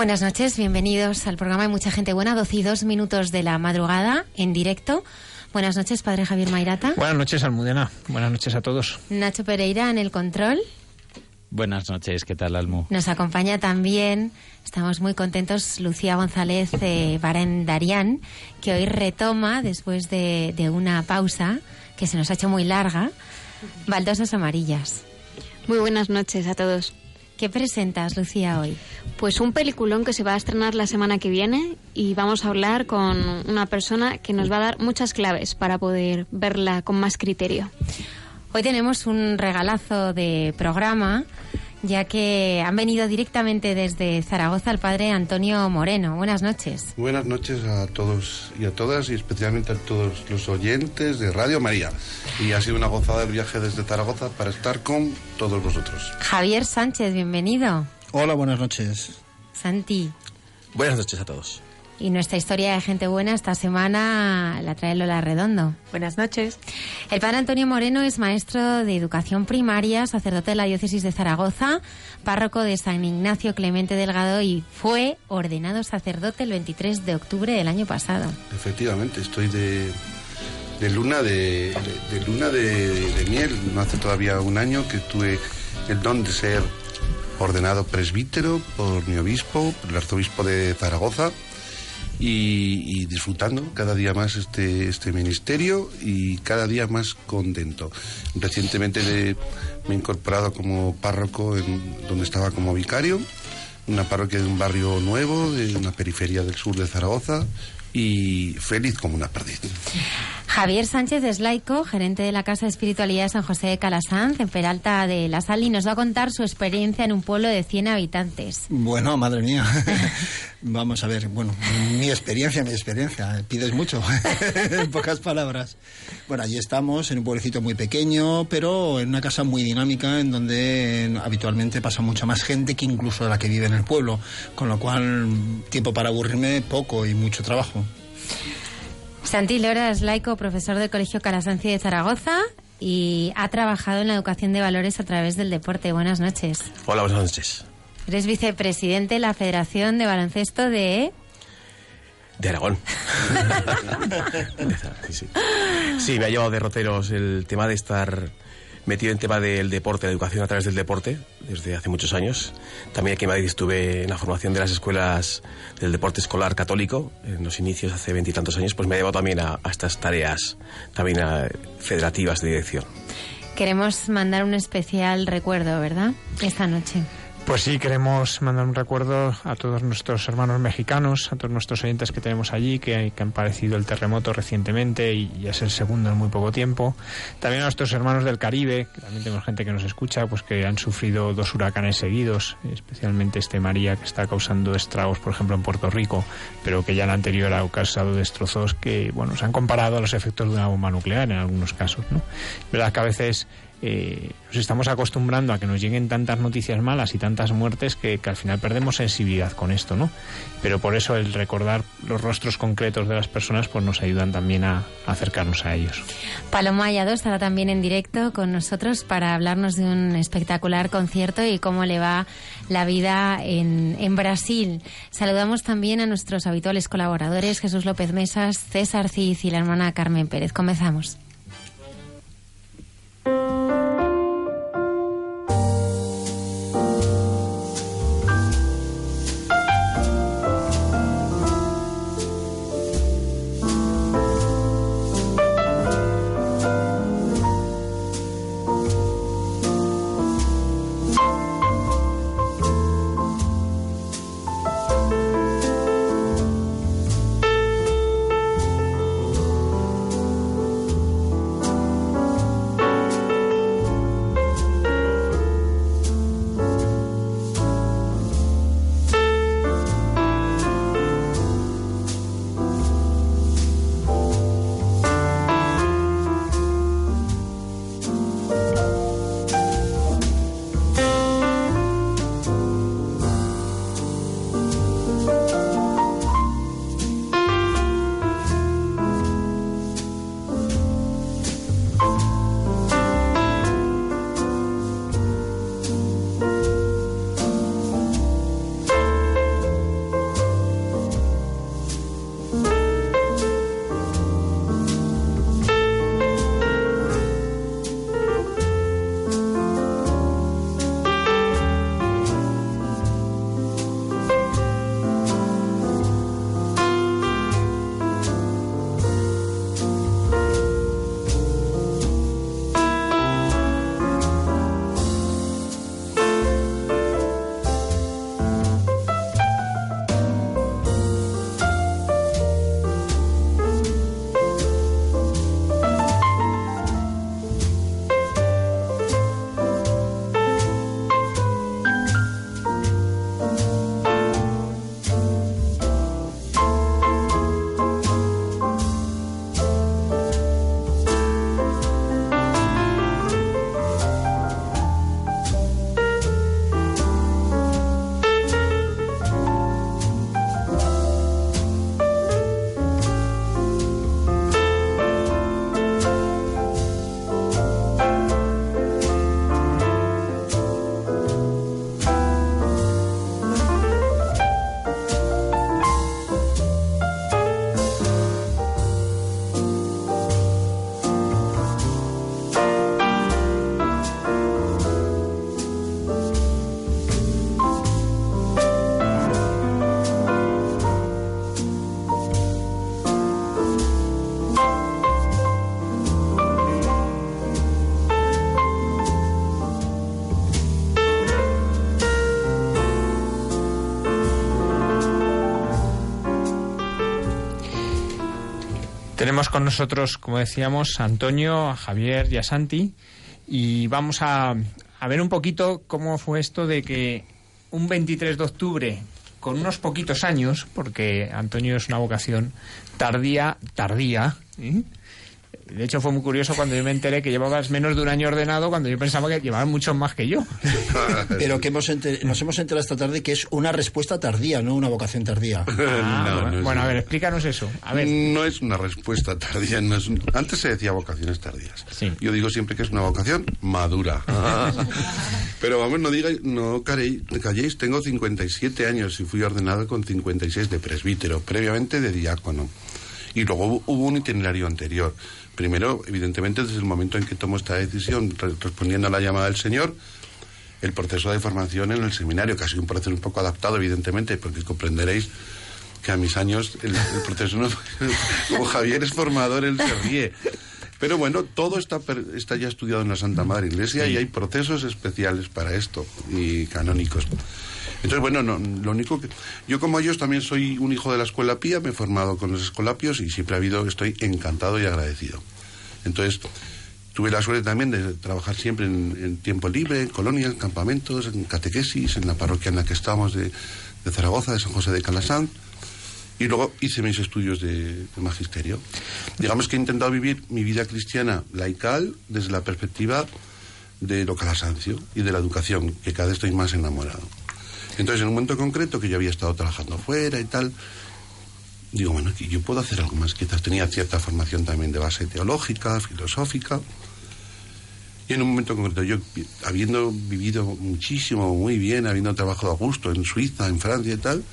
Buenas noches, bienvenidos al programa de Mucha Gente Buena, 12 y 2 minutos de la madrugada en directo. Buenas noches, padre Javier Mairata. Buenas noches, Almudena. Buenas noches a todos. Nacho Pereira en el control. Buenas noches, ¿qué tal, Almu? Nos acompaña también, estamos muy contentos, Lucía González eh, Barendarian, que hoy retoma, después de, de una pausa que se nos ha hecho muy larga, Baldosas Amarillas. Muy buenas noches a todos. ¿Qué presentas, Lucía, hoy? Pues un peliculón que se va a estrenar la semana que viene y vamos a hablar con una persona que nos va a dar muchas claves para poder verla con más criterio. Hoy tenemos un regalazo de programa, ya que han venido directamente desde Zaragoza el padre Antonio Moreno. Buenas noches. Buenas noches a todos y a todas y especialmente a todos los oyentes de Radio María. Y ha sido una gozada el viaje desde Zaragoza para estar con todos vosotros. Javier Sánchez, bienvenido. Hola, buenas noches. Santi. Buenas noches a todos. Y nuestra historia de gente buena esta semana la trae Lola Redondo. Buenas noches. El padre Antonio Moreno es maestro de educación primaria, sacerdote de la diócesis de Zaragoza, párroco de San Ignacio Clemente Delgado y fue ordenado sacerdote el 23 de octubre del año pasado. Efectivamente, estoy de, de luna de, de- de luna de, de miel. No hace todavía un año que tuve el don de ser ordenado presbítero por mi obispo, el arzobispo de Zaragoza. Y, disfrutando cada día más este, este ministerio y cada día más contento. Recientemente me he incorporado como párroco en donde estaba como vicario, una parroquia de un barrio nuevo, de una periferia del sur de Zaragoza, y feliz como una perdiz. Javier Sánchez es laico, gerente de la Casa de Espiritualidad de San José de Calasanz, en Peralta de la Sal, y nos va a contar su experiencia en un pueblo de 100 habitantes. Bueno, madre mía. Vamos a ver, bueno, mi experiencia, mi experiencia. Pides mucho, en pocas palabras. Bueno, allí estamos, en un pueblecito muy pequeño, pero en una casa muy dinámica, en donde habitualmente pasa mucha más gente que incluso la que vive en el pueblo. Con lo cual, tiempo para aburrirme, poco y mucho trabajo. Santi Lora es laico, profesor del Colegio Calasanz de Zaragoza y ha trabajado en la educación de valores a través del deporte. Buenas noches. Hola, buenas noches. Eres vicepresidente de la Federación de Baloncesto de... De Aragón. sí, sí. Sí, me ha llevado derroteros el tema de estar metido en tema del deporte, la educación a través del deporte, desde hace muchos años. También aquí en Madrid estuve en la formación de las escuelas del deporte escolar católico, en los inicios hace veintitantos años, pues me ha llevado también a, a estas tareas, también a federativas de dirección. Queremos mandar un especial recuerdo, ¿verdad? Esta noche. Pues sí, queremos mandar un recuerdo a todos nuestros hermanos mexicanos, a todos nuestros oyentes que tenemos allí, que, han padecido el terremoto recientemente y ya es el segundo en muy poco tiempo. También a nuestros hermanos del Caribe, que también tenemos gente que nos escucha, pues que han sufrido dos huracanes seguidos, especialmente este María, que está causando estragos, por ejemplo, en Puerto Rico, pero que ya en anterior ha causado destrozos que, bueno, se han comparado a los efectos de una bomba nuclear en algunos casos, ¿no? Verdad que a veces eh, nos estamos acostumbrando a que nos lleguen tantas noticias malas y tantas muertes que, al final perdemos sensibilidad con esto, ¿no? Pero por eso el recordar los rostros concretos de las personas pues nos ayudan también a, acercarnos a ellos. Paloma Ayado estará también en directo con nosotros para hablarnos de un espectacular concierto y cómo le va la vida en, en Brasil. Saludamos también a nuestros habituales colaboradores, Jesús López Mesas, César Cid y la hermana Carmen Pérez. Comenzamos. Música Tenemos con nosotros, como decíamos, a Antonio, a Javier y a Santi y vamos a, a ver un poquito cómo fue esto de que un 23 de octubre, con unos poquitos años, porque Antonio es una vocación tardía, tardía, ¿eh? De hecho, fue muy curioso cuando yo me enteré que llevabas menos de un año ordenado cuando yo pensaba que llevabas mucho más que yo. Pero que hemos nos hemos enterado esta tarde que es una respuesta tardía, no una vocación tardía. Ah, bueno, a ver, explícanos eso. A ver. No es una respuesta tardía. No es Antes se decía vocaciones tardías. Yo digo siempre que es una vocación madura. Pero vamos, no digáis, no calléis, tengo 57 años y fui ordenado con 56 de presbítero, previamente de diácono. Y luego hubo un itinerario anterior. Primero, evidentemente, desde el momento en que tomo esta decisión, respondiendo a la llamada del Señor, el proceso de formación en el seminario, que ha sido un proceso un poco adaptado, evidentemente, porque comprenderéis que a mis años el, proceso no como Javier es formador, él se ríe. Pero bueno, todo está, está ya estudiado en la Santa Madre Iglesia y hay procesos especiales para esto y canónicos. Entonces, bueno, no, lo único que... Yo como ellos también soy un hijo de la Escuela Pía, me he formado con los escolapios y siempre ha habido, estoy encantado y agradecido. Entonces, tuve la suerte también de trabajar siempre en, tiempo libre, en colonias, en campamentos, en catequesis, en la parroquia en la que estamos de, Zaragoza, de San José de Calasán. Y luego hice mis estudios de magisterio. Digamos que he intentado vivir mi vida cristiana laical desde la perspectiva de lo calasancio y de la educación, que cada vez estoy más enamorado. Entonces, en un momento concreto que yo había estado trabajando fuera y tal, digo, bueno, yo puedo hacer algo más. Quizás tenía cierta formación también de base teológica, filosófica. Y en un momento concreto, yo habiendo vivido muchísimo, muy bien, habiendo trabajado a gusto en Suiza, en Francia y tal,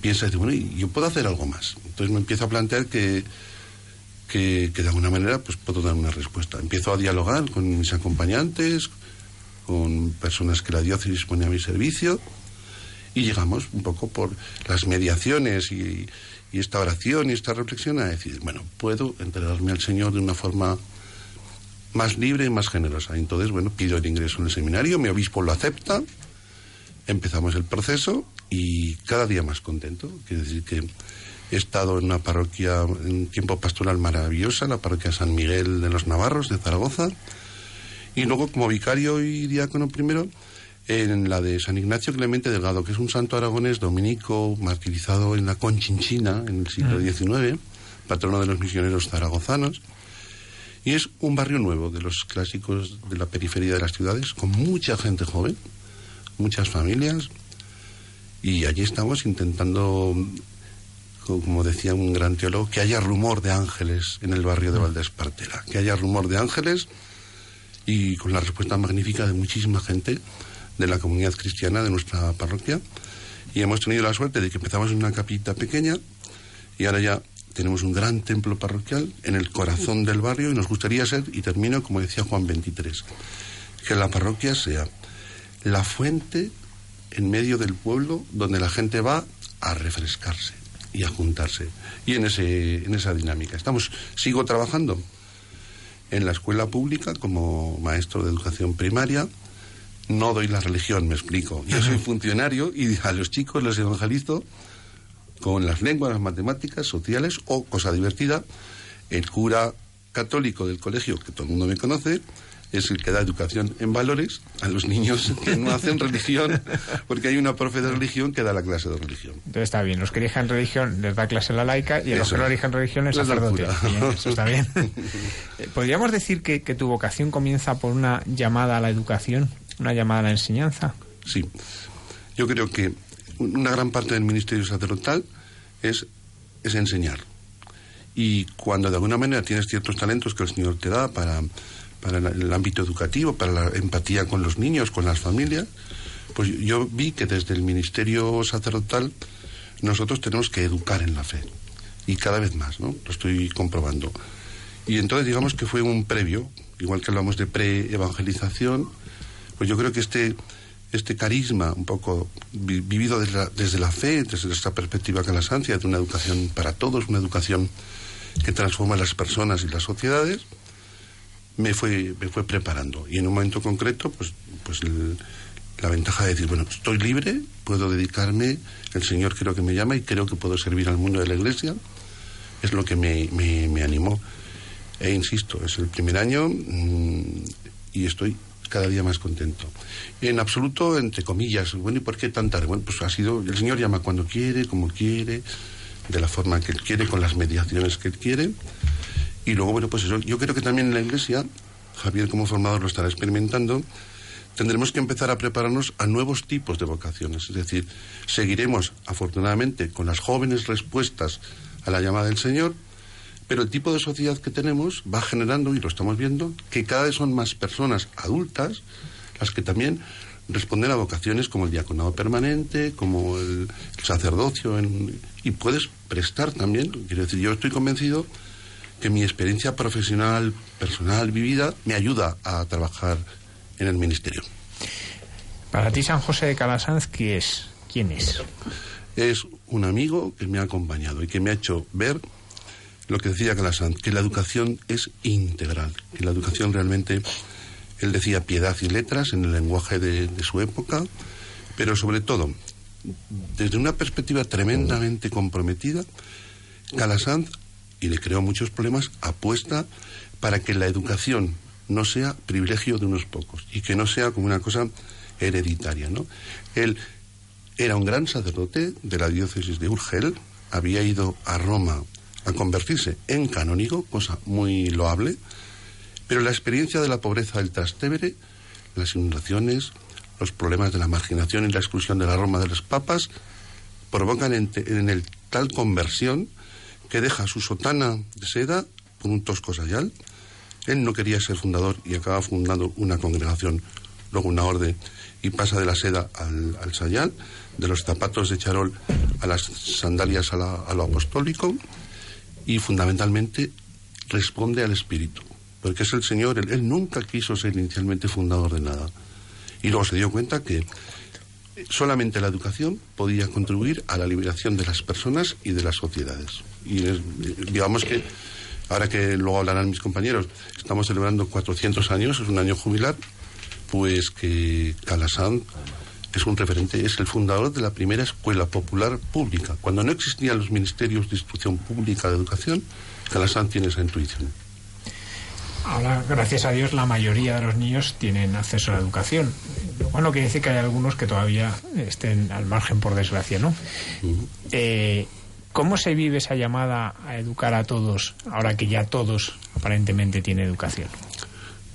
piensa, bueno, yo puedo hacer algo más. Entonces me empiezo a plantear que, que, que de alguna manera pues puedo dar una respuesta. Empiezo a dialogar con mis acompañantes, con personas que la diócesis pone a mi servicio, y llegamos un poco por las mediaciones y, esta oración y esta reflexión a decir, bueno, puedo entregarme al Señor de una forma más libre y más generosa. Entonces, bueno, pido el ingreso en el seminario, mi obispo lo acepta, empezamos el proceso y cada día más contento. Quiere decir que he estado en una parroquia en tiempo pastoral maravillosa, la parroquia San Miguel de los Navarros de Zaragoza, y luego como vicario y diácono primero en la de San Ignacio Clemente Delgado, que es un santo aragonés dominico martirizado en la Conchinchina en el siglo XIX, patrono de los misioneros zaragozanos. Y es un barrio nuevo de los clásicos de la periferia de las ciudades, con mucha gente joven, muchas familias. Y allí estamos intentando, co- como decía un gran teólogo, que haya rumor de ángeles en el barrio de Valdespartera, que haya rumor de ángeles y con la respuesta magnífica de muchísima gente de la comunidad cristiana de nuestra parroquia. Y hemos tenido la suerte de que empezamos en una capita pequeña y ahora ya tenemos un gran templo parroquial en el corazón del barrio y nos gustaría ser, y termino como decía Juan 23, que la parroquia sea la fuente en medio del pueblo donde la gente va a refrescarse y a juntarse. Y en, ese, en esa dinámica. Estamos, sigo trabajando en la escuela pública como maestro de educación primaria. No doy la religión, me explico. Yo soy funcionario y a los chicos les evangelizo con las lenguas, las matemáticas, sociales o, cosa divertida, el cura católico del colegio, que todo el mundo me conoce, es el que da educación en valores a los niños que no hacen religión, porque hay una profe de religión que da la clase de religión. Entonces está bien, los que elijan religión les da clase la laica y a los que no elijan religión es sacerdote. eso está bien. Eh, ¿Podríamos decir que, que tu vocación comienza por una llamada a la educación, una llamada a la enseñanza? Sí, yo creo que una gran parte del ministerio sacerdotal es, es enseñar. Y cuando de alguna manera tienes ciertos talentos que el Señor te da para, para el, ámbito educativo, para la empatía con los niños, con las familias, pues yo vi que desde el ministerio sacerdotal nosotros tenemos que educar en la fe. Y cada vez más, ¿no? Lo estoy comprobando. Y entonces digamos que fue un previo, igual que hablamos de pre-evangelización, pues yo creo que este, este carisma un poco vi- vivido desde la, desde la fe, desde esta perspectiva calasancia, de una educación para todos, una educación que transforma las personas y las sociedades, me fue, me fue preparando. Y en un momento concreto, pues, pues el- la ventaja de decir, bueno, estoy libre, puedo dedicarme, el Señor creo que me llama y creo que puedo servir al mundo de la Iglesia, es lo que me, me, me animó. E insisto, es el primer año mm, y estoy cada día más contento. En absoluto, entre comillas, bueno, ¿y por qué tan tarde? Bueno, pues ha sido, el Señor llama cuando quiere, como quiere, de la forma que Él quiere, con las mediaciones que Él quiere. Y luego, bueno, pues eso, yo creo que también en la Iglesia, Javier como formador lo estará experimentando, tendremos que empezar a prepararnos a nuevos tipos de vocaciones. Es decir, seguiremos, afortunadamente, con las jóvenes respuestas a la llamada del Señor, pero el tipo de sociedad que tenemos va generando, y lo estamos viendo, que cada vez son más personas adultas las que también responden a vocaciones como el diaconado permanente, como el, sacerdocio, en- y puedes prestar también. Quiero decir, yo estoy convencido que mi experiencia profesional, personal, vivida, me ayuda a trabajar en el ministerio. Para ti, San José de Calasanz, ¿qué es? ¿Quién es? Es un amigo que me ha acompañado y que me ha hecho ver lo que decía Calasant, que la educación es integral, que la educación realmente, él decía piedad y letras en el lenguaje de, de su época, pero sobre todo, desde una perspectiva tremendamente comprometida, Calasanz, y le creó muchos problemas, apuesta para que la educación no sea privilegio de unos pocos y que no sea como una cosa hereditaria, ¿no? Él era un gran sacerdote de la diócesis de Urgel, había ido a Roma a convertirse en canónigo, cosa muy loable, pero la experiencia de la pobreza del Trastevere, las inundaciones, los problemas de la marginación y la exclusión de la Roma de los papas, provocan en, en él tal conversión que deja su sotana de seda por un tosco sayal. Él no quería ser fundador y acaba fundando una congregación, luego una orden, y pasa de la seda al, al sayal, de los zapatos de charol a las sandalias a, la, a lo apostólico, y fundamentalmente responde al espíritu, porque es el Señor, él, él nunca quiso ser inicialmente fundador de nada. Y luego se dio cuenta que solamente la educación podía contribuir a la liberación de las personas y de las sociedades. Y es, digamos que, ahora que luego hablarán mis compañeros, estamos celebrando 400 años, es un año jubilar, pues que Calasanz es un referente, es el fundador de la primera escuela popular pública. Cuando no existían los ministerios de instrucción pública de educación, Calasanz tiene esa intuición. Ahora, gracias a Dios, la mayoría de los niños tienen acceso a la educación. Bueno, quiere decir que hay algunos que todavía estén al margen, por desgracia, ¿no? Uh -huh. eh, ¿Cómo se vive esa llamada a educar a todos, ahora que ya todos aparentemente tienen educación?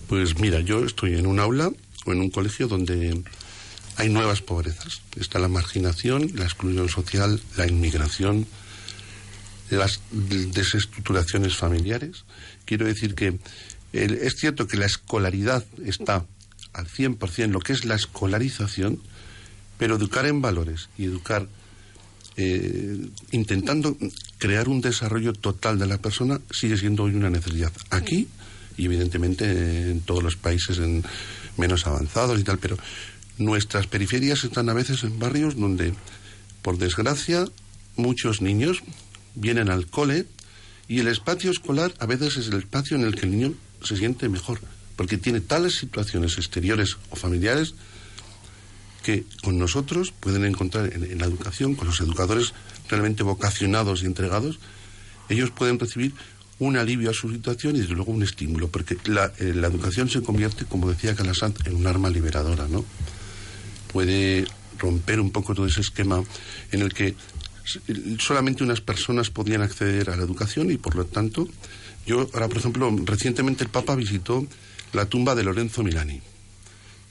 Pues mira, yo estoy en un aula o en un colegio donde hay nuevas pobrezas. Está la marginación, la exclusión social, la inmigración, las desestructuraciones familiares. Quiero decir que el, es cierto que la escolaridad está al 100% lo que es la escolarización, pero educar en valores y educar eh, intentando crear un desarrollo total de la persona sigue siendo hoy una necesidad. Aquí y evidentemente en todos los países en menos avanzados y tal, pero nuestras periferias están a veces en barrios donde, por desgracia, muchos niños vienen al cole y el espacio escolar a veces es el espacio en el que el niño se siente mejor, porque tiene tales situaciones exteriores o familiares que con nosotros pueden encontrar en, en, la educación, con los educadores realmente vocacionados y entregados, ellos pueden recibir un alivio a su situación y desde luego un estímulo, porque la, eh, educación se convierte, como decía Calasant, en un arma liberadora, ¿no? Puede romper un poco todo ese esquema en el que solamente unas personas podían acceder a la educación y por lo tanto yo ahora por ejemplo recientemente el Papa visitó la tumba de Lorenzo Milani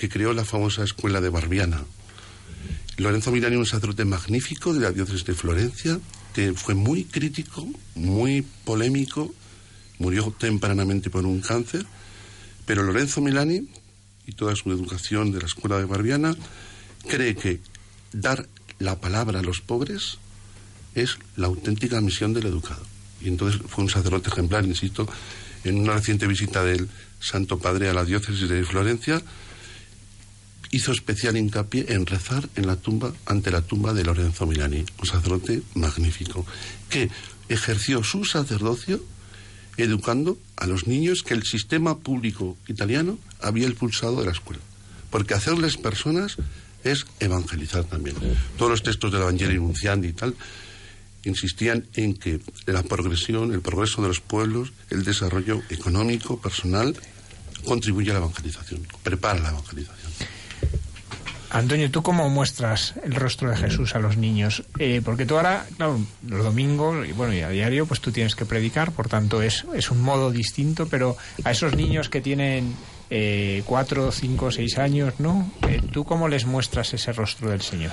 que creó la famosa escuela de Barbiana Lorenzo Milani un sacerdote magnífico de la diócesis de Florencia que fue muy crítico muy polémico murió tempranamente por un cáncer pero Lorenzo Milani y toda su educación de la escuela de Barbiana cree que dar la palabra a los pobres es la auténtica misión del educado. Y entonces fue un sacerdote ejemplar, insisto, en una reciente visita del Santo Padre a la diócesis de Florencia, hizo especial hincapié en rezar en la tumba, ante la tumba de Lorenzo Milani, un sacerdote magnífico, que ejerció su sacerdocio educando a los niños que el sistema público italiano había expulsado de la escuela. Porque hacerles personas es evangelizar también. Todos los textos del Evangelio Enunciandi y tal insistían en que la progresión, el progreso de los pueblos, el desarrollo económico, personal, contribuye a la evangelización, prepara la evangelización. Antonio, ¿tú cómo muestras el rostro de Jesús a los niños? Eh, porque tú ahora, claro, los domingos y bueno, y a diario, pues tú tienes que predicar, por tanto es, es un modo distinto, pero a esos niños que tienen eh, cuatro, cinco, seis años, ¿no? Eh, ¿Tú cómo les muestras ese rostro del Señor?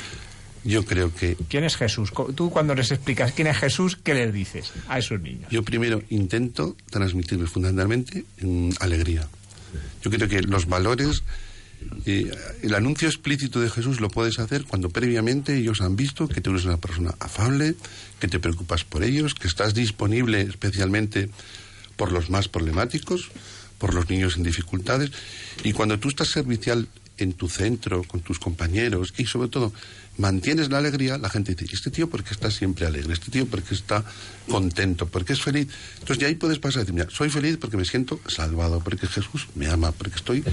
Yo creo que... ¿Quién es Jesús? Tú cuando les explicas quién es Jesús, ¿qué les dices a esos niños? Yo primero intento transmitirles fundamentalmente alegría. Yo creo que los valores, eh, el anuncio explícito de Jesús lo puedes hacer cuando previamente ellos han visto que tú eres una persona afable, que te preocupas por ellos, que estás disponible especialmente por los más problemáticos, por los niños en dificultades, y cuando tú estás servicial en tu centro, con tus compañeros y sobre todo mantienes la alegría, la gente dice, este tío porque está siempre alegre, este tío porque está contento, porque es feliz. Entonces ya ahí puedes pasar a decir, mira, soy feliz porque me siento salvado, porque Jesús me ama, porque estoy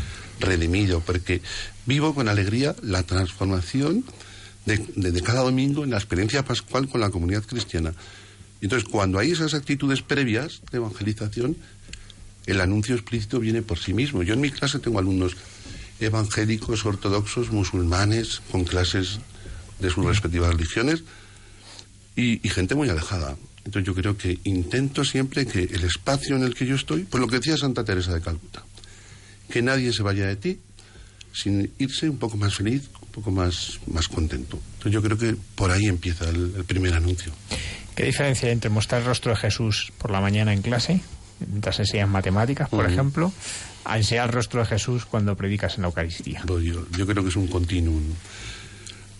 redimido, porque vivo con alegría la transformación de, de cada domingo en la experiencia pascual con la comunidad cristiana. Entonces, cuando hay esas actitudes previas de evangelización, el anuncio explícito viene por sí mismo. Yo en mi clase tengo alumnos evangélicos, ortodoxos, musulmanes, con clases de sus respectivas religiones y, gente muy alejada. Entonces yo creo que intento siempre que el espacio en el que yo estoy, pues lo que decía Santa Teresa de Calcuta, que nadie se vaya de ti sin irse un poco más feliz, un poco más, más contento. Entonces yo creo que por ahí empieza el, el primer anuncio. ¿Qué diferencia hay entre mostrar el rostro de Jesús por la mañana en clase, mientras enseñas matemáticas, por ejemplo, a enseñar el rostro de Jesús cuando predicas en la Eucaristía? Pues yo, yo creo que es un continuum.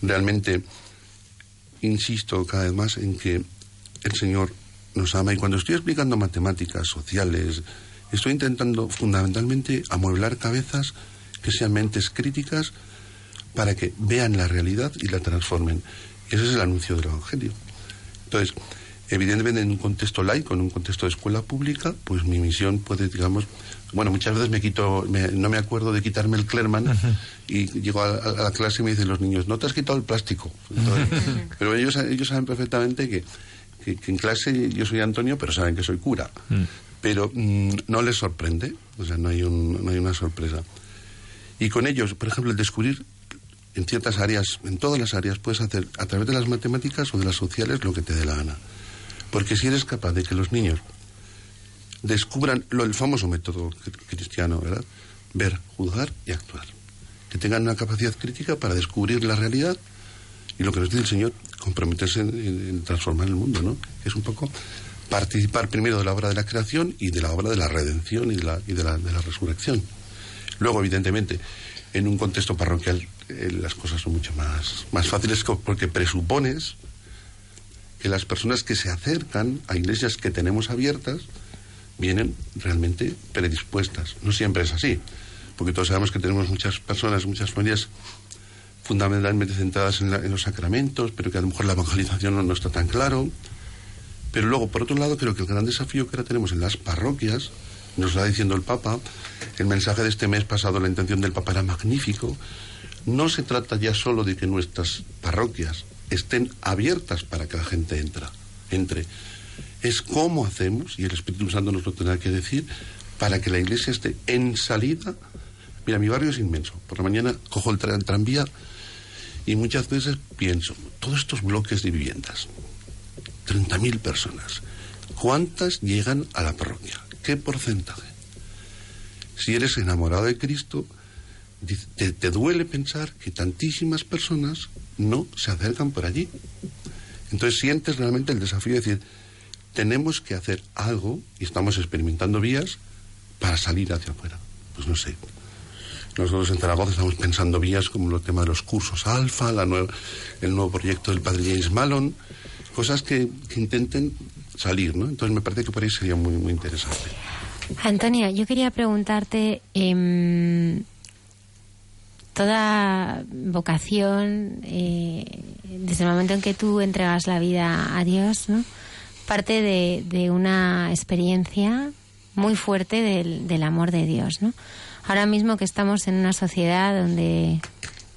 Realmente insisto cada vez más en que el Señor nos ama y cuando estoy explicando matemáticas sociales, estoy intentando fundamentalmente amueblar cabezas que sean mentes críticas para que vean la realidad y la transformen. Ese es el anuncio del Evangelio. Entonces, evidentemente en un contexto laico, en un contexto de escuela pública, pues mi misión puede, digamos, bueno, muchas veces me quito, no me acuerdo de quitarme el Clerman y llego a, la clase y me dicen los niños, no te has quitado el plástico. pero ellos, ellos saben perfectamente que, en clase yo soy Antonio, pero saben que soy cura. Mm. Pero mm, no les sorprende, o sea, no hay, un, no hay una sorpresa. Y con ellos, por ejemplo, el descubrir en ciertas áreas, en todas las áreas, puedes hacer a través de las matemáticas o de las sociales lo que te dé la gana. Porque si eres capaz de que los niños descubran lo, el famoso método cristiano, ¿verdad? Ver, juzgar y actuar. Que tengan una capacidad crítica para descubrir la realidad y lo que nos dice el Señor, comprometerse en, transformar el mundo, ¿no? Es un poco participar primero de la obra de la creación y de la obra de la redención y de la, y de la, de la resurrección. Luego, evidentemente, en un contexto parroquial eh, las cosas son mucho más, más fáciles porque presupones que las personas que se acercan a iglesias que tenemos abiertas vienen realmente predispuestas. No siempre es así, porque todos sabemos que tenemos muchas personas, muchas familias fundamentalmente centradas en, los sacramentos, pero que a lo mejor la evangelización no, no, está tan claro. Pero luego, por otro lado, creo que el gran desafío que ahora tenemos en las parroquias, nos lo está diciendo el Papa, el mensaje de este mes pasado, la intención del Papa era magnífico, no se trata ya solo de que nuestras parroquias estén abiertas para que la gente entra, entre. Es cómo hacemos, y el Espíritu Santo nos lo tendrá que decir, para que la iglesia esté en salida. Mira, mi barrio es inmenso. Por la mañana cojo el, tranvía y muchas veces pienso, todos estos bloques de viviendas, 30.000 personas, ¿cuántas llegan a la parroquia? ¿Qué porcentaje? Si eres enamorado de Cristo, te, duele pensar que tantísimas personas no se acercan por allí. Entonces sientes realmente el desafío de decir, tenemos que hacer algo y estamos experimentando vías para salir hacia afuera. Pues no sé. Nosotros en Zaragoza estamos pensando vías como el tema de los cursos alfa, la el nuevo proyecto del padre James Malon, cosas que, intenten salir, ¿no? Entonces me parece que por ahí sería muy, muy interesante. Antonia, yo quería preguntarte, em, toda vocación, eh, desde el momento en que tú entregas la vida a Dios, parte de, una experiencia muy fuerte del, amor de Dios. Ahora mismo que estamos en una sociedad donde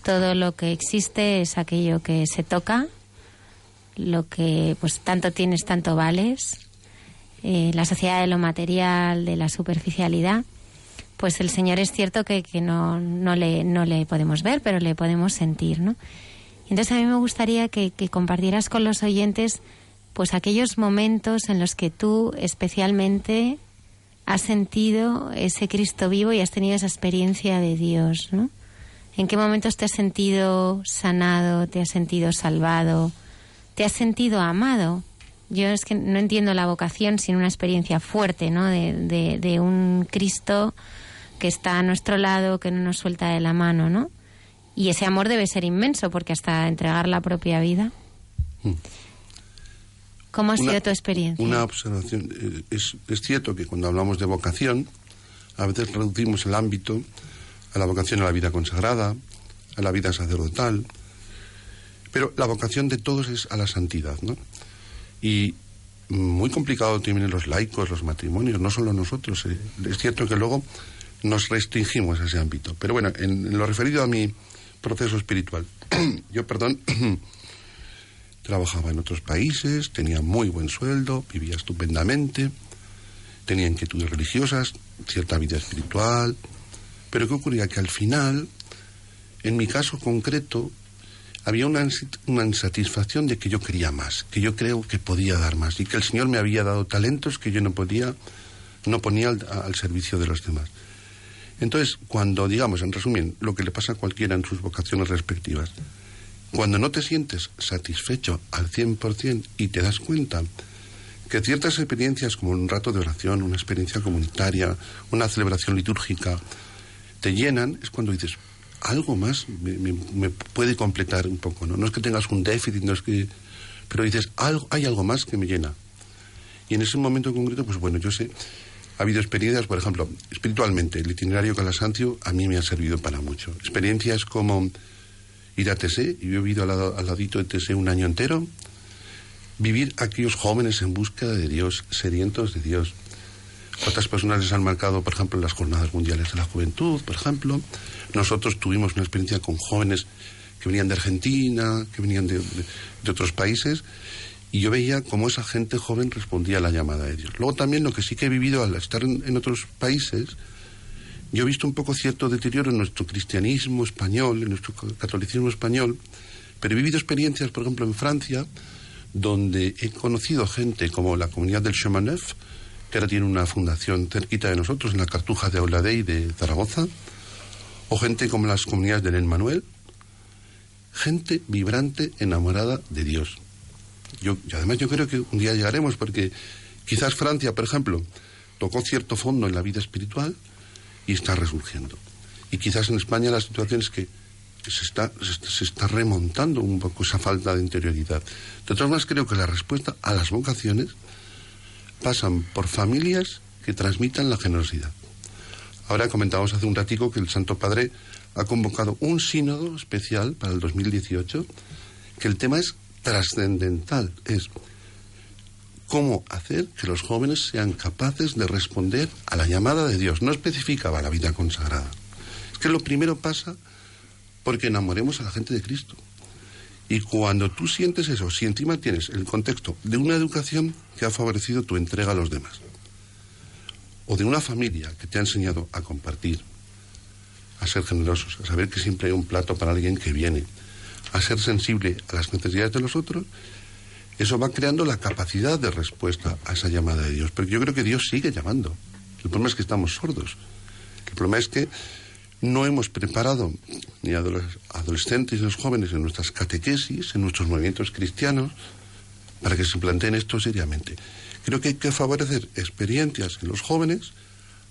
todo lo que existe es aquello que se toca, lo que pues tanto tienes, tanto vales, eh, la sociedad de lo material, de la superficialidad pues el Señor es cierto que, no, no, le, no le podemos ver, pero le podemos sentir, ¿no? Entonces a mí me gustaría que, compartieras con los oyentes pues aquellos momentos en los que tú especialmente has sentido ese Cristo vivo y has tenido esa experiencia de Dios, ¿no? ¿En qué momentos te has sentido sanado, te has sentido salvado, te has sentido amado? Yo es que no entiendo la vocación sin una experiencia fuerte, ¿no? De, de un Cristo que está a nuestro lado, que no nos suelta de la mano, ¿no? Y ese amor debe ser inmenso, porque hasta entregar la propia vida. Hmm. ¿Cómo ha sido tu experiencia? Una observación. Eh, es, es, cierto que cuando hablamos de vocación, a veces reducimos el ámbito a la vocación a la vida consagrada, a la vida sacerdotal, pero la vocación de todos es a la santidad, ¿no? Y muy complicado tienen los laicos, los matrimonios, no solo nosotros. eh. Es cierto que luego nos restringimos a ese ámbito. Pero bueno, en, lo referido a mi proceso espiritual, yo, perdón, trabajaba en otros países, tenía muy buen sueldo, vivía estupendamente, tenía inquietudes religiosas, cierta vida espiritual, pero ¿qué ocurría? Que al final, en mi caso concreto, había una insatisfacción de que yo quería más, que yo creo que podía dar más y que el Señor me había dado talentos que yo no podía, no ponía al, al servicio de los demás. Entonces, cuando, digamos, en resumen, lo que le pasa a cualquiera en sus vocaciones respectivas, cuando no te sientes satisfecho al 100% y te das cuenta que ciertas experiencias como un rato de oración, una experiencia comunitaria, una celebración litúrgica, te llenan, es cuando dices, algo más me, me- puede completar un poco, ¿no? No es que tengas un déficit, no es que... Pero dices, algo, hay algo más que me llena. Y en ese momento concreto, pues bueno, yo sé, ha habido experiencias, por ejemplo, espiritualmente, el itinerario Calasancio a mí me ha servido para mucho. Experiencias como ir a y yo he vivido al, lado- al ladito de TC un año entero, vivir aquellos jóvenes en búsqueda de Dios, sedientos de Dios. Otras personas les han marcado, por ejemplo, las jornadas mundiales de la juventud, por ejemplo. Nosotros tuvimos una experiencia con jóvenes que venían de Argentina, que venían de otros países, y yo veía cómo esa gente joven respondía a la llamada de Dios. Luego también lo que sí que he vivido al estar en, otros países, yo he visto un poco cierto deterioro en nuestro cristianismo español, en nuestro catolicismo español, pero he vivido experiencias, por ejemplo, en Francia, donde he conocido gente como la comunidad del Chemin Neuf, que ahora tiene una fundación cerquita de nosotros, en la Cartuja de Auladey de Zaragoza, o gente como las comunidades del Manuel, gente vibrante, enamorada de Dios. Yo, y además yo creo que un día llegaremos, porque quizás Francia, por ejemplo, tocó cierto fondo en la vida espiritual y está resurgiendo. Y quizás en España la situación es que se está, se, está- remontando un poco esa falta de interioridad. De todas maneras, creo que la respuesta a las vocaciones pasan por familias que transmitan la generosidad. Ahora comentábamos hace un ratico que el Santo Padre ha convocado un sínodo especial para el 2018, que el tema es trascendental, es cómo hacer que los jóvenes sean capaces de responder a la llamada de Dios. No especificaba la vida consagrada. Es que lo primero pasa porque enamoremos a la gente de Cristo. Y cuando tú sientes eso, si encima tienes el contexto de una educación que ha favorecido tu entrega a los demás, o de una familia que te ha enseñado a compartir, a ser generosos, a saber que siempre hay un plato para alguien que viene, a ser sensible a las necesidades de los otros, eso va creando la capacidad de respuesta a esa llamada de Dios. Pero yo creo que Dios sigue llamando. El problema es que estamos sordos. El problema es que no hemos preparado ni a los adolescentes ni a los jóvenes en nuestras catequesis, en nuestros movimientos cristianos, para que se planteen esto seriamente. Creo que hay que favorecer experiencias en los jóvenes,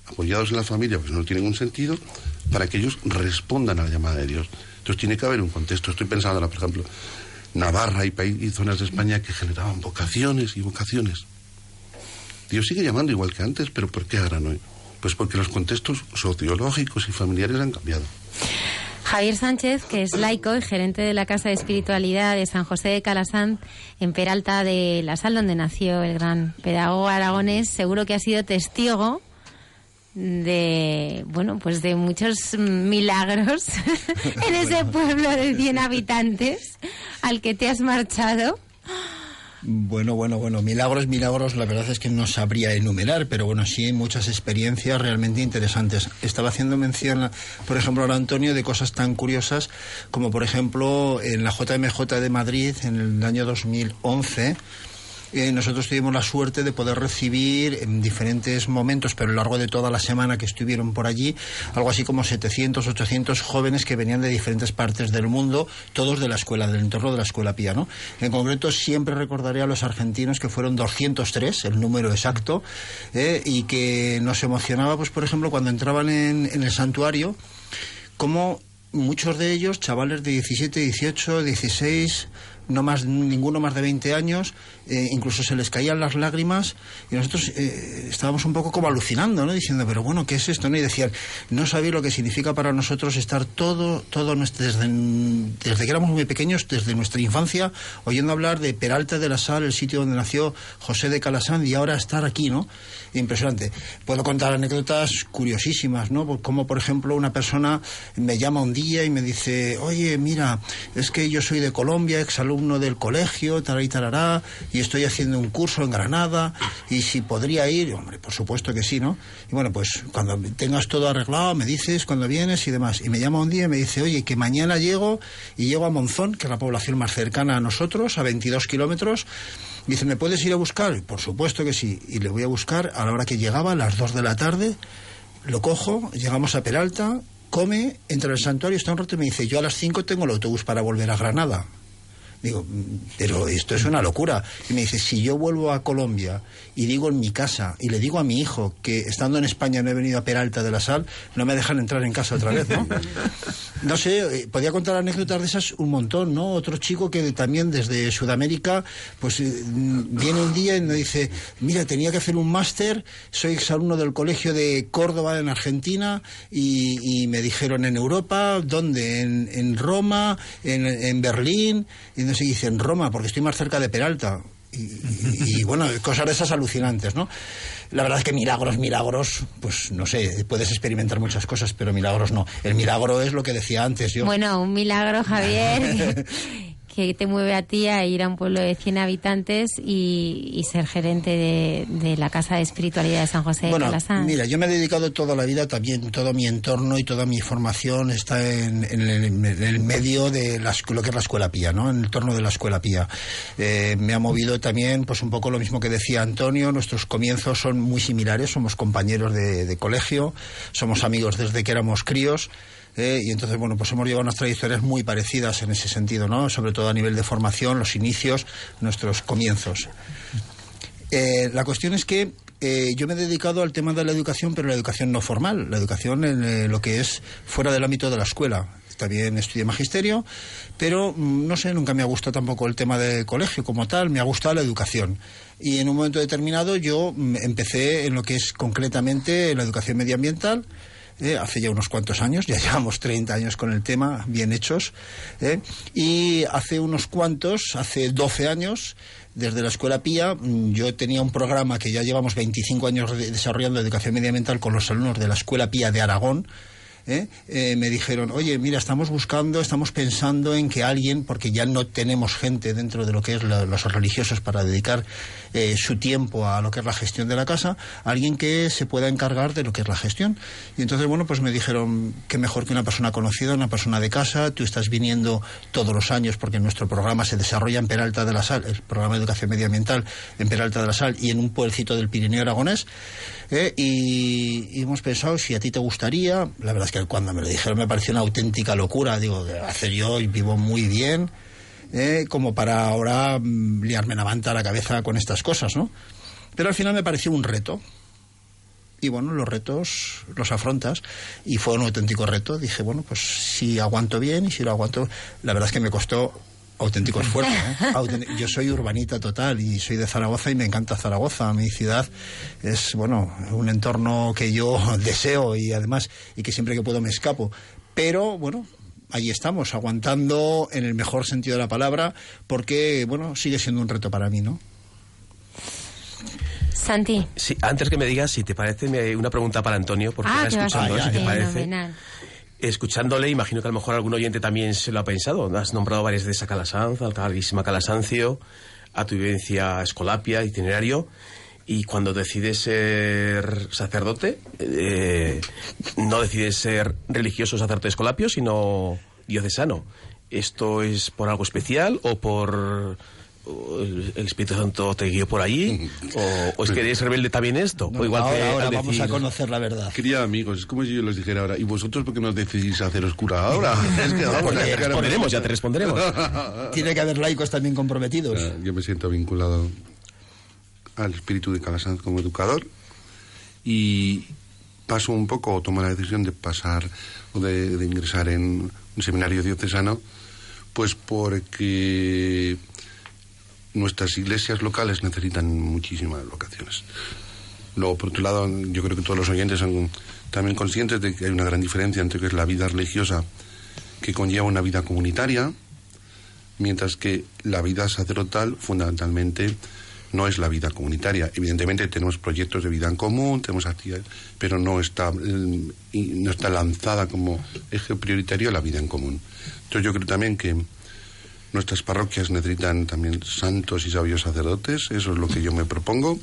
apoyados en la familia, porque no tiene ningún sentido, para que ellos respondan a la llamada de Dios. Entonces tiene que haber un contexto. Estoy pensando por ejemplo, Navarra y, zonas de España que generaban vocaciones y vocaciones. Dios sigue llamando igual que antes, pero ¿por qué ahora no? Pues porque los contextos sociológicos y familiares han cambiado. Javier Sánchez, que es laico y gerente de la Casa de Espiritualidad de San José de Calasant, en Peralta de la Sal, donde nació el gran pedagogo aragonés, seguro que ha sido testigo de bueno pues de muchos milagros en ese pueblo de 100 habitantes al que te has marchado Bueno, bueno, bueno, milagros, milagros, la verdad es que no sabría enumerar, pero bueno, sí hay muchas experiencias realmente interesantes. Estaba haciendo mención, por ejemplo, ahora Antonio, de cosas tan curiosas como, por ejemplo, en la JMJ de Madrid, en el año 2011, eh, nosotros tuvimos la suerte de poder recibir en diferentes momentos, pero a lo largo de toda la semana que estuvieron por allí, algo así como 700, 800 jóvenes que venían de diferentes partes del mundo, todos de la escuela, del entorno de la escuela Pía, ¿no? En concreto, siempre recordaré a los argentinos que fueron 203, el número exacto, eh, y que nos emocionaba, pues, por ejemplo, cuando entraban en, en el santuario, como muchos de ellos, chavales de 17, 18, 16, no más ninguno más de 20 años, eh, incluso se les caían las lágrimas y nosotros eh, estábamos un poco como alucinando, ¿no? Diciendo, pero bueno, ¿qué es esto? ¿no? Y decían, no sabéis lo que significa para nosotros estar todo, todo nuestro, desde, desde que éramos muy pequeños, desde nuestra infancia, oyendo hablar de Peralta de la Sal, el sitio donde nació José de Calasán, y ahora estar aquí, ¿no? Impresionante. Puedo contar anécdotas curiosísimas, ¿no? Como, por ejemplo, una persona me llama un día y me dice, oye, mira, es que yo soy de Colombia, exalumno del colegio, y tarará, y estoy haciendo un curso en Granada, y si podría ir, hombre, por supuesto que sí, ¿no? Y bueno, pues cuando tengas todo arreglado, me dices cuando vienes y demás. Y me llama un día y me dice, oye, que mañana llego y llego a Monzón, que es la población más cercana a nosotros, a 22 kilómetros, Dice, ¿me puedes ir a buscar? Por supuesto que sí. Y le voy a buscar a la hora que llegaba, a las 2 de la tarde. Lo cojo, llegamos a Peralta, come, entra al santuario, está un rato y me dice, yo a las 5 tengo el autobús para volver a Granada. Digo, pero esto es una locura. Y me dice, si yo vuelvo a Colombia y digo en mi casa y le digo a mi hijo que estando en España no he venido a Peralta de la Sal, no me dejan entrar en casa otra vez, ¿no? No sé, eh, podía contar anécdotas de esas un montón, ¿no? Otro chico que también desde Sudamérica, pues eh, viene un día y me dice, mira, tenía que hacer un máster, soy exalumno del colegio de Córdoba en Argentina y, me dijeron en Europa, ¿dónde? En, en Roma, en, en Berlín, y no sé, dice en Roma, porque estoy más cerca de Peralta. Y, y, y, bueno, cosas de esas alucinantes, ¿no? La verdad es que milagros, milagros, pues no sé, puedes experimentar muchas cosas, pero milagros no. El milagro es lo que decía antes yo. Bueno, un milagro, Javier, que te mueve a ti a ir a un pueblo de 100 habitantes y, y ser gerente de, de, la Casa de Espiritualidad de San José bueno, de Calasán. Mira, yo me he dedicado toda la vida también, todo mi entorno y toda mi formación está en, en, el, en el, medio de la, lo que es la escuela pía, ¿no? En el entorno de la escuela pía. Eh, me ha movido también, pues un poco lo mismo que decía Antonio, nuestros comienzos son muy similares, somos compañeros de, de colegio, somos amigos desde que éramos críos. Eh, y entonces, bueno, pues hemos llevado unas trayectorias muy parecidas en ese sentido, ¿no? Sobre todo a nivel de formación, los inicios, nuestros comienzos. Eh, la cuestión es que eh, yo me he dedicado al tema de la educación, pero la educación no formal, la educación en eh, lo que es fuera del ámbito de la escuela. También estudié magisterio, pero mm, no sé, nunca me ha gustado tampoco el tema del colegio como tal, me ha gustado la educación. Y en un momento determinado yo mm, empecé en lo que es concretamente la educación medioambiental, eh, hace ya unos cuantos años, ya llevamos 30 años con el tema, bien hechos, eh, y hace unos cuantos, hace 12 años, desde la Escuela Pía, yo tenía un programa que ya llevamos 25 años desarrollando educación medioambiental con los alumnos de la Escuela Pía de Aragón, ¿eh? Eh, me dijeron, oye, mira, estamos buscando, estamos pensando en que alguien, porque ya no tenemos gente dentro de lo que es los religiosos para dedicar eh, su tiempo a lo que es la gestión de la casa, alguien que se pueda encargar de lo que es la gestión. Y entonces, bueno, pues me dijeron que mejor que una persona conocida, una persona de casa, tú estás viniendo todos los años porque nuestro programa se desarrolla en Peralta de la Sal, el programa de educación medioambiental en Peralta de la Sal y en un pueblecito del Pirineo Aragonés. Eh, y, hemos pensado si a ti te gustaría, la verdad es que cuando me lo dijeron me pareció una auténtica locura, digo, hacer yo y vivo muy bien, eh, como para ahora mm, liarme la manta a la cabeza con estas cosas, ¿no? Pero al final me pareció un reto. Y bueno, los retos los afrontas y fue un auténtico reto. Dije, bueno, pues si aguanto bien y si lo aguanto, la verdad es que me costó auténtico esfuerzo. ¿eh? Yo soy urbanita total y soy de Zaragoza y me encanta Zaragoza. Mi ciudad es, bueno, un entorno que yo deseo y además, y que siempre que puedo me escapo. Pero, bueno, ahí estamos, aguantando en el mejor sentido de la palabra, porque, bueno, sigue siendo un reto para mí, ¿no? Santi. Sí, antes que me digas, si te parece, una pregunta para Antonio, porque ah, está escuchando, a si te parece. Escuchándole, imagino que a lo mejor algún oyente también se lo ha pensado. Has nombrado varias veces a Calasanz, al Calasancio, a tu vivencia escolapia, itinerario. Y cuando decides ser sacerdote, eh, no decides ser religioso sacerdote escolapio, sino diocesano. ¿Esto es por algo especial o por el, Espíritu Santo te guió por allí? ¿O, o es que eres rebelde también esto? No, o igual ahora, que ahora al vamos decir- a conocer la verdad. Quería amigos, es como si yo les dijera ahora, ¿y vosotros por qué no decidís haceros cura ahora? es que vamos, que ahora responderemos, ya te responderemos. Tiene que haber laicos también comprometidos. Yo me siento vinculado al espíritu de Calasanz como educador y paso un poco, o tomo la decisión de pasar o de, ingresar en un seminario diocesano Pues porque nuestras iglesias locales necesitan muchísimas vocaciones. Luego, por otro lado, yo creo que todos los oyentes son también conscientes de que hay una gran diferencia entre que es la vida religiosa que conlleva una vida comunitaria, mientras que la vida sacerdotal fundamentalmente no es la vida comunitaria. Evidentemente tenemos proyectos de vida en común, tenemos actividades, pero no está, mm, no está lanzada como eje prioritario la vida en común. Entonces yo creo también que nuestras parroquias necesitan también santos y sabios sacerdotes, eso es lo que yo me propongo,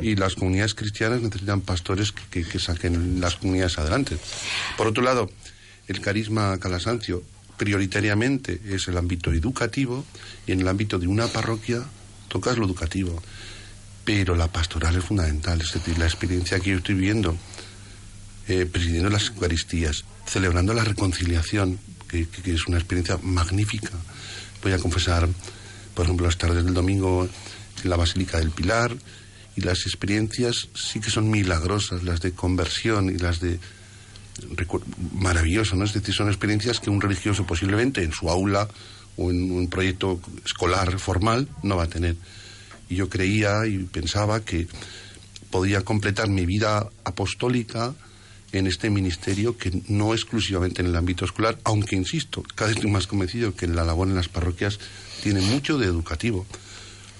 y las comunidades cristianas necesitan pastores que, que- que saquen las comunidades adelante. Por otro lado, el carisma calasancio prioritariamente es el ámbito educativo y en el ámbito de una parroquia tocas lo educativo. Pero la pastoral es fundamental, es decir, la experiencia que yo estoy viviendo eh, presidiendo las Eucaristías, celebrando la reconciliación, que, que- que es una experiencia magnífica. Voy a confesar, por ejemplo, las tardes del domingo en la Basílica del Pilar, y las experiencias sí que son milagrosas, las de conversión y las de maravilloso, ¿no? Es decir, son experiencias que un religioso posiblemente en su aula en un proyecto escolar formal no va a tener. Y yo creía y pensaba que podía completar mi vida apostólica en este ministerio que no exclusivamente en el ámbito escolar, aunque insisto, cada vez estoy más convencido que la labor en las parroquias tiene mucho de educativo,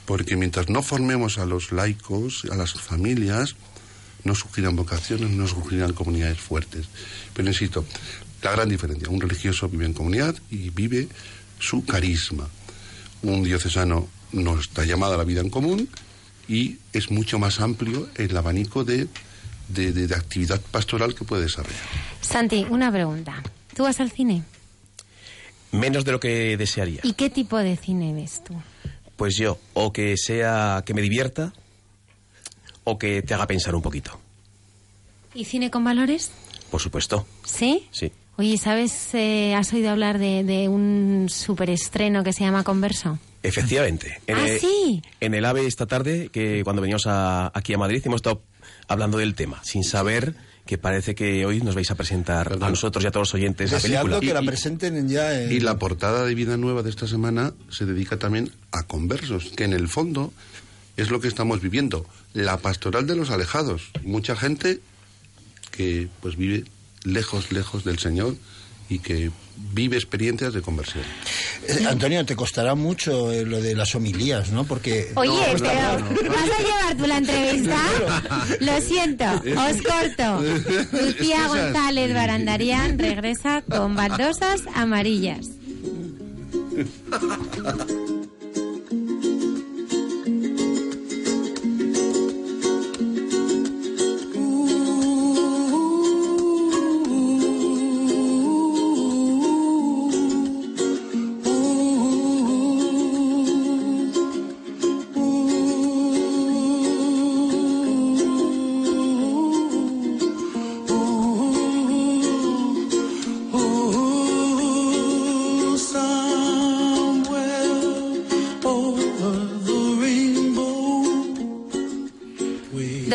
porque mientras no formemos a los laicos, a las familias, no surgirán vocaciones, no surgirán comunidades fuertes. Pero insisto, la gran diferencia, un religioso vive en comunidad y vive su carisma. Un diocesano no está llamado a la vida en común y es mucho más amplio el abanico de, de- de- de actividad pastoral que puede desarrollar. Santi, una pregunta. ¿Tú vas al cine? Menos de lo que desearía. ¿Y qué tipo de cine ves tú? Pues yo, o que sea que me divierta, o que te haga pensar un poquito. ¿Y cine con valores? Por supuesto. ¿Sí? Sí. Oye, ¿sabes, eh, has oído hablar de, de un superestreno que se llama Converso? Efectivamente. En ¿Ah, el, sí? En el AVE esta tarde, que cuando veníamos a- aquí a Madrid, hemos estado hablando del tema, sin saber que parece que hoy nos vais a presentar a nosotros y a todos los oyentes la película. que la presenten ya en... Y la portada de Vida Nueva de esta semana se dedica también a conversos, que en el fondo es lo que estamos viviendo, la pastoral de los alejados. Mucha gente que pues vive lejos, lejos del Señor y que vive experiencias de conversión. Eh, Antonio, te costará mucho eh, lo de las homilías, ¿no? Porque... Oye, pero no. ¿vas a llevar tú la entrevista? Lo siento, os corto. Lucía. González Barandarián regresa con baldosas amarillas.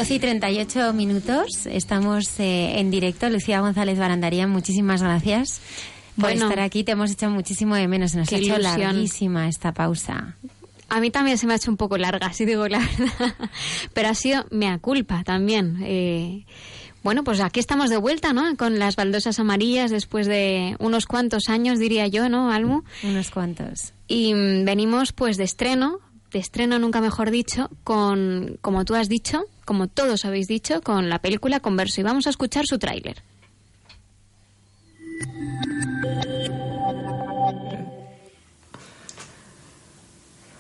12 y 38 minutos, estamos eh, en directo. Lucía González Barandaría, muchísimas gracias por Bueno. estar aquí. Te hemos hecho muchísimo de menos, se nos ha hecho ilusión. larguísima esta pausa. A mí también se me ha hecho un poco larga, si digo la verdad. Pero ha sido mea culpa también. Eh, bueno, pues aquí estamos de vuelta, ¿no? Con las baldosas amarillas después de unos cuantos años, diría yo, ¿no, Almu? Unos cuantos. Y mm, venimos pues de estreno, de estreno nunca mejor dicho, con, como tú has dicho, como todos habéis dicho, con la película Converso. Y vamos a escuchar su tráiler.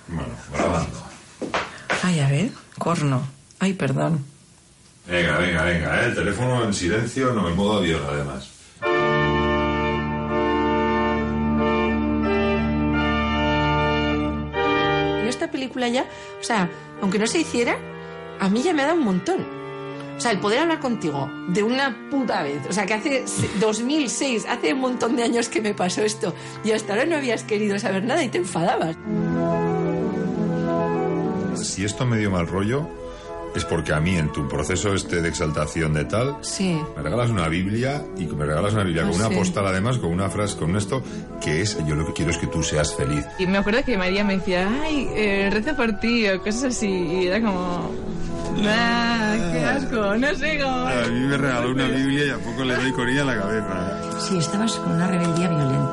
Bueno, grabando. Ay, a ver, corno. Ay, perdón. Venga, venga, venga, ¿eh? el teléfono en silencio, no en modo avión además. Yo esta película ya, o sea, aunque no se hiciera, a mí ya me dado un montón. O sea, el poder hablar contigo de una puta vez. O sea, que hace se- 2006, hace un montón de años que me pasó esto. Y hasta ahora no habías querido saber nada y te enfadabas. Si esto me dio mal rollo, es porque a mí en tu proceso este de exaltación de tal, Sí. me regalas una Biblia y me regalas una Biblia Ah, con una sí. postal además, con una frase, con esto, que es, yo lo que quiero es que tú seas feliz. Y me acuerdo que María me decía, ay, eh, reza por ti o cosas así. Y era como, ah, qué asco, no sé cómo. A mí me regaló una Biblia y a poco le doy con ella en la cabeza. Sí, estabas con una rebeldía violenta.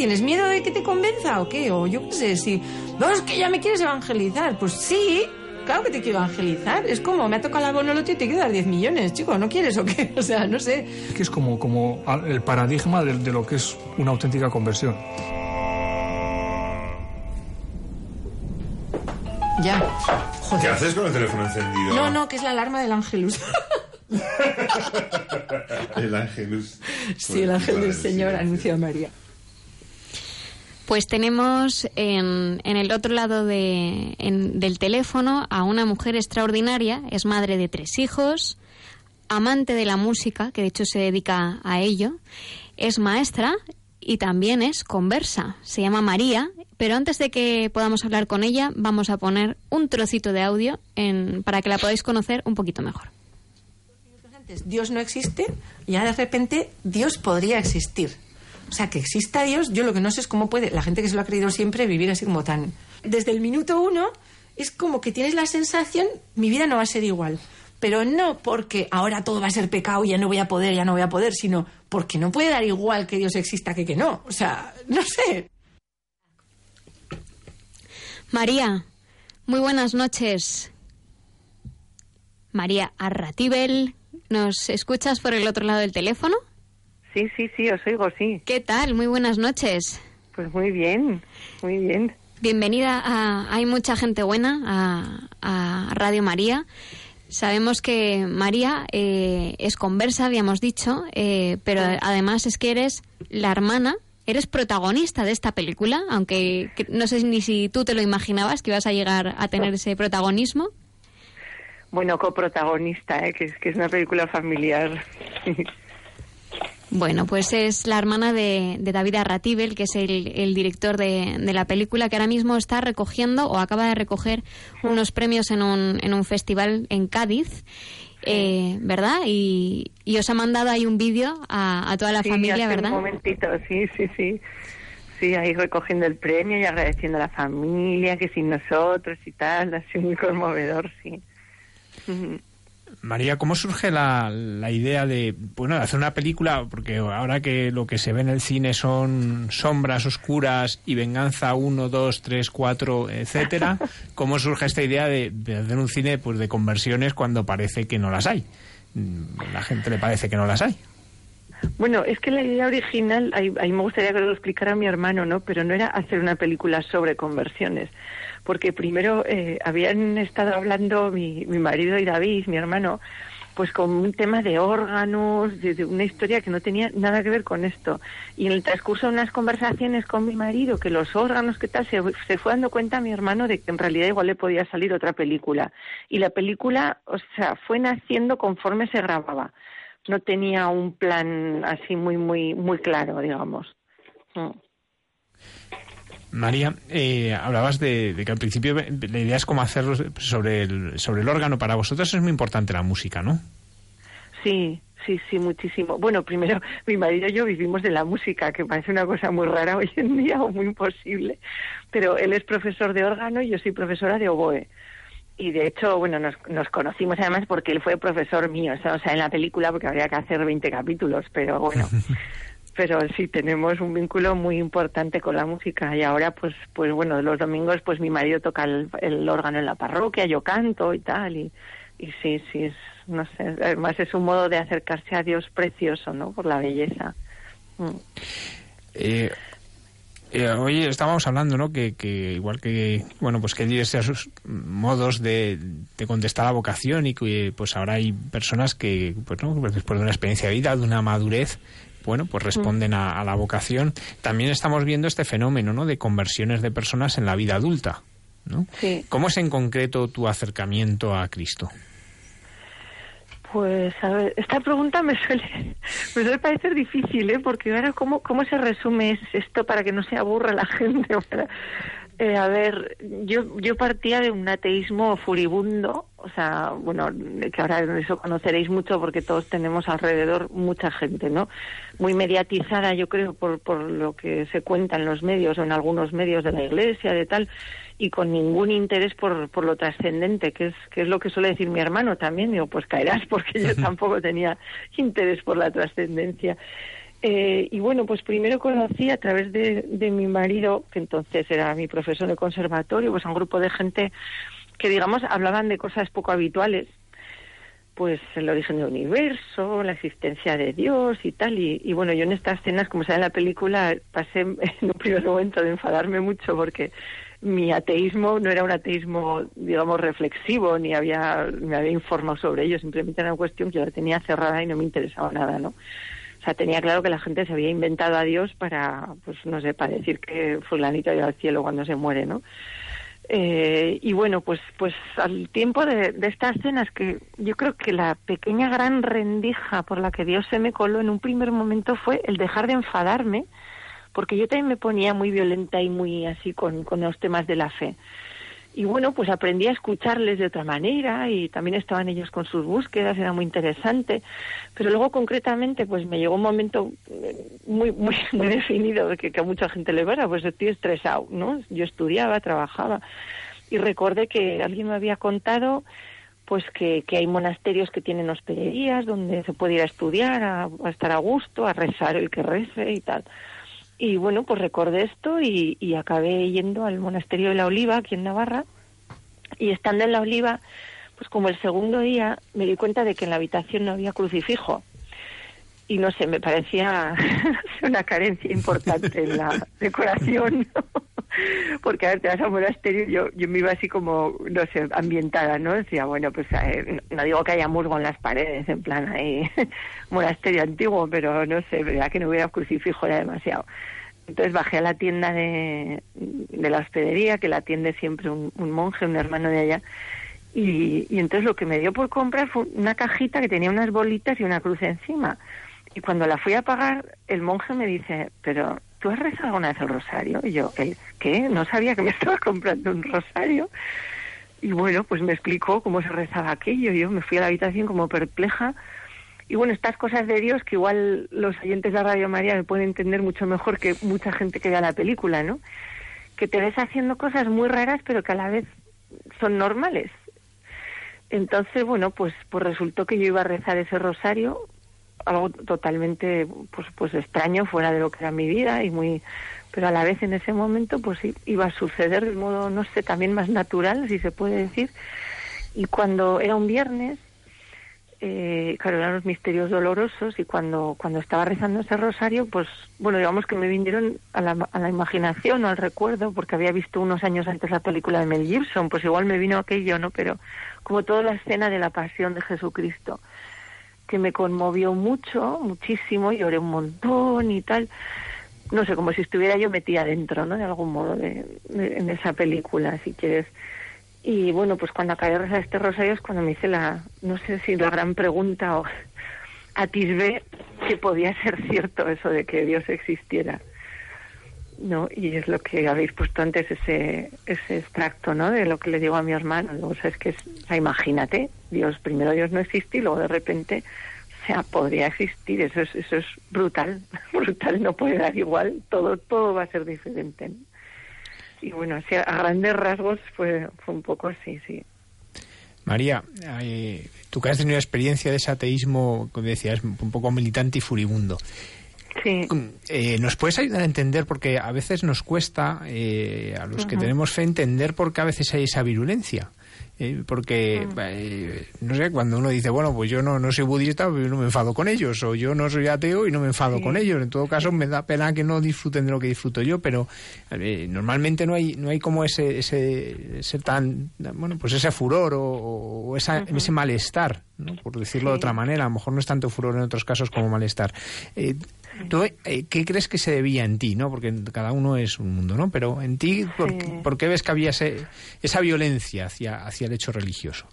Tienes miedo de que te convenza o qué? O yo qué sé, si. No, es que ya me quieres evangelizar. Pues sí, claro que te quiero evangelizar. Es como, me ha tocado la bonoloto y te quiero dar 10 millones, chico. ¿No quieres o qué? O sea, no sé. que es como, como el paradigma de, de lo que es una auténtica conversión. Ya. ¿Qué haces con el teléfono encendido? No, no, que es la alarma del Ángelus. El ángelus. sí, el ángel del Señor anunció a María. Pues tenemos en, en el otro lado de- del teléfono a una mujer extraordinaria, es madre de tres hijos, amante de la música, que de hecho se dedica a ello, es maestra y también es conversa. Se llama María, pero antes de que podamos hablar con ella, vamos a poner un trocito de audio en- para que la podáis conocer un poquito mejor. Dios no existe y ahora de repente Dios podría existir. O sea, que exista Dios, yo lo que no sé es cómo puede la gente que se lo ha creído siempre vivir así como tan... Desde el minuto uno es como que tienes la sensación, mi vida no va a ser igual. Pero no porque ahora todo va a ser pecado, ya no voy a poder, ya no voy a poder, sino porque no puede dar igual que Dios exista que que no. O sea, no sé. María, muy buenas noches. María Arratibel, ¿nos escuchas por el otro lado del teléfono? Sí, sí, sí, os oigo, sí. ¿Qué tal? Muy buenas noches. Pues muy bien, muy bien. Bienvenida a Hay mucha gente buena, a, a Radio María. Sabemos que María eh, es conversa, habíamos dicho, eh, pero además es que eres la hermana, eres protagonista de esta película, aunque que- no sé ni si tú te lo imaginabas que ibas a llegar a tener ese protagonismo. Bueno, coprotagonista, ¿eh? que, es, que es una película familiar. Bueno, pues es la hermana de, de David Arratibel, que es el, el director de, de la película, que ahora mismo está recogiendo o acaba de recoger unos premios en un, en un festival en Cádiz, eh, ¿verdad? Y, y os ha mandado ahí un vídeo a, a toda la Sí, familia, hace ¿verdad? Un momentito, sí, sí, sí. Sí, ahí recogiendo el premio y agradeciendo a la familia, que sin nosotros y tal, ha sido muy conmovedor, sí. María, ¿cómo surge la, la idea de, bueno, de hacer una película? Porque ahora que lo que se ve en el cine son sombras oscuras y venganza 1, 2, 3, 4, etcétera, ¿cómo surge esta idea de, de hacer un cine pues, de conversiones cuando parece que no las hay? Mm, La gente le parece que no las hay. Bueno, es que la idea original, ahí, ahí me gustaría que lo explicara mi hermano, ¿no? Pero no era hacer una película sobre conversiones, porque primero eh, habían estado hablando mi, marido y David, mi hermano, pues con un tema de órganos, de, una historia que no tenía nada que ver con esto. Y en el transcurso de unas conversaciones con mi marido, que los órganos, que tal, se, se fue dando cuenta mi hermano de que en realidad igual le podía salir otra película. Y la película, o sea, fue naciendo conforme se grababa no tenía un plan así muy muy muy claro digamos Mm. María, eh, hablabas de, de que al principio la idea es cómo hacerlo sobre el, sobre el órgano. Para vosotros es muy importante la música, ¿no? sí sí sí muchísimo bueno primero mi marido y yo vivimos de la música que parece una cosa muy rara hoy en día o muy imposible pero él es profesor de órgano y yo soy profesora de oboe y de hecho, bueno, nos, nos conocimos además porque él fue profesor mío, o sea, o sea, en la película porque habría que hacer 20 capítulos, pero bueno, pero sí tenemos un vínculo muy importante con la música y ahora pues pues bueno los domingos pues mi marido toca el, órgano en la parroquia yo canto y tal y, y sí sí es no sé además es un modo de acercarse a Dios precioso no por la belleza Mm. Eh, eh, hoy estábamos hablando, ¿no? Que, que igual que, bueno, pues que hay diversos modos de, de contestar la vocación y que pues ahora hay personas que, pues no, pues después de una experiencia de vida, de una madurez, bueno, pues responden a, a la vocación. También estamos viendo este fenómeno, ¿no? De conversiones de personas en la vida adulta, ¿no? Sí. ¿Cómo es en concreto tu acercamiento a Cristo? Pues, a ver, esta pregunta me suele, me suele parecer difícil, ¿eh? Porque ahora, ¿cómo, cómo se resume esto para que no se aburra la gente? Para- eh, a ver, yo, yo partía de un ateísmo furibundo, o sea, bueno, que ahora eso conoceréis mucho porque todos tenemos alrededor mucha gente, ¿no? Muy mediatizada, yo creo, por, por lo que se cuenta en los medios o en algunos medios de la iglesia, de tal, y con ningún interés por, por lo trascendente, que es, que es lo que suele decir mi hermano también. Digo, pues caerás, porque yo tampoco tenía interés por la trascendencia. Eh, y bueno, pues primero conocí a través de, de mi marido, que entonces era mi profesor de conservatorio, pues a un grupo de gente que, digamos, hablaban de cosas poco habituales, pues el origen del universo, la existencia de Dios y tal. Y, bueno, yo en estas escenas, como se ve en la película, pasé en un primer momento de enfadarme mucho porque mi ateísmo no era un ateísmo, digamos, reflexivo, ni había, me había informado sobre ello, simplemente era una cuestión que yo la tenía cerrada y no me interesaba nada, ¿no? O sea, tenía claro que la gente se había inventado a Dios para, pues no sé, para decir que fulanito iba al cielo cuando se muere, ¿no? Eh, y bueno, pues, pues al tiempo de, de estas cenas, que yo creo que la pequeña gran rendija por la que Dios se me coló en un primer momento fue el dejar de enfadarme, porque yo también me ponía muy violenta y muy así con, con los temas de la fe. Y bueno, pues aprendí a escucharles de otra manera y también estaban ellos con sus búsquedas, era muy interesante. Pero luego concretamente, pues me llegó un momento eh, muy muy, muy definido de que, que a mucha gente le va, pues estoy estresado, ¿no? Yo estudiaba, trabajaba y recordé que alguien me había contado pues que, que hay monasterios que tienen hospederías donde se puede ir a estudiar, a, a estar a gusto, a rezar el que rece y tal. Y bueno, pues recordé esto y, acabé yendo al monasterio de la Oliva, aquí en Navarra. Y estando en la Oliva, pues como el segundo día me di cuenta de que en la habitación no había crucifijo. Y no sé, me parecía una carencia importante en la decoración. Porque, a ver, te vas al monasterio, yo, yo me iba así como, no sé, ambientada, ¿no? Decía, bueno, pues eh, no digo que haya musgo en las paredes, en plan ahí, monasterio antiguo, pero no sé, verdad que no hubiera crucifijo, era demasiado. Entonces bajé a la tienda de, de la hospedería, que la atiende siempre un, un monje, un hermano de allá, y, y entonces lo que me dio por comprar fue una cajita que tenía unas bolitas y una cruz encima. Y cuando la fui a pagar, el monje me dice, pero ¿tú has rezado alguna vez el rosario? Y yo, "¿El ¿qué? No sabía que me estaba comprando un rosario. Y bueno, pues me explicó cómo se rezaba aquello. Yo me fui a la habitación como perpleja. Y bueno, estas cosas de Dios que igual los oyentes de Radio María me pueden entender mucho mejor que mucha gente que vea la película, ¿no? Que te ves haciendo cosas muy raras, pero que a la vez son normales. Entonces, bueno, pues, pues resultó que yo iba a rezar ese rosario, algo totalmente pues, pues extraño, fuera de lo que era mi vida, y muy, pero a la vez en ese momento pues iba a suceder de modo, no sé, también más natural, si se puede decir. Y cuando era un viernes, eh, claro, eran los misterios dolorosos y cuando, cuando estaba rezando ese rosario, pues bueno, digamos que me vinieron a la, a la imaginación o al recuerdo, porque había visto unos años antes la película de Mel Gibson, pues igual me vino aquello, ¿no? Pero como toda la escena de la pasión de Jesucristo, que me conmovió mucho, muchísimo, lloré un montón y tal. No sé, como si estuviera yo metida dentro, ¿no? De algún modo, de, de- en esa película, si quieres. Y bueno, pues cuando acabé de rezar este rosario es cuando me hice la, no sé si la gran pregunta o atisbé que podía ser cierto eso de que Dios existiera. ¿no? Y es lo que habéis puesto antes, ese, ese extracto, ¿no? De lo que le digo a mi hermano. O sea, es que, es, o sea, imagínate, Dios, primero Dios no existe y luego de repente, o sea, podría existir. Eso es, eso es brutal, brutal, no puede dar igual, todo, todo va a ser diferente. ¿no? Y bueno, así a grandes rasgos fue, fue un poco así, sí. María, eh, tú que has tenido experiencia de ese ateísmo, como decías, un poco militante y furibundo. Sí. Eh, ¿Nos puedes ayudar a entender? Porque a veces nos cuesta, eh, a los que tenemos fe, entender por qué a veces hay esa virulencia. Eh, porque, eh, no sé, cuando uno dice, bueno, pues yo no, no soy budista, pero yo no me enfado con ellos, o yo no soy ateo y no me enfado Sí. con ellos. En todo caso, me da pena que no disfruten de lo que disfruto yo, pero eh, normalmente no hay, no hay como ese, ese, ese tan, bueno, pues ese furor o, o esa, ese malestar, ¿no? por decirlo de otra manera. A lo mejor no es tanto furor en otros casos como malestar. ¿Tú, eh, ¿Qué crees que se debía en ti? ¿no? Porque cada uno es un mundo, ¿no? Pero en ti, ¿por, Sí. por qué ves que había ese- esa violencia hacia, hacia el hecho religioso?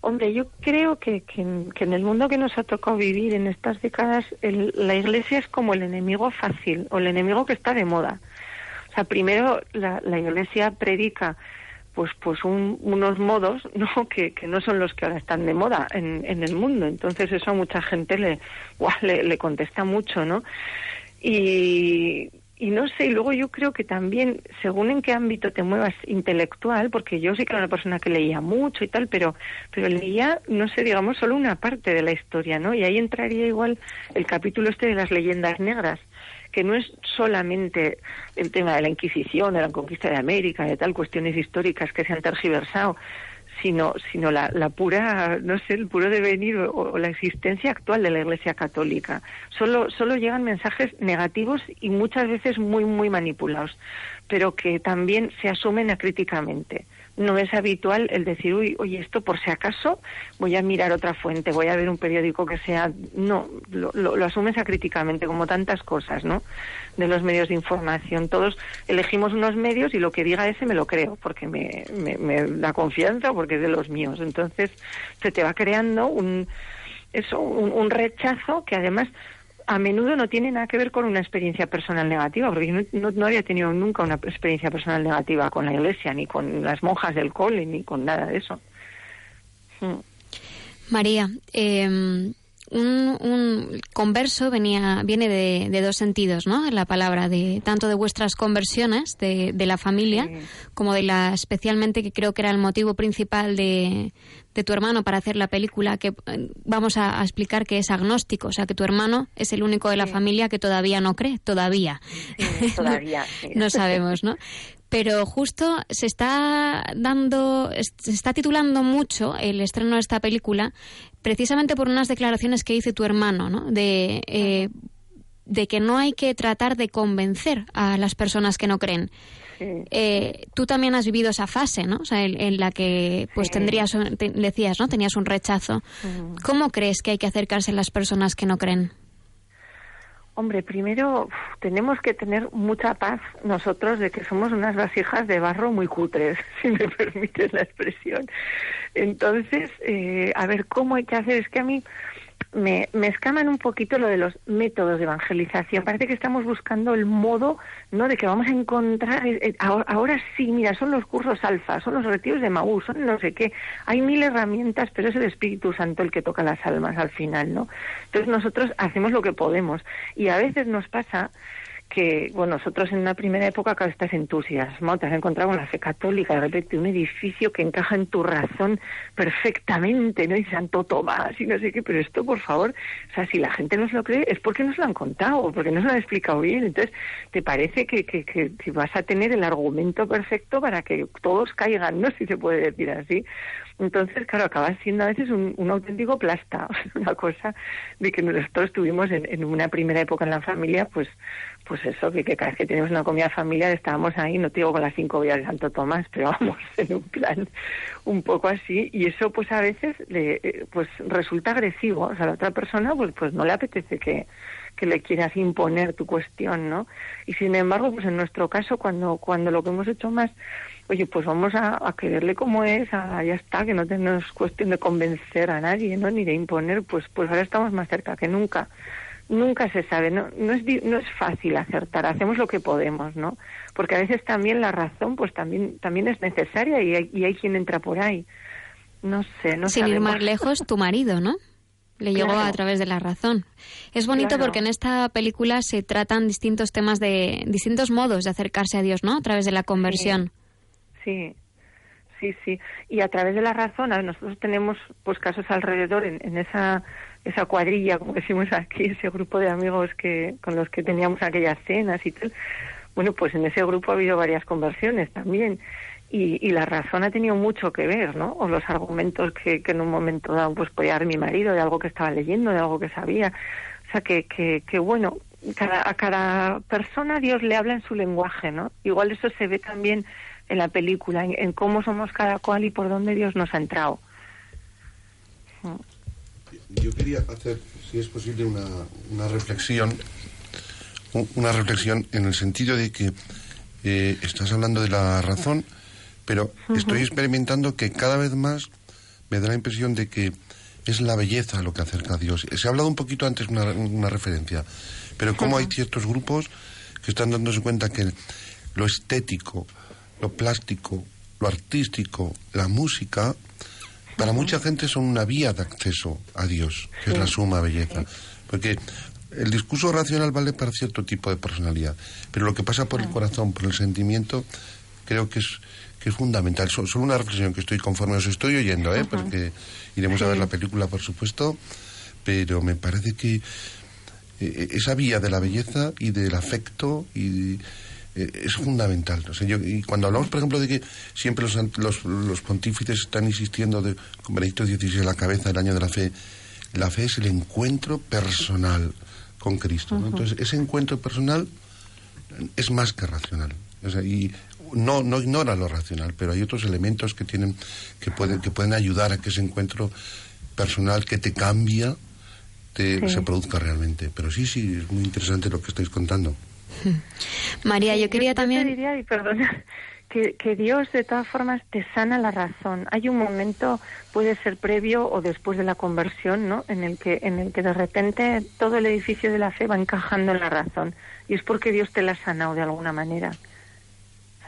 Hombre, yo creo que, que, en, que en el mundo que nos ha tocado vivir en estas décadas, el- la Iglesia es como el enemigo fácil o el enemigo que está de moda. O sea, primero la, la Iglesia predica pues pues un- unos modos no que, que no son los que ahora están de moda en, en el mundo. Entonces eso a mucha gente le, le, le contesta mucho, ¿no? Y, y no sé, y luego yo creo que también, según en qué ámbito te muevas intelectual, porque yo sí que era una persona que leía mucho y tal, pero, pero leía, no sé, digamos, solo una parte de la historia, ¿no? Y ahí entraría igual el capítulo este de las leyendas negras, que no es solamente el tema de la Inquisición, de la conquista de América, de tal, cuestiones históricas que se han tergiversado, sino, sino la, la pura, no sé, el puro devenir o, la existencia actual de la Iglesia Católica. Solo, solo llegan mensajes negativos y muchas veces muy, muy manipulados, pero que también se asumen acríticamente. No es habitual el decir, uy, oye, esto por si acaso voy a mirar otra fuente, voy a ver un periódico que sea. No, lo, lo, asumes acríticamente, como tantas cosas, ¿no? De los medios de información. Todos elegimos unos medios y lo que diga ese me lo creo, porque me, me, me da confianza, porque es de los míos. Entonces se te va creando un, eso, un rechazo que además a menudo no tiene nada que ver con una experiencia personal negativa, porque yo no, había tenido nunca una experiencia personal negativa con la iglesia, ni con las monjas del cole, ni con nada de eso. Mm. María, eh, un, un converso venía, viene de, de dos sentidos, ¿no? La palabra de tanto de vuestras conversiones de, de la familia como de la especialmente que creo que era el motivo principal de, de tu hermano para hacer la película que vamos a, a explicar que es agnóstico, o sea que tu hermano es el único de la familia que todavía no cree, todavía. Sí, todavía. sí. no sabemos, ¿no? Pero justo se está dando, se está titulando mucho el estreno de esta película precisamente por unas declaraciones que dice tu hermano, ¿no? De, eh, de que no hay que tratar de convencer a las personas que no creen. Eh, tú también has vivido esa fase, ¿no? O sea, en, en la que pues Sí. tendrías, te- decías, ¿no? Tenías un rechazo. ¿Cómo crees que hay que acercarse a las personas que no creen? Hombre, primero tenemos que tener mucha paz nosotros de que somos unas vasijas de barro muy cutres, si me permites la expresión. Entonces, eh, a ver, ¿cómo hay que hacer? Es que a mí me, me escaman un poquito lo de los métodos de evangelización. Parece que estamos buscando el modo, ¿no? De que vamos a encontrar, eh, eh, ahora, sí, mira, son los cursos alfa, son los retiros de Maús, son no sé qué. Hay mil herramientas, pero es el Espíritu Santo el que toca las almas al final, ¿no? Entonces nosotros hacemos lo que podemos. Y a veces nos pasa que, bueno, nosotros en una primera época, claro, estás entusiasmado, te has encontrado con la fe católica, de repente un edificio que encaja en tu razón perfectamente, ¿no? Y Santo Tomás y no sé qué, pero esto, por favor, o sea, si la gente no se lo cree, es porque no se lo han contado, porque no se lo han explicado bien. Entonces, te parece que, que, que, vas a tener el argumento perfecto para que todos caigan, ¿no? Si se puede decir así. Entonces, claro, acabas siendo a veces un, un auténtico plasta, una cosa de que nosotros estuvimos en, en una primera época en la familia, pues pues eso, que, cada vez que teníamos una comida familiar estábamos ahí, no te digo con las cinco vías de Santo Tomás, pero vamos, en un plan un poco así, y eso pues a veces le, eh, pues resulta agresivo, o sea, a la otra persona pues, pues no le apetece que, que le quieras imponer tu cuestión, ¿no? Y sin embargo, pues en nuestro caso, cuando, cuando lo que hemos hecho más, oye, pues vamos a, a quererle como es, a, ya está, que no tenemos cuestión de convencer a nadie, ¿no? Ni de imponer, pues, pues ahora estamos más cerca que nunca. Nunca se sabe, no, no, es, no es fácil acertar, hacemos lo que podemos, ¿no? Porque a veces también la razón, pues también, también es necesaria y hay, y hay quien entra por ahí. No sé, no Sin ir más lejos, tu marido, ¿no? Le llegó Claro. a través de la razón. Es bonito Claro. porque en esta película se tratan distintos temas de distintos modos de acercarse a Dios, ¿no? A través de la conversión. Sí, sí, sí. Y a través de la razón, a ver, nosotros tenemos pues casos alrededor en, en esa esa cuadrilla, como decimos aquí, ese grupo de amigos que con los que teníamos aquellas cenas y tal. Bueno, pues en ese grupo ha habido varias conversiones también. Y, y la razón ha tenido mucho que ver, ¿no? O los argumentos que, en un momento dado pues podía dar mi marido de algo que estaba leyendo, de algo que sabía. O sea, que, que, que bueno, cada, a cada persona Dios le habla en su lenguaje, ¿no? Igual eso se ve también en la película, en, en cómo somos cada cual y por dónde Dios nos ha entrado. Yo quería hacer, si es posible, una, una reflexión, una reflexión en el sentido de que eh, estás hablando de la razón, pero estoy experimentando que cada vez más me da la impresión de que es la belleza lo que acerca a Dios. Se ha hablado un poquito antes, una, una referencia, pero cómo hay ciertos grupos que están dándose cuenta que lo estético, lo plástico, lo artístico, la música, para mucha gente son una vía de acceso a Dios, que es la suma belleza. Porque el discurso racional vale para cierto tipo de personalidad, pero lo que pasa por el corazón, por el sentimiento, creo que es que es fundamental. Solo, solo una reflexión que estoy conforme os estoy oyendo, ¿eh? porque iremos a ver la película, por supuesto, pero me parece que eh, esa vía de la belleza y del afecto y es fundamental. O sea, yo- y cuando hablamos, por ejemplo, de que siempre los, los, los pontífices están insistiendo de, con Benedicto XVI a la cabeza del año de la fe, la fe es el encuentro personal con Cristo. ¿no? Entonces, ese encuentro personal es más que racional. O sea, y no, no ignora lo racional, pero hay otros elementos que tienen, que pueden, que pueden ayudar a que ese encuentro personal que te cambia te- Sí. se produzca realmente. Pero sí, sí, es muy interesante lo que estáis contando. María, yo quería también... diría, y perdona, que, que Dios de todas formas te sana la razón. Hay un momento, puede ser previo o después de la conversión, ¿no? En el que, en el que de repente todo el edificio de la fe va encajando en la razón. Y es porque Dios te la ha sanado de alguna manera.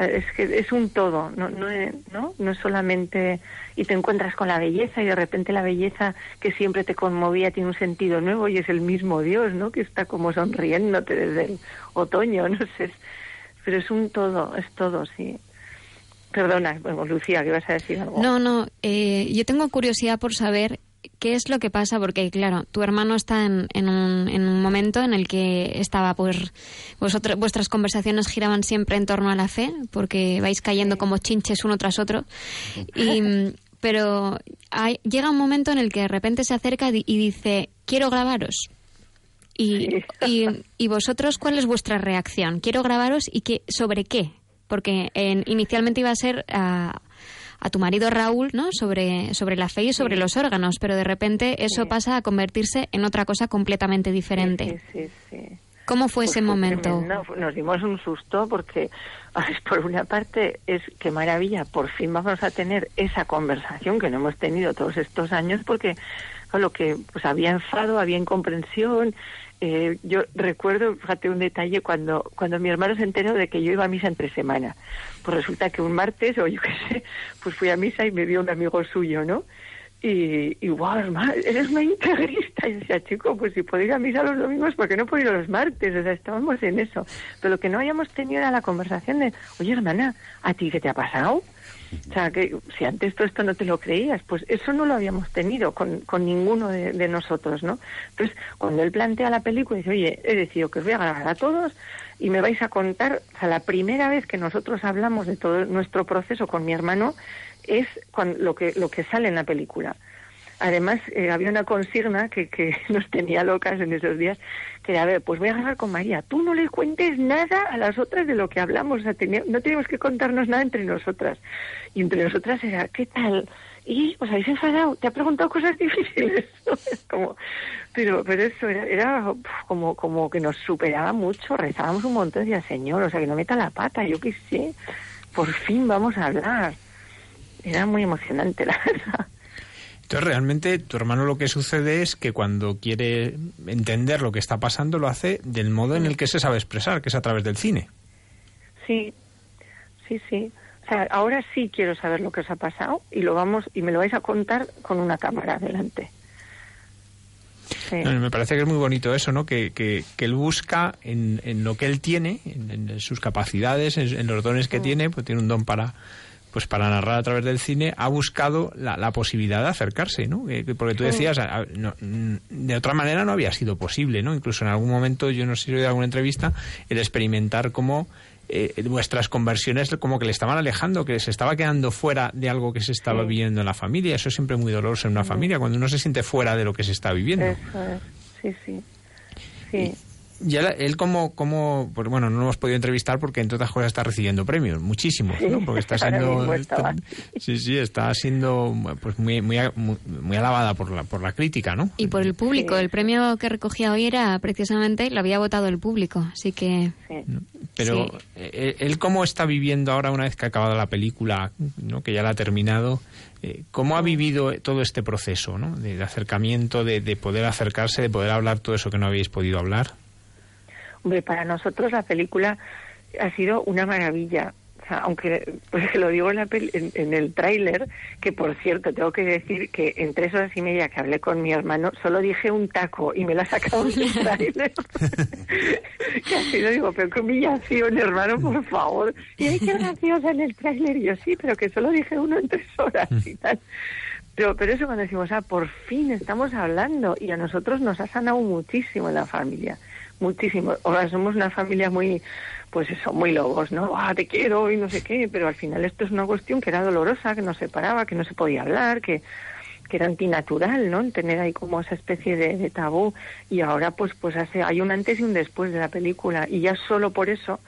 Es que es un todo, no, no, ¿no? no es solamente y te encuentras con la belleza y de repente la belleza que siempre te conmovía tiene un sentido nuevo y es el mismo Dios, ¿no? Que está como sonriéndote desde el otoño, no sé. Pero es un todo, es todo, sí. Perdona, Lucía, que vas a decir. No, no, eh, yo tengo curiosidad por saber qué es lo que pasa, porque claro, tu hermano está en, en, un, en un momento en el que estaba, pues, vosotros, vuestras conversaciones giraban siempre en torno a la fe, porque vais cayendo como chinches uno tras otro. Y, pero hay- llega un momento en el que de repente se acerca y dice, quiero grabaros. Y, y, y vosotros, ¿cuál es vuestra reacción? Quiero grabaros y qué, sobre qué. Porque en- inicialmente iba a ser a, a tu marido Raúl, ¿no? Sobre, sobre la fe y sobre los órganos, pero de repente eso pasa a convertirse en otra cosa completamente diferente. Sí. ¿Cómo fue Pues ese fue momento? tremendo. Nos dimos un susto porque, por una parte, es que maravilla, por fin vamos a tener esa conversación que no hemos tenido todos estos años porque lo que pues había enfado, había incomprensión. Eh, yo recuerdo, fíjate un detalle, cuando, cuando mi hermano se enteró de que yo iba a misa entre semana. Pues resulta que un martes, o yo qué sé, pues fui a misa y me vio un amigo suyo, ¿no? Y, y wow, hermano, eres una integrista. Y decía, chico, pues si puedo ir a misa los domingos, ¿por qué no puedo ir los martes? O sea, estábamos en eso. Pero lo que no habíamos tenido era la conversación de, oye, hermana, ¿a ti qué te ha pasado? O sea, que si antes todo esto no te lo creías, pues eso no lo habíamos tenido con, con ninguno de, nosotros, ¿no? Entonces, cuando él plantea la película, dice, oye, he decidido que os voy a grabar a todos y me vais a contar, o sea, la primera vez que nosotros hablamos de todo nuestro proceso con mi hermano es cuando, lo, que, lo que sale en la película. Además, eh, había una consigna que, que nos tenía locas en esos días, que era, a ver, pues voy a grabar con María, tú no le cuentes nada a las otras de lo que hablamos, o sea, tenía- no teníamos que contarnos nada entre nosotras. Y entre nosotras era, ¿qué tal? ¿Y os habéis enfadado? ¿Te ha preguntado cosas difíciles? Es como, pero, pero eso era, era como, como que nos superaba mucho, rezábamos un montón, decía, Señor, o sea, que no meta la pata, yo qué sé, por fin vamos a hablar. Era muy emocionante, la verdad. Entonces, realmente, tu hermano lo que sucede es que cuando quiere entender lo que está pasando, lo hace del modo en el que se sabe expresar, que es a través del cine. Sí, sí, sí. O sea, ahora sí quiero saber lo que os ha pasado y lo vamos y me lo vais a contar con una cámara delante. Sí. No, me parece que es muy bonito eso, ¿no? Que, que, que él busca en, en lo que él tiene, en, en sus capacidades, en, en los dones que tiene, pues tiene un don para pues para narrar a través del cine, ha buscado la, la posibilidad de acercarse, ¿no? Eh, que- porque tú Sí. decías, a- no, mm, de otra manera no había sido posible, ¿no? Incluso en algún momento, yo no sé si he oído alguna entrevista, el experimentar cómo eh, vuestras conversiones como que le estaban alejando, que se estaba quedando fuera de algo que se estaba Sí. viviendo en la familia. Eso es siempre muy doloroso en una familia, cuando uno se siente fuera de lo que se está viviendo. Eso es. Sí, sí. Sí. Y él, él como, como, pues bueno, no lo hemos podido entrevistar porque entre otras cosas está recibiendo premios, muchísimos, ¿no? Porque está siendo, sí, sí, está siendo, pues muy, muy, muy, muy alabada por la, por la crítica, ¿no? Y por el público. El premio que recogía hoy era precisamente, lo había votado el público. Así que. Pero Sí. eh, él cómo está viviendo ahora una vez que ha acabado la película, ¿no? que ya la ha terminado, eh, cómo ha vivido todo este proceso ¿no? de, de acercamiento, de, de poder acercarse, de poder hablar todo eso que no habéis podido hablar. Hombre, para nosotros la película ha sido una maravilla. O sea, aunque pues que lo digo en, la pel- en, en el tráiler, que por cierto tengo que decir que en tres horas y media que hablé con mi hermano, solo dije un taco y me lo ha sacado del tráiler. que así lo digo, pero qué humillación, hermano, por favor. Y ay, qué graciosa en el tráiler. Y yo sí, pero que solo dije uno en tres horas y tal. Pero, pero eso cuando decimos, ah, por fin estamos hablando. Y a nosotros nos ha sanado muchísimo en la familia. Muchísimo. Ahora somos una familia muy, pues eso, muy lobos, ¿no? Ah, te quiero y no sé qué. Pero al final esto es una cuestión que era dolorosa, que nos separaba, que no se podía hablar, que, que era antinatural, ¿no? Tener ahí como esa especie de, de tabú. Y ahora, pues, pues hace, hay un antes y un después de la película. Y ya solo por eso,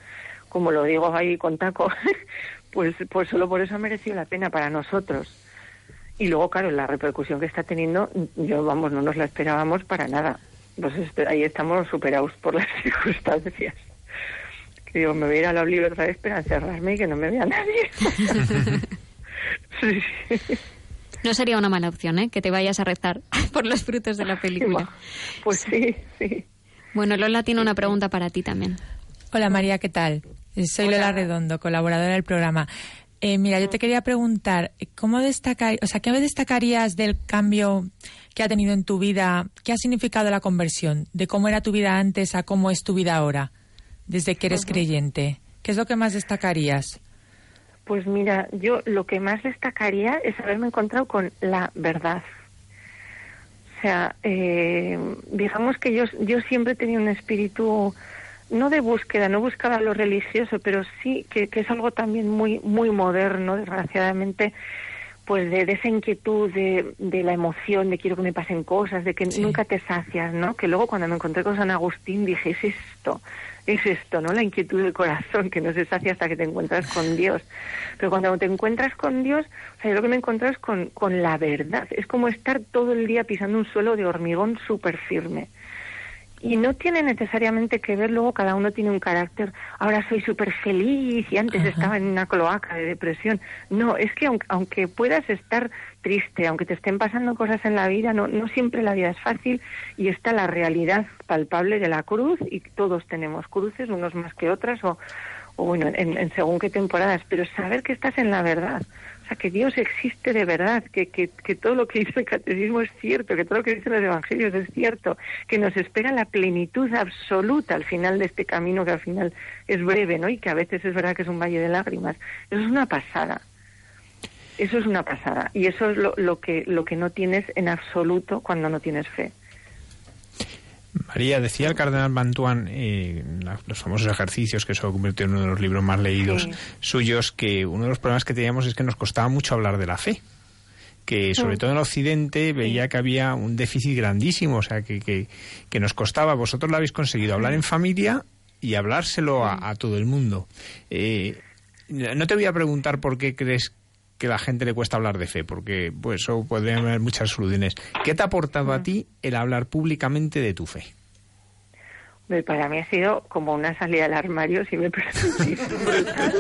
como lo digo ahí con taco, pues, pues solo por eso ha merecido la pena para nosotros. Y luego, claro, la repercusión que está teniendo, yo, vamos, no nos la esperábamos para nada. Pues este- ahí estamos superados por las circunstancias. Que digo, me voy a ir a la libertad de para encerrarme y que no me vea nadie. Sí, sí. No sería una mala opción, ¿eh? Que te vayas a rezar por los frutos de la película. Pues sí, sí. Bueno, Lola tiene una pregunta para ti también. Hola María, ¿qué tal? Eh, Soy Lola Redondo, colaboradora del programa. Eh, mira, yo te quería preguntar, ¿cómo destacar, o sea, qué destacarías del cambio que ha tenido en tu vida? ¿Qué ha significado la conversión? De cómo era tu vida antes a cómo es tu vida ahora, desde que eres creyente. ¿Qué es lo que más destacarías? Pues mira, yo lo que más destacaría es haberme encontrado con la verdad. O sea, eh, digamos que yo, yo siempre he tenido un espíritu, no de búsqueda, no buscaba lo religioso, pero sí que, que es algo también muy, muy moderno, desgraciadamente, pues de, de esa inquietud de, de la emoción, de quiero que me pasen cosas, de que nunca te sacias, ¿no? Que luego cuando me encontré con San Agustín dije, es esto, es esto, ¿no? La inquietud del corazón que no se sacia hasta que te encuentras con Dios. Pero cuando te encuentras con Dios, o sea, yo lo que me encuentro es con, con la verdad. Es como estar todo el día pisando un suelo de hormigón súper firme. Y no tiene necesariamente que ver, luego cada uno tiene un carácter, ahora soy súper feliz y antes estaba en una cloaca de depresión. No, es que aunque, aunque puedas estar triste, aunque te estén pasando cosas en la vida, no, no siempre la vida es fácil y está la realidad palpable de la cruz y todos tenemos cruces, unos más que otras o, o bueno, en, en según qué temporadas, pero saber que estás en la verdad, sea, que Dios existe de verdad, que, que, que todo lo que dice el catecismo es cierto, que todo lo que dicen los evangelios es cierto, que nos espera la plenitud absoluta al final de este camino que al final es breve, ¿no? Y que a veces es verdad que es un valle de lágrimas. Eso es una pasada. Eso es una pasada. Y eso es lo, lo que, lo que no tienes en absoluto cuando no tienes fe. María, decía el cardenal Bantuán, eh, los famosos ejercicios que se ha convertido en uno de los libros más leídos Sí. suyos, que uno de los problemas que teníamos es que nos costaba mucho hablar de la fe. Que sobre Mm. todo en Occidente veía que había un déficit grandísimo, o sea, que, que, que nos costaba. Vosotros lo habéis conseguido, hablar en familia y hablárselo a, a todo el mundo. Eh, no te voy a preguntar por qué crees que la gente le cuesta hablar de fe, porque pues eso podría haber muchas soluciones. ¿Qué te ha aportado a ti el hablar públicamente de tu fe? Para mí ha sido como una salida al armario, si me permitís. brutal.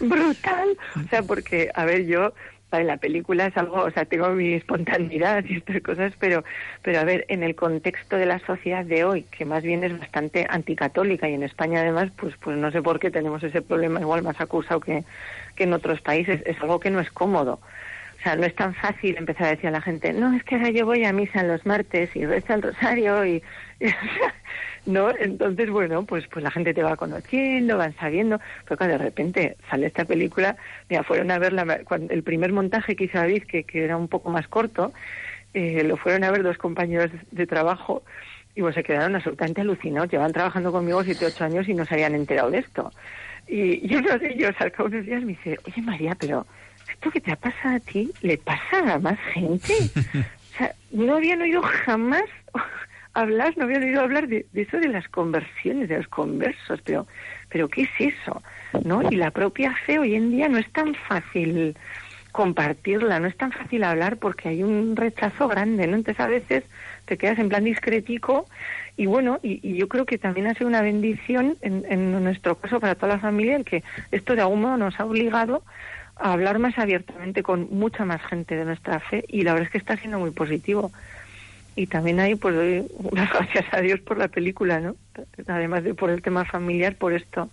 brutal. O sea, porque, a ver, yo en la película es algo, o sea, tengo mi espontaneidad y estas cosas, pero, pero a ver, en el contexto de la sociedad de hoy, que más bien es bastante anticatólica y en España además, pues, pues no sé por qué tenemos ese problema igual más acusado que, que en otros países, es algo que no es cómodo. O sea, no es tan fácil empezar a decir a la gente, no, es que ahora yo voy a misa los martes y rezo el rosario y, ¿no? Entonces, bueno, pues pues la gente te va conociendo, van sabiendo, pero claro, de repente sale esta película, mira, fueron a verla, cuando, el primer montaje que hizo David, que, que era un poco más corto, eh, lo fueron a ver dos compañeros de trabajo y pues se quedaron absolutamente alucinados, llevan trabajando conmigo siete, ocho años y no se habían enterado de esto. Y, y uno de ellos al cabo de unos días me dice, oye María, pero esto que te ha pasado a ti, ¿le pasa a más gente? O sea, no habían oído jamás hablar, no habían oído hablar de, de eso de las conversiones, de los conversos, pero, pero ¿qué es eso? ¿No? Y la propia fe hoy en día no es tan fácil compartirla. No es tan fácil hablar porque hay un rechazo grande, ¿no? Entonces a veces te quedas en plan discretico y bueno, y, y yo creo que también ha sido una bendición en, en nuestro caso para toda la familia el que esto de algún modo nos ha obligado a hablar más abiertamente con mucha más gente de nuestra fe y la verdad es que está siendo muy positivo. Y también ahí pues doy unas gracias a Dios por la película, ¿no? Además de por el tema familiar, por esto.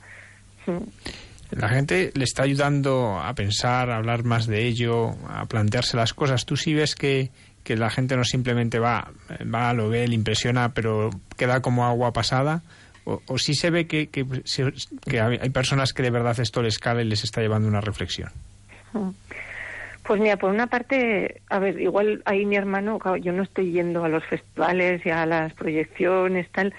Mm. La gente le está ayudando a pensar, a hablar más de ello, a plantearse las cosas. Tú sí ves que, que la gente no simplemente va, va, lo ve, le impresiona, pero queda como agua pasada. O, o sí se ve que, hay personas que de verdad esto les cala y les está llevando una reflexión. Mm. Pues mira, por una parte, a ver, igual ahí mi hermano, yo no estoy yendo a los festivales y a las proyecciones, tal,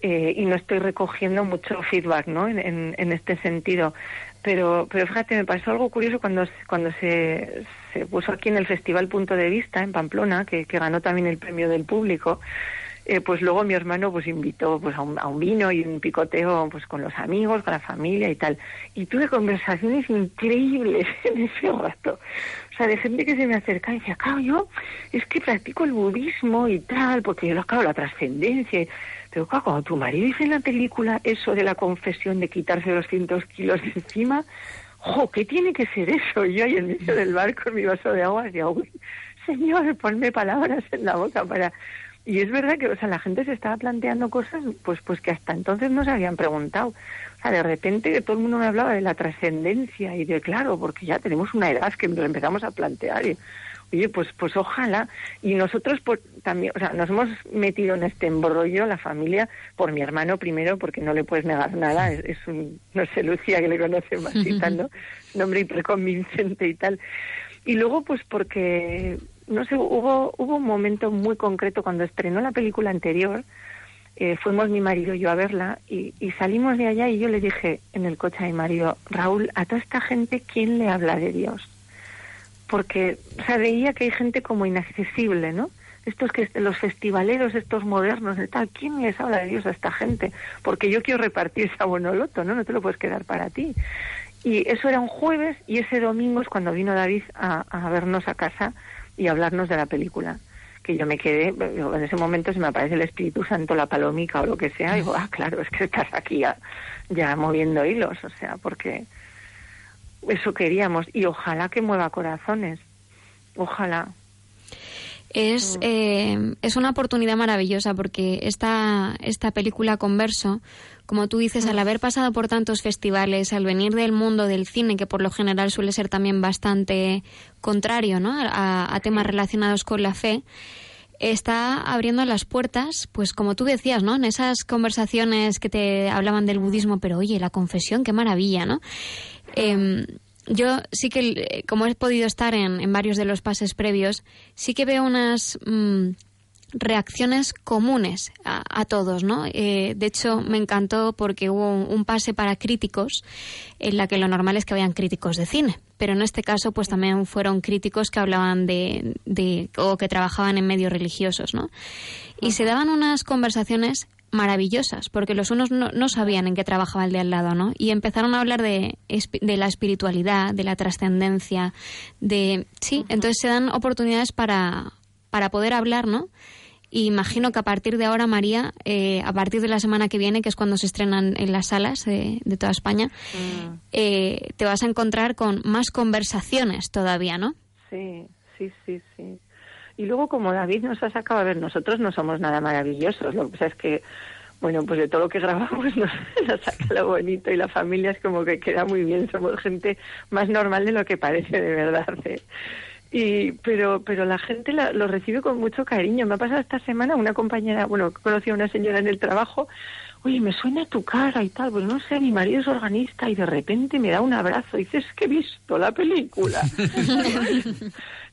eh, y no estoy recogiendo mucho feedback, ¿no? En, en, este sentido. Pero, pero fíjate, me pasó algo curioso cuando, cuando se, se puso aquí en el Festival Punto de Vista, en Pamplona, que, ganó también el premio del público. Eh, pues luego mi hermano pues invitó pues a un, a un vino y un picoteo pues con los amigos, con la familia y tal. Y tuve conversaciones increíbles en ese rato. O sea, de gente que se me acerca y decía, claro, yo es que practico el budismo y tal, porque yo, claro, la trascendencia. Pero claro, cuando tu marido dice en la película eso de la confesión de quitarse 200 kilos de encima, ¡jo! ¿Qué tiene que ser eso? Y yo ahí en medio del bar con mi vaso de agua decía, señor, ponme palabras en la boca para... Y es verdad que, o sea, la gente se estaba planteando cosas, pues, pues que hasta entonces no se habían preguntado. O sea, de repente todo el mundo me hablaba de la trascendencia y de, claro, porque ya tenemos una edad que lo empezamos a plantear. Y, oye, pues, pues ojalá. Y nosotros pues, también, o sea, nos hemos metido en este embrollo, la familia, por mi hermano primero, porque no le puedes negar nada. Es, es un, no sé, Lucía, que le conoce más y tal, ¿no? Un hombre hiperconvincente y tal. Y luego, pues porque, no sé, hubo, hubo un momento muy concreto cuando estrenó la película anterior, eh, fuimos mi marido y yo a verla y, y salimos de allá y yo le dije en el coche a mi marido, Raúl, a toda esta gente, ¿quién le habla de Dios? Porque, o sea, veía que hay gente como inaccesible, ¿no? Estos que los festivaleros, estos modernos y tal, ¿quién les habla de Dios a esta gente? Porque yo quiero repartir esa bonoloto, ¿no? No te lo puedes quedar para ti. Y eso era un jueves y ese domingo es cuando vino David a, vernos a casa y a hablarnos de la película. Que yo me quedé, en ese momento se me aparece el Espíritu Santo, la palomica o lo que sea, y digo, ah, claro, es que estás aquí ya moviendo hilos, o sea, porque eso queríamos. Y ojalá que mueva corazones, ojalá. Es, eh, es una oportunidad maravillosa porque esta, esta película Converso, como tú dices, al haber pasado por tantos festivales, al venir del mundo del cine, que por lo general suele ser también bastante contrario ¿no? a, a temas relacionados con la fe, está abriendo las puertas, pues como tú decías, ¿no? En esas conversaciones que te hablaban del budismo, pero oye, la confesión, qué maravilla, ¿no? Em, yo sí que, eh, como he podido estar en, en varios de los pases previos, sí que veo unas mm, reacciones comunes a, a todos, ¿no? Eh, de hecho, me encantó porque hubo un, un pase para críticos en la que lo normal es que vayan críticos de cine, pero en este caso, pues también fueron críticos que hablaban de, de o que trabajaban en medios religiosos, ¿no? Y se daban unas conversaciones maravillosas, porque los unos no, no sabían en qué trabajaba el de al lado, ¿no? Y empezaron a hablar de, de la espiritualidad, de la trascendencia, de... Sí, entonces se dan oportunidades para, para poder hablar, ¿no? Y imagino que a partir de ahora, María, eh, a partir de la semana que viene, que es cuando se estrenan en las salas de, de toda España, eh, te vas a encontrar con más conversaciones todavía, ¿no? Sí, sí, sí, sí. Y luego, como David nos ha sacado, a ver, nosotros no somos nada maravillosos, lo que pasa es que, bueno, pues de todo lo que grabamos nos, nos saca lo bonito y la familia es como que queda muy bien, somos gente más normal de lo que parece, de verdad. ¿eh? Y, pero, pero la gente la- lo recibe con mucho cariño. Me ha pasado esta semana una compañera, bueno, conocí a una señora en el trabajo, oye, me suena tu cara y tal, pues no sé, mi marido es organista y de repente me da un abrazo y dice, es que he visto la película.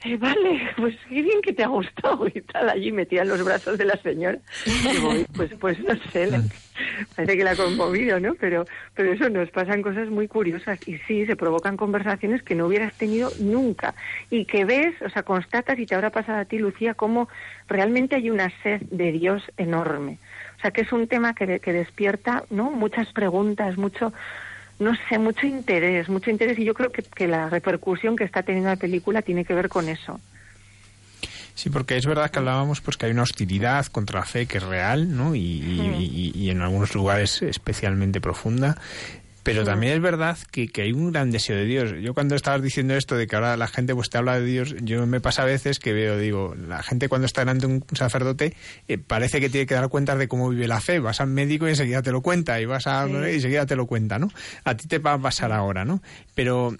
Eh, vale, pues qué bien que te ha gustado y tal, allí metía en los brazos de la señora. Digo, "Uy, pues, pues no sé, la- parece que la ha conmovido, ¿no? Pero, pero eso nos pasan cosas muy curiosas y sí, se provocan conversaciones que no hubieras tenido nunca y que ves, o sea, constatas y te habrá pasado a ti, Lucía, cómo realmente hay una sed de Dios enorme. O sea, que es un tema que, que despierta, ¿no? Muchas preguntas, mucho, no sé, mucho interés, mucho interés y yo creo que, que la repercusión que está teniendo la película tiene que ver con eso. Sí, porque es verdad que hablábamos pues que hay una hostilidad contra la fe que es real, ¿no? Y, y- y- y en algunos lugares especialmente profunda. Pero también es verdad que, que hay un gran deseo de Dios. Yo cuando estabas diciendo esto de que ahora la gente pues te habla de Dios, yo me pasa a veces que veo, digo, la gente cuando está delante de un sacerdote eh, parece que tiene que dar cuenta de cómo vive la fe. Vas al médico y enseguida te lo cuenta y vas a Sí. y enseguida te lo cuenta, ¿no? A ti te va a pasar ahora, ¿no? Pero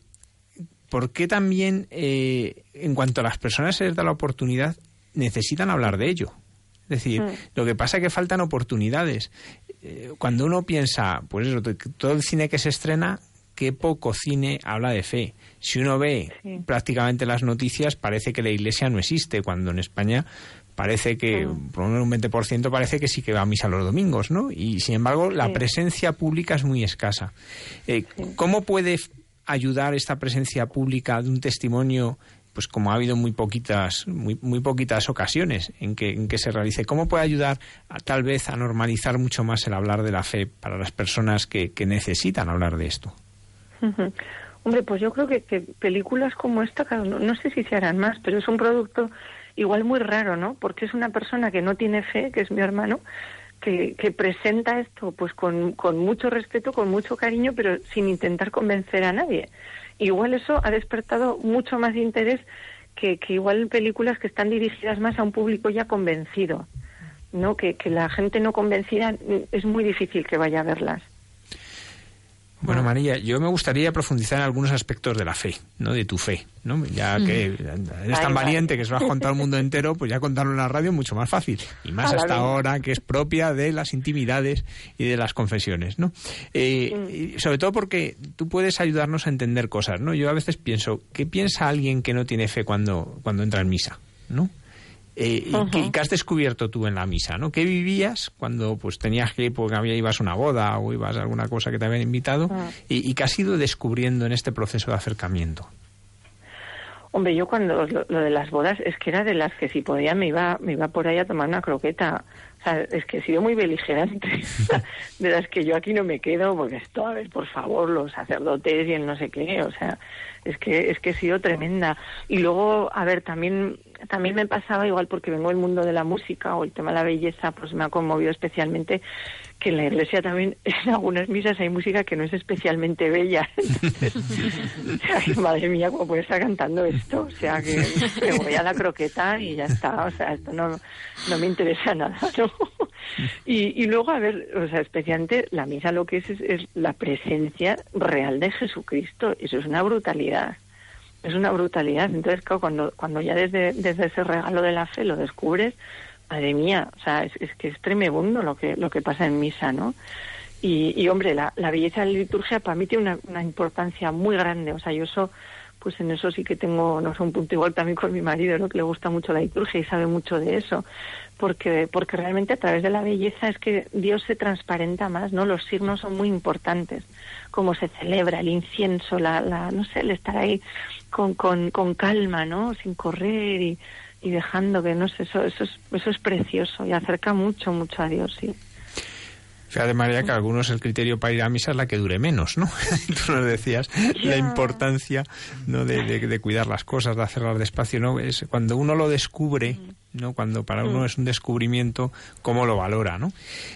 ¿por qué también, eh, en cuanto a las personas se les da la oportunidad, necesitan hablar de ello? Es decir, Mm. lo que pasa es que faltan oportunidades. Eh, cuando uno piensa, pues eso, to- todo el cine que se estrena, qué poco cine habla de fe. Si uno ve Sí. prácticamente las noticias, parece que la iglesia no existe, cuando en España parece que, por lo menos un 20% parece que sí que va a misa los domingos, ¿no? Y sin embargo, la presencia pública es muy escasa. Eh, ¿Cómo puede ayudar esta presencia pública de un testimonio pues como ha habido muy poquitas muy, muy poquitas ocasiones en que, en que se realice cómo puede ayudar a, tal vez a normalizar mucho más el hablar de la fe para las personas que, que necesitan hablar de esto. Hombre, pues yo creo que, que películas como esta, no, no sé si se harán más, pero es un producto igual muy raro, ¿no? Porque es una persona que no tiene fe, que es mi hermano, que, que presenta esto pues con, con mucho respeto, con mucho cariño, pero sin intentar convencer a nadie. Igual eso ha despertado mucho más interés que, que igual películas que están dirigidas más a un público ya convencido, ¿no? Que, que la gente no convencida es muy difícil que vaya a verlas. Bueno, María, yo me gustaría profundizar en algunos aspectos de la fe, ¿no? De tu fe, ¿no? Ya que eres tan valiente que se lo has contado al mundo entero, pues ya contarlo en la radio es mucho más fácil. Y más Ala, hasta ahora, que es propia de las intimidades y de las confesiones, ¿no? Eh, y sobre todo porque tú puedes ayudarnos a entender cosas, ¿no? Yo a veces pienso, ¿qué piensa alguien que no tiene fe cuando, cuando entra en misa, ¿no? Eh, y Ujú. ¿qué, qué has descubierto tú en la misa? ¿no? ¿Qué vivías cuando pues tenías que ir porque había, ibas a una boda o ibas a alguna cosa que te habían invitado? Ah. Y, y qué has ido descubriendo en este proceso de acercamiento? Hombre, yo cuando lo, lo de las bodas es que era de las que si podía me iba me iba por ahí a tomar una croqueta. O sea, es que he sido muy beligerante. de las que yo aquí no me quedo porque esto, a ver, por favor, los sacerdotes y el no sé qué. O sea, es que es que he sido tremenda. Y luego, a ver, también también me pasaba igual porque vengo del mundo de la música o el tema de la belleza, pues me ha conmovido especialmente que en la iglesia también en algunas misas hay música que no es especialmente bella. Entonces, madre mía, ¿cómo puede estar cantando esto? O sea, que me voy a la croqueta y ya está. O sea, esto no, no me interesa nada. Y, y luego, a ver, o sea, especialmente la misa lo que es, es es la presencia real de Jesucristo. Eso es una brutalidad. Es una brutalidad. Entonces, claro, cuando, cuando ya desde, desde ese regalo de la fe lo descubres, madre mía, o sea, es, es que es tremebundo lo que, lo que pasa en misa, ¿no? Y, y hombre, la, la belleza de la liturgia para mí tiene una, una importancia muy grande. O sea, yo eso, pues en eso sí que tengo, no sé, un punto igual también con mi marido, ¿no? Que le gusta mucho la liturgia y sabe mucho de eso. Porque, porque realmente a través de la belleza es que Dios se transparenta más, ¿no? Los signos son muy importantes. Cómo se celebra el incienso, la, la no sé, el estar ahí con, con, con calma, ¿no? Sin correr y, y dejando que, no sé, eso, eso, es, eso es precioso y acerca mucho, mucho a Dios, sí. Fíjate, María, que algunos el criterio para ir a misa es la que dure menos, ¿no? Tú nos decías la importancia ¿no? de, de- de cuidar las cosas, de hacerlas despacio, ¿no? Es cuando uno lo descubre, ¿no? Cuando para uno es un descubrimiento, cómo lo valora, ¿no?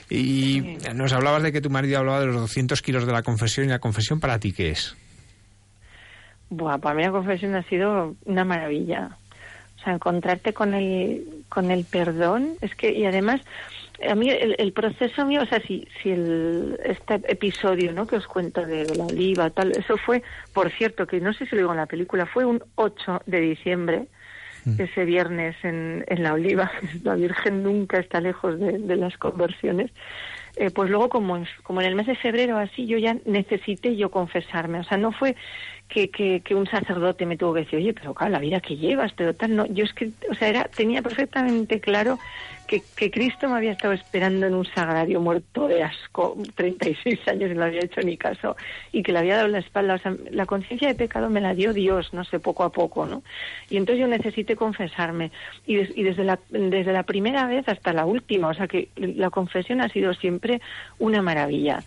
Y nos hablabas de que tu marido hablaba de los 200 kilos de la confesión, y la confesión para ti, ¿qué es? Buah, para mí la confesión ha sido una maravilla. O sea, encontrarte con el, con el perdón, es que, y además, a mí el, el proceso mío, o sea, si, si el, este episodio, ¿no? Que os cuento de, de la oliva, tal, eso fue, por cierto, que no sé si lo digo en la película, fue un 8 de diciembre, ese viernes en, en la oliva, la Virgen nunca está lejos de, de las conversiones. Eh, pues luego como en, como en el mes de febrero así yo ya necesité yo confesarme o sea no fue que, que, que un sacerdote me tuvo que decir oye pero claro la vida que llevas pero tal no yo es que o sea era tenía perfectamente claro que, que Cristo me había estado esperando en un sagrario muerto de asco 36 años y no había hecho ni caso y que le había dado la espalda o sea la conciencia de pecado me la dio Dios no sé poco a poco no y entonces yo necesité confesarme y, y desde la desde la primera vez hasta la última o sea que la confesión ha sido siempre una maravilla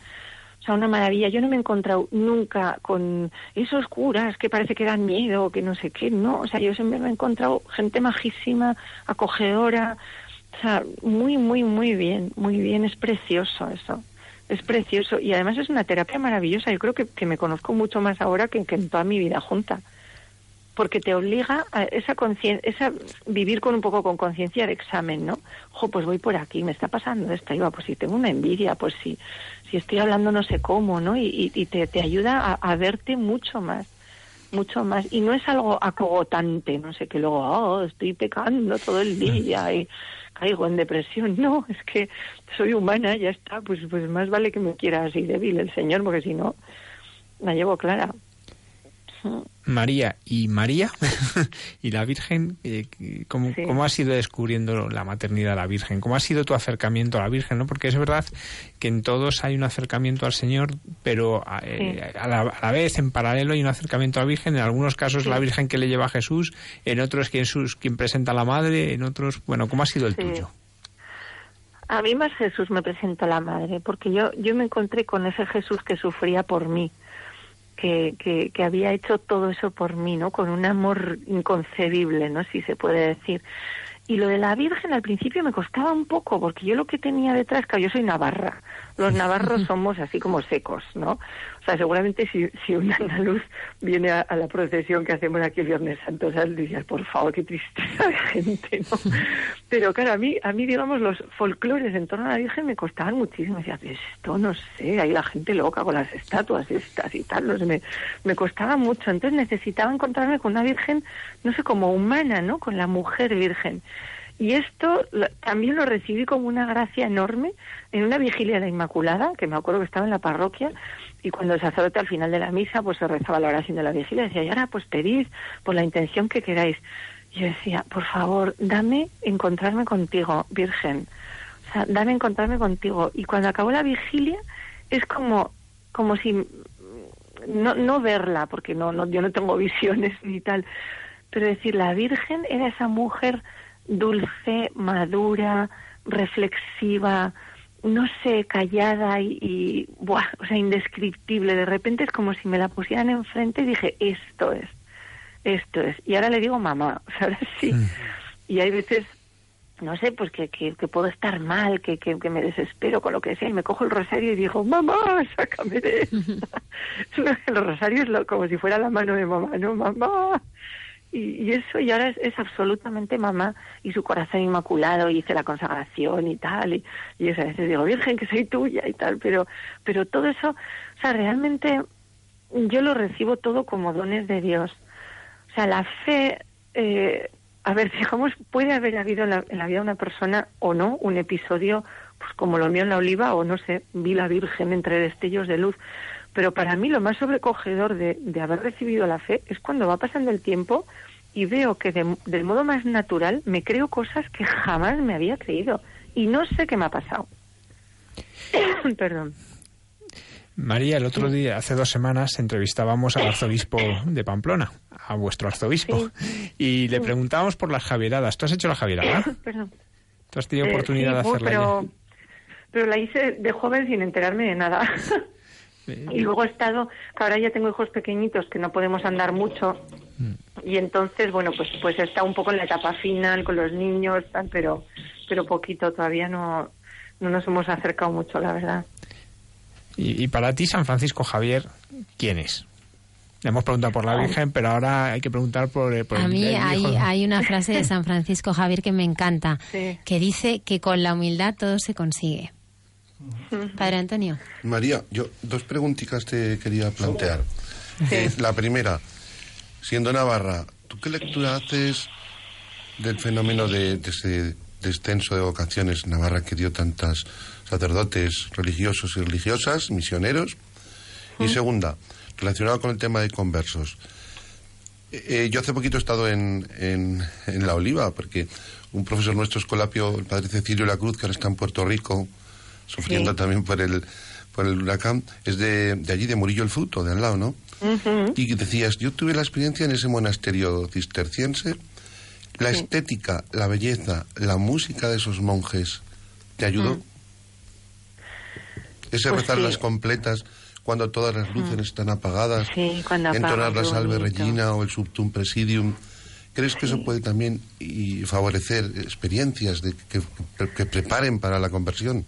sea, una maravilla. Yo no me he encontrado nunca con esos curas que parece que dan miedo, que no sé qué, no. O sea, yo siempre me he encontrado gente majísima, acogedora. O sea, muy, muy, muy bien, muy bien. Es precioso eso. Es precioso. Y además es una terapia maravillosa. Yo creo que, que me conozco mucho más ahora que, en toda mi vida junta porque te obliga a esa conciencia, esa vivir con un poco con conciencia de examen, ¿no? Ojo, pues voy por aquí, me está pasando esto, iba, pues si tengo una envidia, pues si, si estoy hablando no sé cómo, ¿no? Y, te, te ayuda a, a verte mucho más, mucho más. Y no es algo acogotante, no sé, que luego, oh, estoy pecando todo el día y caigo en depresión. No, es que soy humana, ya está, pues, pues más vale que me quiera así débil el Señor, porque si no, la llevo clara. María y María y la Virgen, eh, ¿cómo, Sí. cómo has ido descubriendo la maternidad de la Virgen? ¿Cómo ha sido tu acercamiento a la Virgen? ¿no? Porque es verdad que en todos hay un acercamiento al Señor, pero a, eh, a la, a la vez, en paralelo, hay un acercamiento a la Virgen. En algunos casos Sí. la Virgen que le lleva a Jesús, en otros Jesús quien presenta a la Madre, en otros, bueno, ¿cómo ha sido el tuyo? A mí más Jesús me presenta la madre, porque yo, yo me encontré con ese Jesús que sufría por mí, que, que, que había hecho todo eso por mí, ¿no? Con un amor inconcebible, ¿no? Si se puede decir. Y lo de la Virgen al principio me costaba un poco, porque yo lo que tenía detrás, que yo soy navarra, los navarros somos así como secos, ¿no? O sea, seguramente si, si un andaluz viene a, a la procesión que hacemos aquí el Viernes Santo, ¿sabes? Dirías, por favor, qué tristeza de gente, ¿no? Pero claro, a mí, a mí digamos, los folclores en torno a la Virgen me costaban muchísimo. Decía, esto no sé, hay la gente loca con las estatuas estas y tal, no sé, me, me costaba mucho. Entonces necesitaba encontrarme con una Virgen, no sé, como humana, ¿no? Con la mujer Virgen. Y esto también lo recibí como una gracia enorme en una vigilia de la Inmaculada, que me acuerdo que estaba en la parroquia, y cuando el sacerdote al final de la misa pues se rezaba la oración de la vigilia, decía, y ahora pues pedid por la intención que queráis. Yo decía, por favor, dame encontrarme contigo, Virgen. O sea, dame encontrarme contigo. Y cuando acabó la vigilia, es como, como si no, no verla, porque no, no, yo no tengo visiones ni tal, pero decir, la Virgen era esa mujer dulce, madura, reflexiva, no sé, callada y, y buah, o sea, indescriptible. De repente es como si me la pusieran enfrente y dije, esto es, esto es. Y ahora le digo mamá, o sea, ahora sí. Y hay veces, no sé, pues que, que, que puedo estar mal, que, que, que me desespero con lo que sea y me cojo el rosario y digo, mamá, sácame de esta. el rosario es lo- como si fuera la mano de mamá, ¿no? Mamá. Y, y eso, y ahora es, absolutamente mamá y su corazón inmaculado, y hice la consagración y tal, y, y a veces digo, Virgen, que soy tuya y tal, pero, pero todo eso, o sea, realmente yo lo recibo todo como dones de Dios. O sea, la fe, eh, a ver, digamos, puede haber habido en la, en la vida de una persona o no un episodio, pues como lo mío en la oliva, o no sé, vi la Virgen entre destellos de luz. Pero para mí lo más sobrecogedor de, de haber recibido la fe es cuando va pasando el tiempo y veo que de- del modo más natural me creo cosas que jamás me había creído. Y no sé qué me ha pasado. Perdón. María, el otro día, hace dos semanas, entrevistábamos al arzobispo de Pamplona, a vuestro arzobispo, y le preguntábamos por las Javieradas. ¿Tú has hecho la Javierada? Perdón. ¿Tú has tenido Eh, oportunidad sí, de hacerla pero, pero la hice de joven sin enterarme de nada. y luego he estado, que ahora ya tengo hijos pequeñitos que no podemos andar mucho. Y entonces, bueno, pues pues he estado un poco en la etapa final con los niños, tal, pero pero poquito, todavía no, no nos hemos acercado mucho, la verdad. Y, y para ti, San Francisco Javier, ¿quién es? Le hemos preguntado por la Virgen, pero ahora hay que preguntar por, eh, por A mí el hay, hay una frase de San Francisco Javier que me encanta, que dice que con la humildad todo se consigue. Padre Antonio. María, yo dos preguntitas te quería plantear. Eh, la primera, siendo Navarra, ¿tú qué lectura haces del fenómeno de, de ese descenso de vocaciones en Navarra que dio tantas sacerdotes religiosos y religiosas, misioneros? Y segunda, relacionado con el tema de conversos. Eh, eh, yo hace poquito he estado en, en, en La Oliva, porque un profesor nuestro escolapio, el padre Cecilio La Cruz, que ahora está en Puerto Rico, sufriendo Sí. también por el, por el huracán, es de, de allí, de Murillo el Fruto, de al lado, ¿no? Y decías, yo tuve la experiencia en ese monasterio cisterciense, la Sí. estética, la belleza, la música de esos monjes, ¿te ayudó? Ese Pues rezar sí. las completas cuando todas las luces están apagadas, Sí, cuando entonar la salve regina o el subtum presidium. ¿Crees que eso puede también y favorecer experiencias de que, que- que preparen para la conversión?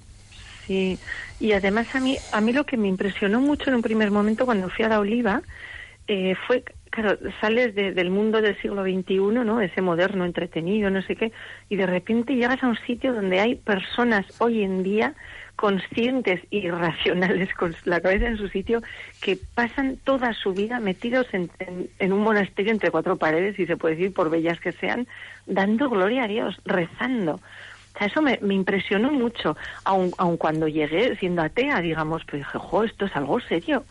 Sí, y además a mí, a mí lo que me impresionó mucho en un primer momento cuando fui a la Oliva eh, fue, claro, sales de- del mundo del siglo XXI, ¿no? Ese moderno, entretenido, no sé qué, y de repente llegas a un sitio donde hay personas hoy en día conscientes y racionales, con la cabeza en su sitio, que pasan toda su vida metidos en, en- en un monasterio entre cuatro paredes, si se puede decir, por bellas que sean, dando gloria a Dios, rezando. O sea, eso me, me impresionó mucho, aun, aun cuando llegué siendo atea, digamos, pero dije, jo, esto es algo serio,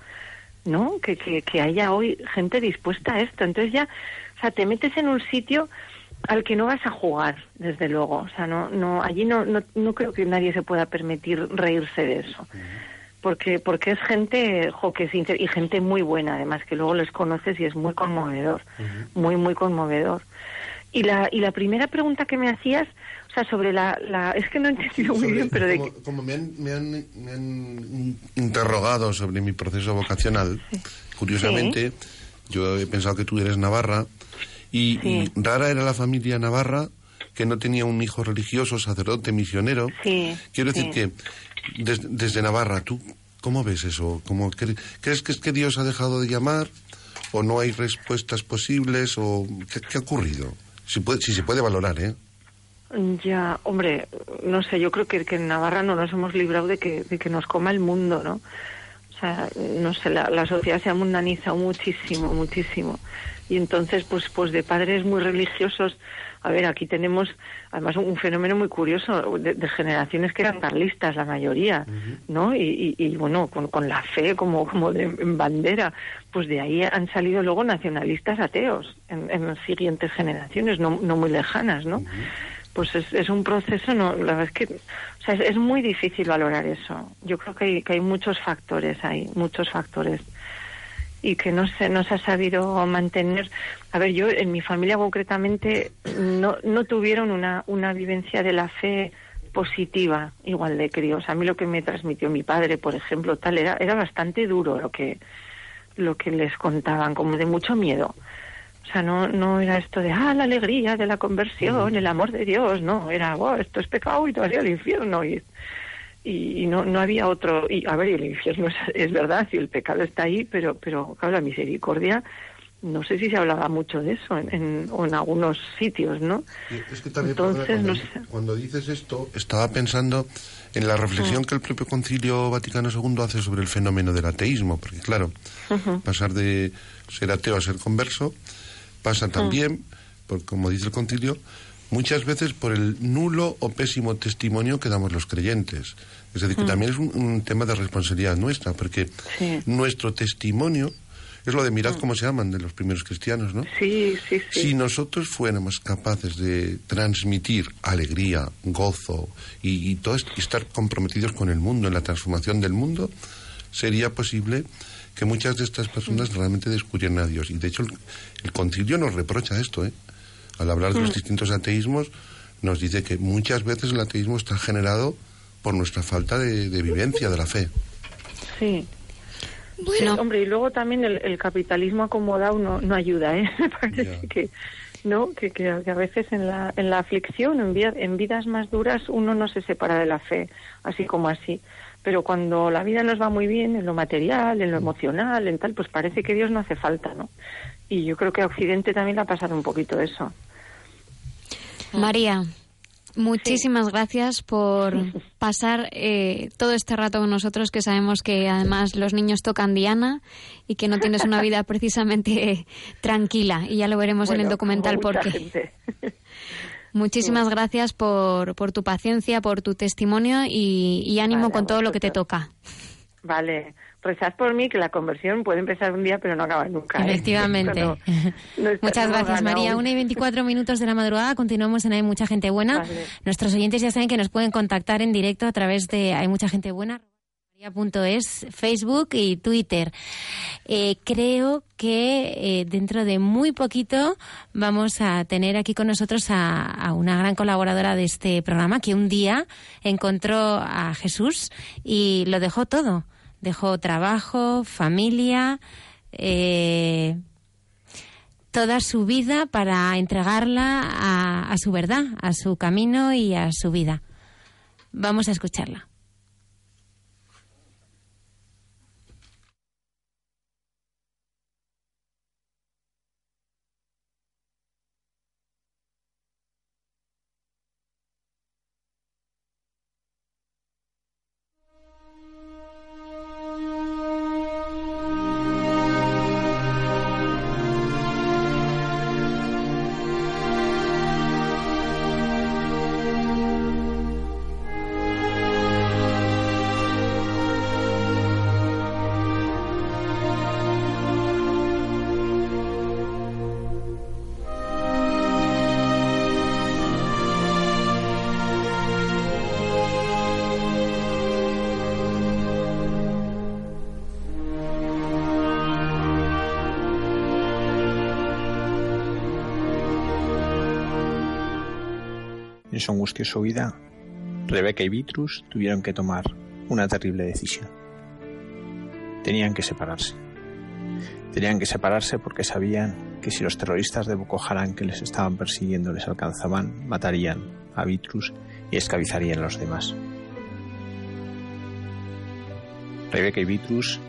¿no? Que, que, que haya hoy gente dispuesta a esto. Entonces ya, o sea, te metes en un sitio al que no vas a jugar, desde luego. O sea, no, no, allí no, no, no creo que nadie se pueda permitir reírse de eso. Porque, porque es gente, jo, que es inter- y gente muy buena, además, que luego les conoces y es muy conmovedor, muy, muy conmovedor. Y la, y la primera pregunta que me hacías, sea, sobre la, la es que no he entendido muy Sobre- bien, pero de como, como me, han, me han- me han interrogado sobre mi proceso vocacional, curiosamente, yo he pensado que tú eres navarra y, rara era la familia navarra que no tenía un hijo religioso, sacerdote, misionero. Quiero decir que des- desde Navarra, ¿tú cómo ves eso? ¿Cómo cre- ¿Crees que es que Dios ha dejado de llamar? ¿O no hay respuestas posibles? ¿O qué, qué ha ocurrido? Si, puede- si se puede valorar, ¿eh? Ya, hombre, no sé, yo creo que, que en Navarra no nos hemos librado de que, de que nos coma el mundo, ¿no? O sea, no sé, la, la sociedad se ha mundanizado muchísimo, muchísimo. Y entonces, pues, pues de padres muy religiosos, a ver, aquí tenemos además un, fenómeno muy curioso de, de generaciones que eran carlistas, la mayoría, ¿no? Y, y- y, bueno, con, con la fe como, como de en bandera, pues de ahí han salido luego nacionalistas ateos en, en las siguientes generaciones, no, no muy lejanas, ¿no? Pues es, es un proceso, no, la verdad es que o sea, es, muy difícil valorar eso. Yo creo que hay, que hay muchos factores ahí, muchos factores. Y que no se, no se ha sabido mantener. A ver, yo en mi familia concretamente no, no tuvieron una, una vivencia de la fe positiva, igual de críos. A mí lo que me transmitió mi padre, por ejemplo, tal, era, era bastante duro lo que, lo que les contaban, como de mucho miedo. O sea, no, no era esto de, ah, la alegría de la conversión, el amor de Dios, no, era, oh, esto es pecado y te vas a ir al infierno. Y, y, y no, no había otro, y a ver, el infierno es, es verdad, si el pecado está ahí, pero, pero claro, la misericordia, no sé si se hablaba mucho de eso en, en- o en algunos sitios, ¿no? Es que también, Entonces, perdona, no cuando, sé. cuando dices esto, estaba pensando en la reflexión que el propio Concilio Vaticano II hace sobre el fenómeno del ateísmo, porque claro, pasar de ser ateo a ser converso pasa también, por, como dice el concilio, muchas veces por el nulo o pésimo testimonio que damos los creyentes. Es decir, que Mm. también es un, un tema de responsabilidad nuestra, porque Sí. nuestro testimonio es lo de mirad cómo se aman de los primeros cristianos, ¿no? Sí, sí, sí. Si nosotros fuéramos capaces de transmitir alegría, gozo y, y todo esto, y estar comprometidos con el mundo, en la transformación del mundo, sería posible que muchas de estas personas realmente descubrieran a Dios. Y de hecho el, el concilio nos reprocha esto, ¿eh? Al hablar de los Mm. distintos ateísmos, nos dice que muchas veces el ateísmo está generado por nuestra falta de, de vivencia de la fe. Sí. Sí, hombre, y luego también el, el capitalismo acomodado no, no ayuda, ¿eh? Me parece que, ¿no? Que, que a que a veces en la, en la aflicción, en, vida- en vidas más duras, uno no se separa de la fe, así como así. Pero cuando la vida nos va muy bien, en lo material, en lo emocional, en tal, pues parece que Dios no hace falta, ¿no? Y yo creo que a Occidente también le ha pasado un poquito eso. María, muchísimas gracias por pasar eh, todo este rato con nosotros, que sabemos que además los niños tocan Diana y que no tienes una vida precisamente tranquila. Y ya lo veremos en el documental mucha porque. Muchísimas gracias por, por tu paciencia, por tu testimonio y, y ánimo Vale, con todo lo que te toca. Vale, rezad por mí que la conversión puede empezar un día pero no acaba nunca. ¿eh? Efectivamente. No Muchas gracias, María. Una y 24 minutos de la madrugada. Continuamos en Hay Mucha Gente Buena. Vale. Nuestros oyentes ya saben que nos pueden contactar en directo a través de Hay Mucha Gente Buena. Es Facebook y Twitter. Eh, creo que eh, dentro de muy poquito vamos a tener aquí con nosotros a, una gran colaboradora de este programa que un día encontró a Jesús y lo dejó todo. Dejó trabajo, familia, eh, toda su vida para entregarla a, a su verdad, a su camino y a su vida. Vamos a escucharla. En su angustiosa vida, Rebeca y Vitrus tuvieron que tomar una terrible decisión. Tenían que separarse. Tenían que separarse porque sabían que si los terroristas de Boko Haram que les estaban persiguiendo les alcanzaban, matarían a Vitrus y esclavizarían a los demás. Rebeca y Vitrus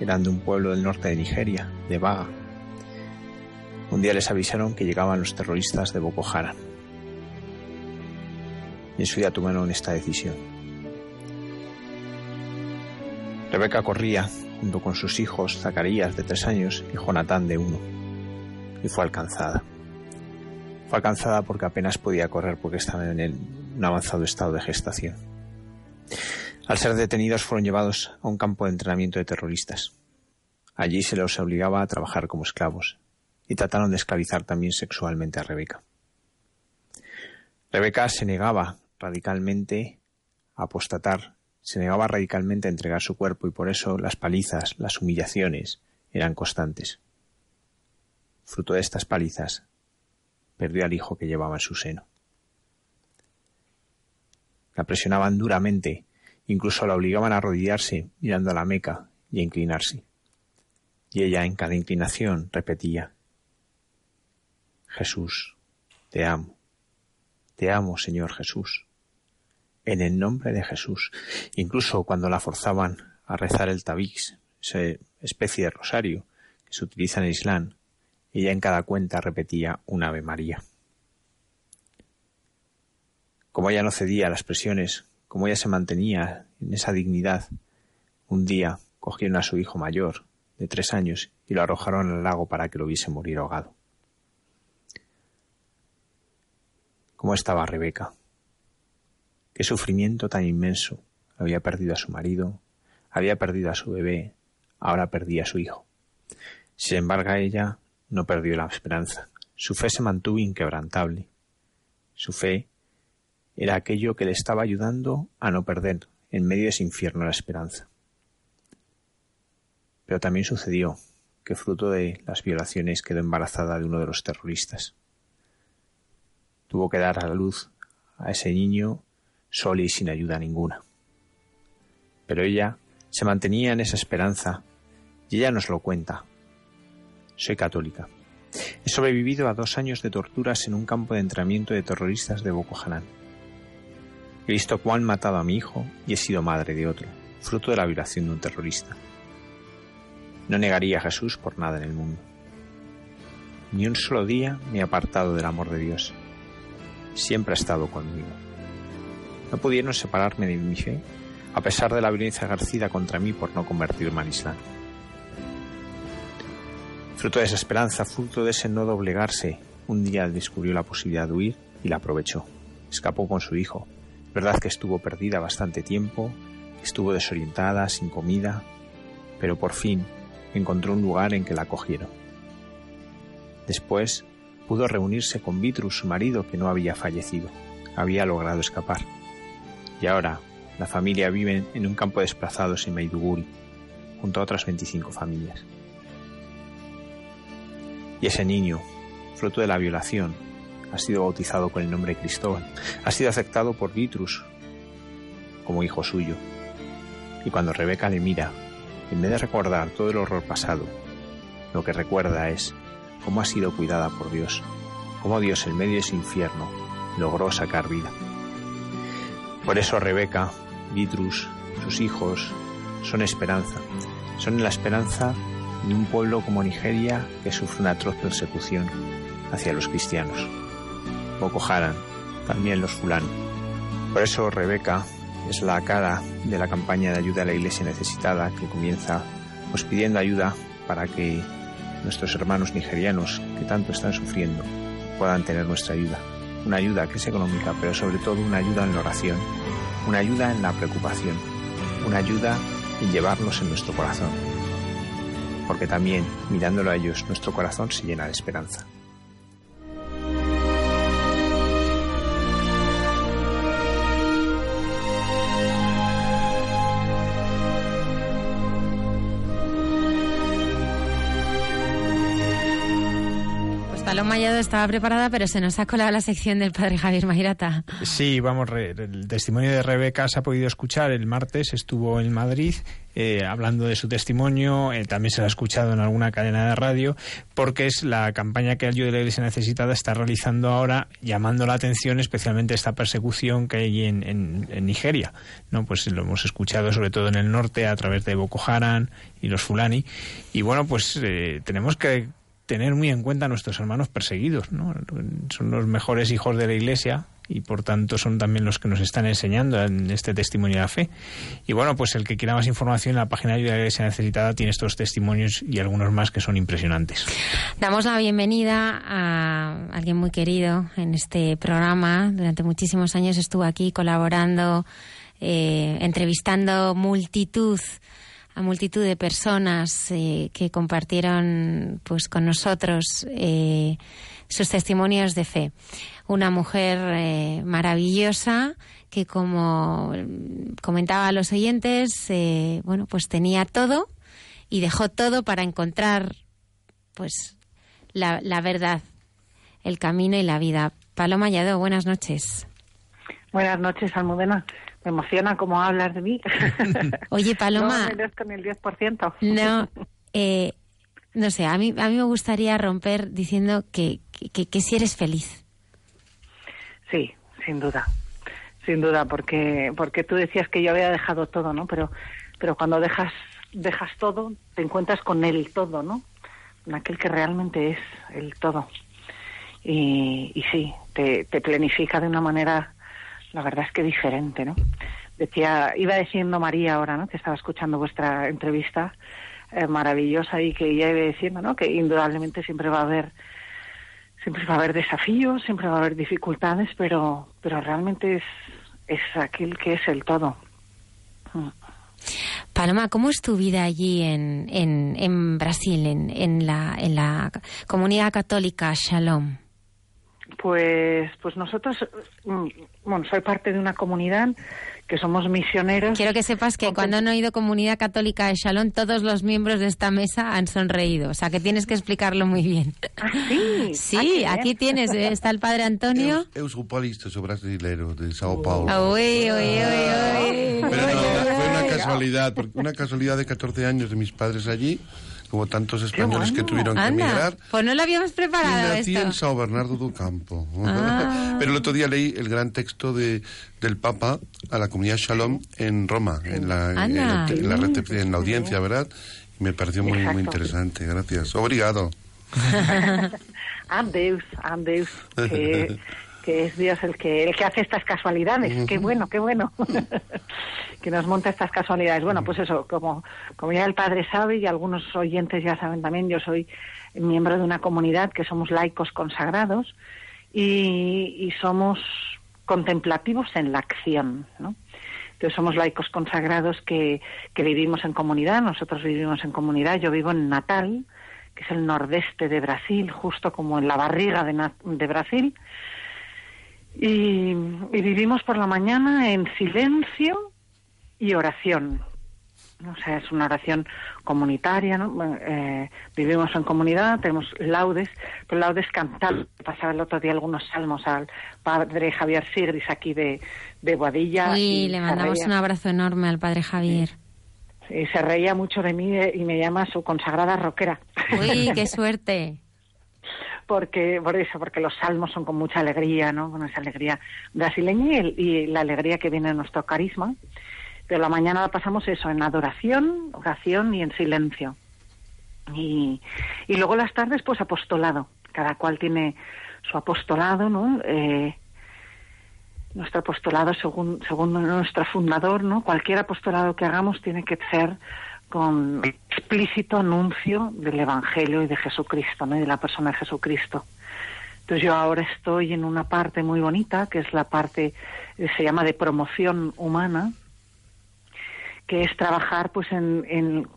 eran de un pueblo del norte de Nigeria, de Baga. Un día les avisaron que llegaban los terroristas de Boko Haram y en su día tomaron esta decisión. Rebeca corría junto con sus hijos Zacarías de tres años y Jonatán de uno, y fue alcanzada. Fue alcanzada porque apenas podía correr porque estaba en un avanzado estado de gestación. Al ser detenidos fueron llevados a un campo de entrenamiento de terroristas. Allí se los obligaba a trabajar como esclavos y trataron de esclavizar también sexualmente a Rebeca. Rebeca se negaba radicalmente apostatar, se negaba radicalmente a entregar su cuerpo y por eso las palizas, las humillaciones eran constantes. Fruto de estas palizas, perdió al hijo que llevaba en su seno. La presionaban duramente, incluso la obligaban a arrodillarse mirando a la Meca y a inclinarse. Y ella en cada inclinación repetía, Jesús, te amo, te amo, Señor Jesús, en el nombre de Jesús. Incluso cuando la forzaban a rezar el tabix, esa especie de rosario que se utiliza en el Islam, ella en cada cuenta repetía un Ave María. Como ella no cedía a las presiones, como ella se mantenía en esa dignidad, un día cogieron a su hijo mayor, de tres años, y lo arrojaron al lago para que lo viese morir ahogado. ¿Cómo estaba Rebeca? Qué sufrimiento tan inmenso. Había perdido a su marido, había perdido a su bebé, ahora perdía a su hijo. Sin embargo, ella no perdió la esperanza. Su fe se mantuvo inquebrantable. Su fe era aquello que le estaba ayudando a no perder en medio de ese infierno la esperanza. Pero también sucedió que fruto de las violaciones quedó embarazada de uno de los terroristas. Tuvo que dar a la luz a ese niño sola y sin ayuda ninguna. Pero ella se mantenía en esa esperanza y ella nos lo cuenta. Soy católica. He sobrevivido a dos años de torturas en un campo de entrenamiento de terroristas de Boko Haram. He visto cómo han matado a mi hijo y he sido madre de otro, fruto de la violación de un terrorista. No negaría a Jesús por nada en el mundo. Ni un solo día me he apartado del amor de Dios. Siempre ha estado conmigo. No pudieron separarme de mi fe, a pesar de la violencia ejercida contra mí por no convertirme al Islam. Fruto de esa esperanza, fruto de ese no doblegarse, un día descubrió la posibilidad de huir y la aprovechó. Escapó con su hijo. Verdad que estuvo perdida bastante tiempo, estuvo desorientada, sin comida, pero por fin encontró un lugar en que la acogieron. Después pudo reunirse con Vitrus, su marido, que no había fallecido, había logrado escapar. Y ahora, La familia vive en un campo de desplazados en Maiduguri, junto a otras 25 familias. Y ese niño, fruto de la violación, ha sido bautizado con el nombre de Cristóbal. Ha sido aceptado por Vitrus como hijo suyo. Y cuando Rebeca le mira, en vez de recordar todo el horror pasado, lo que recuerda es cómo ha sido cuidada por Dios, cómo Dios en medio de ese infierno logró sacar vida. Por eso Rebeca, Vitrus, sus hijos, son esperanza. Son la esperanza de un pueblo como Nigeria que sufre una atroz persecución hacia los cristianos. Boko Haram, también los fulano. Por eso Rebeca es la cara de la campaña de ayuda a la iglesia necesitada que comienza pues pidiendo ayuda para que nuestros hermanos nigerianos que tanto están sufriendo puedan tener nuestra ayuda. Una ayuda que es económica, pero sobre todo una ayuda en la oración, una ayuda en la preocupación, una ayuda en llevarlos en nuestro corazón. Porque también, mirándolo a ellos, nuestro corazón se llena de esperanza. Paloma Yado estaba preparada, pero se nos ha colado la sección del padre Javier Mairata. Sí, vamos, el testimonio de Rebeca se ha podido escuchar el martes, estuvo en Madrid eh, hablando de su testimonio, eh, también se lo ha escuchado en alguna cadena de radio, porque es la campaña que Ayuda de la Iglesia Necesitada está realizando ahora, llamando la atención especialmente esta persecución que hay en, en- en Nigeria. no Pues lo hemos escuchado sobre todo en el norte a través de Boko Haram y los Fulani. Y bueno, pues eh, tenemos que tener muy en cuenta a nuestros hermanos perseguidos, ¿no? Son los mejores hijos de la Iglesia y por tanto son también los que nos están enseñando en este testimonio de la fe. Y bueno, pues el que quiera más información en la página de la Iglesia Necesitada tiene estos testimonios y algunos más que son impresionantes. Damos la bienvenida a alguien muy querido en este programa. Durante muchísimos años estuvo aquí colaborando, eh, entrevistando multitud a multitud de personas eh, que compartieron pues con nosotros eh, sus testimonios de fe. Una mujer eh, maravillosa que como comentaba a los oyentes, eh, bueno, pues tenía todo y dejó todo para encontrar pues la, la verdad, el camino y la vida. Paloma Lladó, buenas noches. Buenas noches, Almudena. Me emociona cómo hablas de mí. Oye, Paloma. No con el 10%. No, eh, no sé, a mí, a mí me gustaría romper diciendo que, que, que si eres feliz. Sí, sin duda. Sin duda, porque, porque tú decías que yo había dejado todo, ¿no? Pero, pero cuando dejas, dejas todo, te encuentras con el todo, ¿no? Con aquel que realmente es el todo. Y, y sí, te, te planifica de una manera, la verdad es que diferente, ¿no? Decía, iba diciendo María ahora, ¿no? Que estaba escuchando vuestra entrevista eh, maravillosa y que ella iba diciendo, ¿no? Que indudablemente siempre va a haber siempre va a haber desafíos, siempre va a haber dificultades, pero, pero realmente es, es aquel que es el todo. Mm. Paloma, ¿cómo es tu vida allí en, en, en Brasil, en, en, la, en la comunidad católica Shalom? Pues, pues nosotros, mm, bueno, soy parte de una comunidad que somos misioneros. Quiero que sepas que cuando han oído comunidad católica de Shalom, todos los miembros de esta mesa han sonreído. O sea, que tienes que explicarlo muy bien. ¿Ah, sí? Sí, Ah, aquí tienes, eh, está el padre Antonio. Sou paulista, sou brasileiro, de Sao Paulo. Ah, Uy, uy, uy, uy. Pero no, fue una casualidad, porque una casualidad de 14 años de mis padres allí, como tantos españoles que tuvieron que Anda, emigrar. pues no lo habíamos Y preparado nací esto. en Sao Bernardo do Campo. Ah. Pero el otro día leí el gran texto de, del Papa a la comunidad Shalom en Roma, en la, en, en la, en la audiencia, ¿verdad? Y me pareció muy, muy interesante. Gracias. Obrigado. Andeus, Andeus, que, que es Dios el que, el que hace estas casualidades. Qué bueno, qué bueno. que nos monta estas casualidades. Bueno, pues eso, como, como ya el padre sabe y algunos oyentes ya saben también, yo soy miembro de una comunidad que somos laicos consagrados y, y somos contemplativos en la acción, ¿no? Entonces somos laicos consagrados que, que vivimos en comunidad, nosotros vivimos en comunidad, yo vivo en Natal, que es el nordeste de Brasil, justo como en la barriga de, de Brasil, y, y vivimos por la mañana en silencio, y oración. O sea, es una oración comunitaria, ¿no? Eh, vivimos en comunidad, tenemos laudes, pero laudes cantados. Pasaba el otro día algunos salmos al padre Javier Sigris aquí de, de Boadilla. Uy, y le mandamos un abrazo enorme al padre Javier. y se reía mucho de mí eh, y me llama su consagrada rockera. Uy, qué suerte. Porque por eso porque los salmos son con mucha alegría no con esa alegría brasileña y, y la alegría que viene de nuestro carisma. Pero la mañana la pasamos eso en adoración oración y en silencio. Y, y luego las tardes pues apostolado. Cada cual tiene su apostolado no Eh, nuestro apostolado según según nuestro fundador no cualquier apostolado que hagamos tiene que ser con explícito anuncio del Evangelio y de Jesucristo, ¿no? y de la persona de Jesucristo. Entonces yo ahora estoy en una parte muy bonita, que es la parte, eh, se llama de promoción humana, que es trabajar pues en,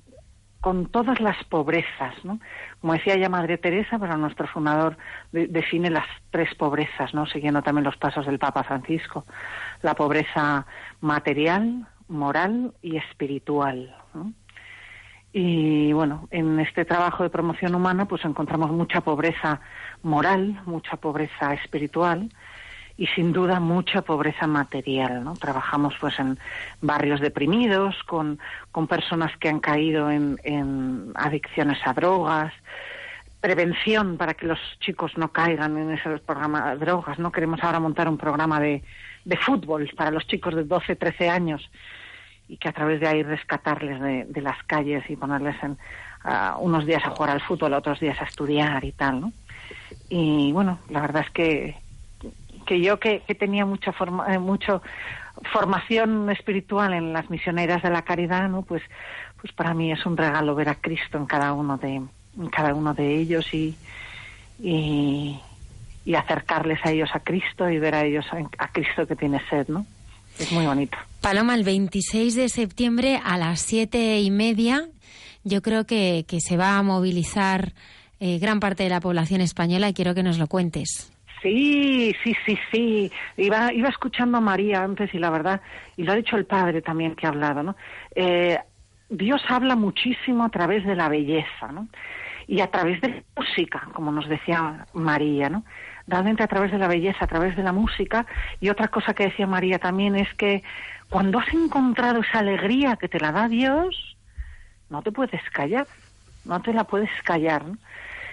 con todas las pobrezas, ¿no? Como decía ya Madre Teresa, pero nuestro fundador de- define las tres pobrezas, ¿no? Siguiendo también los pasos del Papa Francisco. La pobreza material, moral y espiritual, ¿no? Y bueno, en este trabajo de promoción humana pues encontramos mucha pobreza moral, mucha pobreza espiritual y sin duda mucha pobreza material, ¿no? Trabajamos pues en barrios deprimidos, con, con personas que han caído en, en adicciones a drogas, prevención para que los chicos no caigan en esos programas de drogas, ¿no? Queremos ahora montar un programa de, de fútbol para los chicos de 12, 13 años y que a través de ahí rescatarles de, las calles y ponerles en, unos días a jugar al fútbol, otros días a estudiar y tal, ¿no? Y bueno, la verdad es que, que yo que, tenía mucha forma, eh, mucho formación espiritual en las misioneras de la caridad, ¿no? Pues, pues para mí es un regalo ver a Cristo en cada uno de, en cada uno de ellos y, y, y acercarles a ellos a Cristo y ver a ellos a, a Cristo que tiene sed, ¿no? Es muy bonito. Paloma, el 26 de septiembre a las siete y media, yo creo que, que se va a movilizar eh, gran parte de la población española y quiero que nos lo cuentes. Sí, sí, sí, sí. Iba, iba escuchando a María antes y la verdad, y lo ha dicho el padre también que ha hablado, ¿no? Eh, Dios habla muchísimo a través de la belleza, ¿no? Y a través de la música, como nos decía María, ¿no? Realmente a través de la belleza, a través de la música. Y otra cosa que decía María también es que cuando has encontrado esa alegría que te la da Dios, no te puedes callar, no te la puedes callar. ¿no?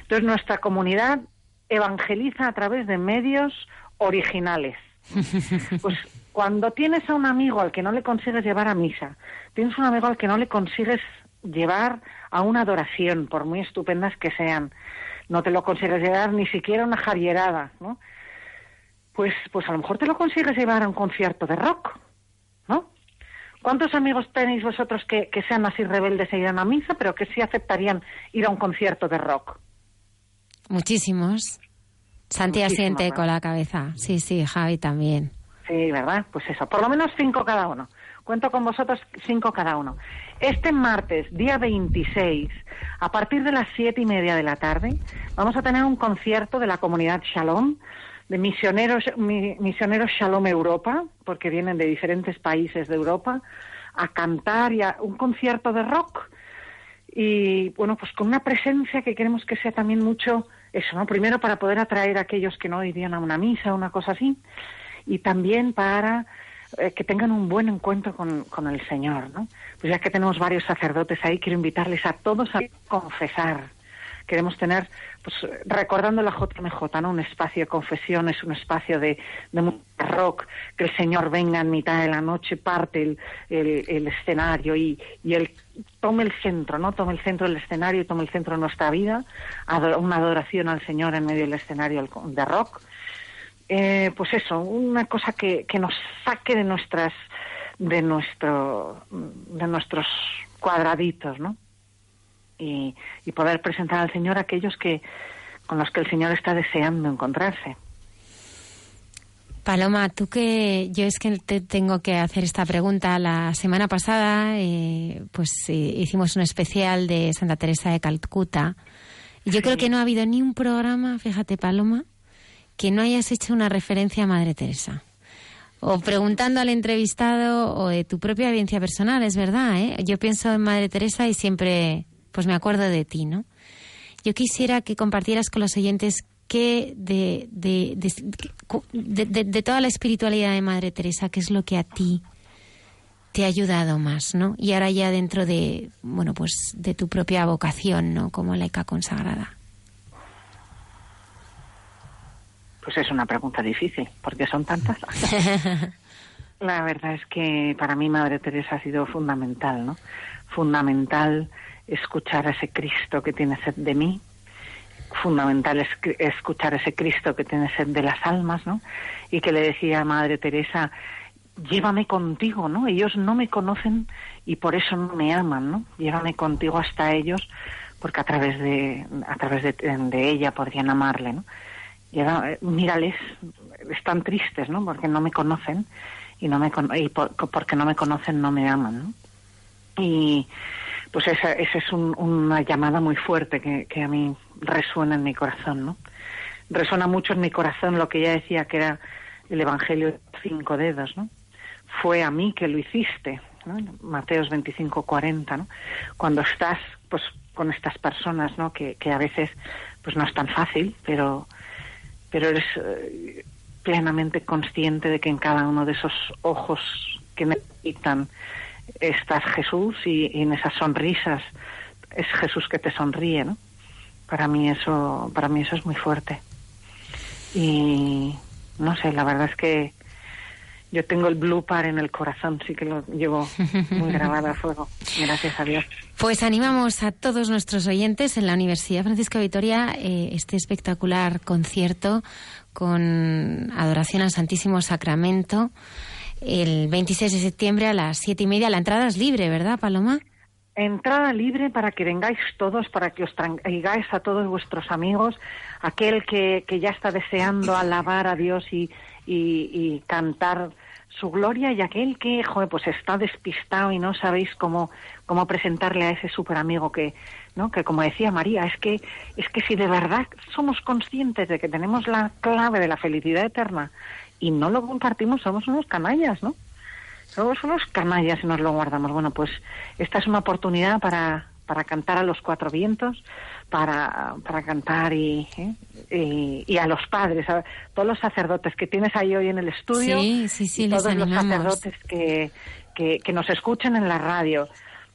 Entonces nuestra comunidad evangeliza a través de medios originales. Pues cuando tienes a un amigo al que no le consigues llevar a misa, tienes un amigo al que no le consigues llevar a una adoración, por muy estupendas que sean, no te lo consigues llevar ni siquiera una jarierada, ¿no? Pues, pues a lo mejor te lo consigues llevar a un concierto de rock, ¿no? ¿Cuántos amigos tenéis vosotros que, que sean así rebeldes e irán a misa, pero que sí aceptarían ir a un concierto de rock? Muchísimos. Santi asiente con la cabeza. Sí, sí, Javi también. Sí, ¿verdad? Pues eso, por lo menos cinco cada uno. Cuento con vosotros cinco cada uno. Este martes, día 26, a partir de las siete y media de la tarde, vamos a tener un concierto de la comunidad Shalom, de misioneros, mi- misioneros Shalom Europa, porque vienen de diferentes países de Europa, a cantar y a un concierto de rock. Y bueno, pues con una presencia que queremos que sea también mucho eso, ¿no? Primero para poder atraer a aquellos que no irían a una misa, una cosa así, y también para eh, que tengan un buen encuentro con, con el Señor, ¿no? Pues ya que tenemos varios sacerdotes ahí, quiero invitarles a todos a confesar. Queremos tener, pues recordando la JMJ, ¿no? Un espacio de confesión, es un espacio de, de rock, que el Señor venga en mitad de la noche, parte el, el, el escenario y, y él tome el centro, ¿no? Tome el centro del escenario tome el centro de nuestra vida, una adoración al Señor en medio del escenario de rock eh, pues eso, una cosa que, que nos saque de nuestras, de nuestro, de nuestros cuadraditos, ¿no? Y, y poder presentar al Señor a aquellos que, con los que el Señor está deseando encontrarse. Paloma, tú que yo es que te tengo que hacer esta pregunta. La semana pasada, eh, pues eh, hicimos un especial de Santa Teresa de Calcuta. Y yo creo que no ha habido ni un programa, fíjate, Paloma, que no hayas hecho una referencia a Madre Teresa. o preguntando al entrevistado o de tu propia vivencia personal, es verdad, ¿eh? Yo pienso en Madre Teresa y siempre pues me acuerdo de ti, ¿no? Yo quisiera que compartieras con los oyentes qué de, de, de, de- toda la espiritualidad de Madre Teresa, qué es lo que a ti te ha ayudado más, ¿no? Y ahora ya dentro de, bueno, pues de tu propia vocación, ¿no? Como laica consagrada. Pues es una pregunta difícil, porque son tantas. La verdad es que para mí Madre Teresa ha sido fundamental, ¿no? Fundamental escuchar a ese Cristo que tiene sed de mí, fundamental es escuchar a ese Cristo que tiene sed de las almas, ¿no? Y que le decía a Madre Teresa, llévame contigo, ¿no? Ellos no me conocen y por eso no me aman, ¿no? Llévame contigo hasta ellos, porque a través de, a través de, de ella podrían amarle, ¿no? Lleva- eh, mírales, están tristes, ¿no? Porque no me conocen y no me y por- porque no me conocen no me aman, ¿no? Y pues esa, esa es un- una llamada muy fuerte que, que a mí resuena en mi corazón, ¿no? Resuena mucho en mi corazón lo que ella decía que era el Evangelio de cinco dedos, ¿no? Fue a mí que lo hiciste, ¿no? Mateos 25, 40, ¿no? Cuando estás, pues, con estas personas, ¿no? Que, que a veces, pues, no es tan fácil, pero, pero eres eh, plenamente consciente de que en cada uno de esos ojos que necesitan estás Jesús y, y en esas sonrisas es Jesús que te sonríe, ¿no? Para mí eso, para mí eso es muy fuerte. Y no sé, la verdad es que yo tengo el blue par en el corazón, sí que lo llevo muy grabado a fuego. Gracias a Dios. Pues animamos a todos nuestros oyentes en la Universidad Francisco Vitoria eh, este espectacular concierto con adoración al Santísimo Sacramento el 26 de septiembre a las siete y media. La entrada es libre, ¿verdad, Paloma? Entrada libre para que vengáis todos, para que os traigáis a todos vuestros amigos, aquel que, que ya está deseando alabar a Dios y, y, y cantar su gloria y aquel que, joder, pues está despistado y no sabéis cómo, cómo presentarle a ese super amigo que, ¿no? Que como decía María, es que, es que si de verdad somos conscientes de que tenemos la clave de la felicidad eterna y no lo compartimos, somos unos canallas, ¿no? Somos unos canallas y nos lo guardamos. Bueno, pues esta es una oportunidad para, para cantar a los cuatro vientos, para, para cantar y, ¿eh? y, y a los padres, a todos los sacerdotes que tienes ahí hoy en el estudio, Sí, sí, sí, y todos los sacerdotes que, que, que nos escuchen en la radio.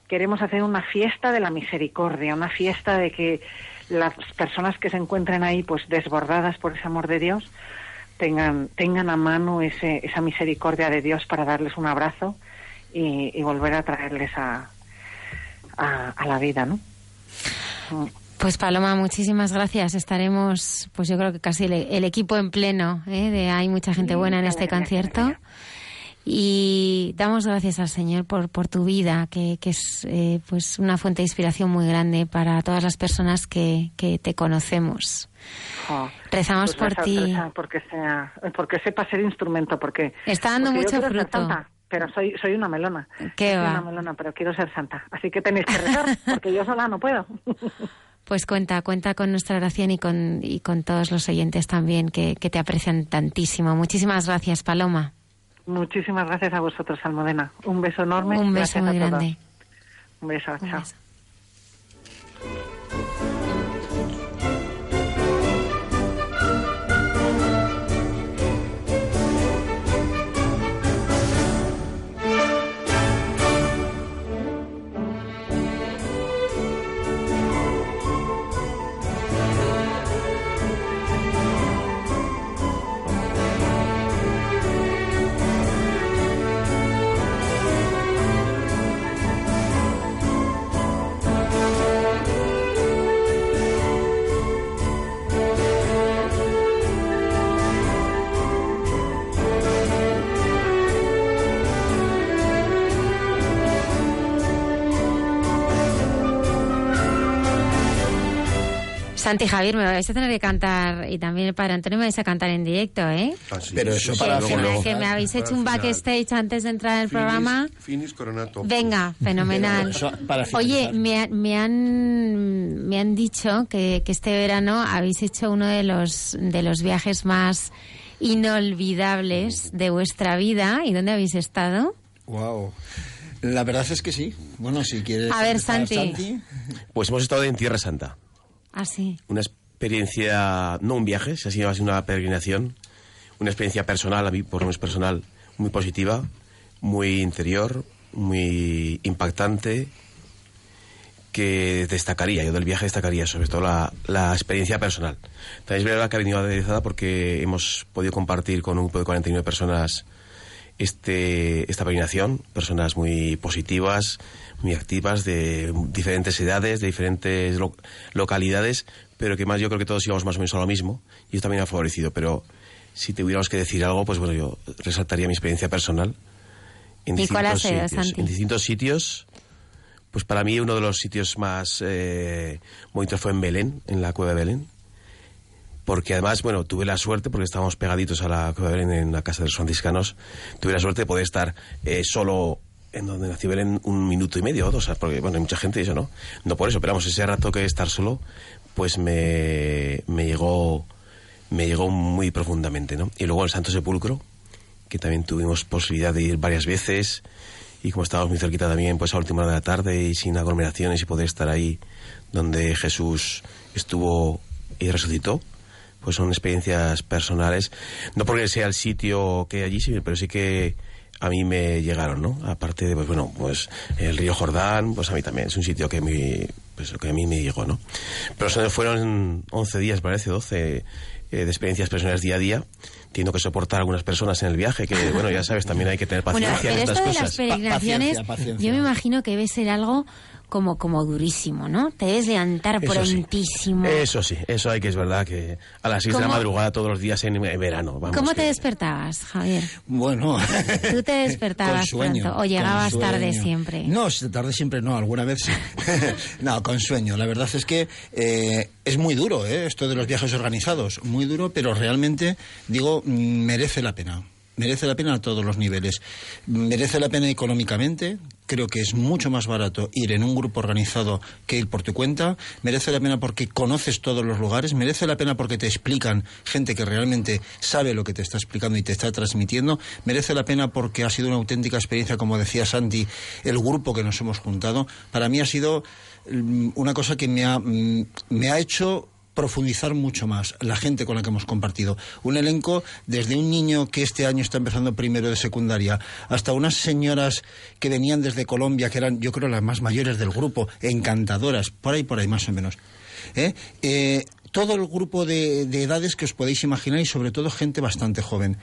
Queremos hacer una fiesta de la misericordia, una fiesta de que las personas que se encuentren ahí pues desbordadas por ese amor de Dios tengan, tengan a mano ese, esa misericordia de Dios para darles un abrazo y, y volver a traerles a, a, a la vida, ¿no? Pues Paloma, muchísimas gracias. Estaremos, pues yo creo que casi el, el equipo en pleno, ¿eh? de hay mucha gente Sí, buena en este concierto. Y damos gracias al Señor por, por tu vida, que, que es eh, pues una fuente de inspiración muy grande para todas las personas que, que te conocemos. Rezamos Pues por ti. Porque, sea, porque sepa ser instrumento, porque... Está dando porque mucho fruto. pero soy, soy una melona. ¿Qué soy va? una melona, pero quiero ser santa. Así que tenéis que rezar, porque yo sola no puedo. Pues cuenta, cuenta con nuestra oración y con, y con todos los oyentes también que, que te aprecian tantísimo. Muchísimas gracias, Paloma. Muchísimas gracias a vosotros, Almudena. Un beso enorme. Un beso Gracias muy a todos. grande. Un beso, Un chao. beso. Santi Javier, me vais a tener que cantar, y también el padre Antonio me vais a cantar en directo, ¿eh? Pero eso Que- para que, luego, que me habéis hecho un Para backstage antes de entrar en el programa. Finis coronato. Venga, fenomenal. Para Oye, me, ha- me han me han dicho que, que este verano habéis hecho uno de los de los viajes más inolvidables de vuestra vida. ¿Y dónde habéis estado? Wow. La verdad es que sí. Bueno, si quieres. A ver, Santi. Pues hemos estado en Tierra Santa. Ah. Una experiencia, no un viaje, se ha sido así una peregrinación, una experiencia personal, a mí por lo menos personal, muy positiva, muy interior, muy impactante, que destacaría, yo del viaje destacaría sobre todo la, la experiencia personal. También es verdad que ha venido aderezada porque hemos podido compartir con un grupo de 49 personas este, esta peregrinación, personas muy positivas, muy activas, de diferentes edades, de diferentes lo- localidades, pero que más yo creo que todos íbamos más o menos a lo mismo y eso también ha favorecido. Pero si tuviéramos que decir algo, pues bueno, yo resaltaría mi experiencia personal. En ¿Y cuál ha distintos sitios. En distintos sitios, pues para mí uno de los sitios más eh, bonitos fue en Belén, en la cueva de Belén. Porque además, bueno, tuve la suerte, porque estábamos pegaditos a la cueva de Belén en la casa de los franciscanos, tuve la suerte de poder estar eh, solo en donde nací Belén un minuto y medio o dos, porque bueno, hay mucha gente y eso no. No por eso, pero vamos, ese rato que estar solo, pues me, me llegó me llegó muy profundamente, ¿no? Y luego el Santo Sepulcro, que también tuvimos posibilidad de ir varias veces y como estábamos muy cerquita también, pues a última hora de la tarde y sin aglomeraciones y poder estar ahí donde Jesús estuvo y resucitó, pues son experiencias personales, no porque sea el sitio que hay allí, pero sí que a mí me llegaron, ¿no? Aparte de, pues bueno, pues el río Jordán, pues a mí también es un sitio que, me, pues, que a mí me llegó, ¿no? Pero son- fueron 11 días, parece, 12 eh, de experiencias personales día a día, teniendo que soportar a algunas personas en el viaje, que bueno, ya sabes, también hay que tener Bueno, paciencia pero en esto estas de las cosas. peregrinaciones, paciencia, paciencia. yo me imagino que debe ser algo como, como durísimo, ¿no? Te debes levantar Eso sí. prontísimo. Eso sí, eso hay que es verdad que a las 6 de la ¿Cómo- madrugada todos los días en, en verano. Vamos, ¿Cómo que- te despertabas, Javier? Bueno. ¿Tú te despertabas Con sueño, pronto o llegabas con tarde siempre? No, tarde siempre no, alguna vez sí. no, con sueño. La verdad es que eh, es muy duro, ¿eh? esto de los viajes organizados. Muy duro, pero realmente, digo, mm, merece la pena. Merece la pena a todos los niveles. Merece la pena económicamente. Creo que es mucho más barato ir en un grupo organizado que ir por tu cuenta. Merece la pena porque conoces todos los lugares. Merece la pena porque te explican gente que realmente sabe lo que te está explicando y te está transmitiendo. Merece la pena porque ha sido una auténtica experiencia, como decía Santi, el grupo que nos hemos juntado. Para mí ha sido mm, una cosa que me ha, mm, me ha hecho profundizar mucho más la gente con la que hemos compartido. Un elenco desde un niño que este año está empezando primero de secundaria hasta unas señoras que venían desde Colombia, que eran yo creo las más mayores del grupo, encantadoras, por ahí, por ahí más o menos. ¿Eh? Eh, todo el grupo de, de edades que os podéis imaginar y sobre todo gente bastante joven.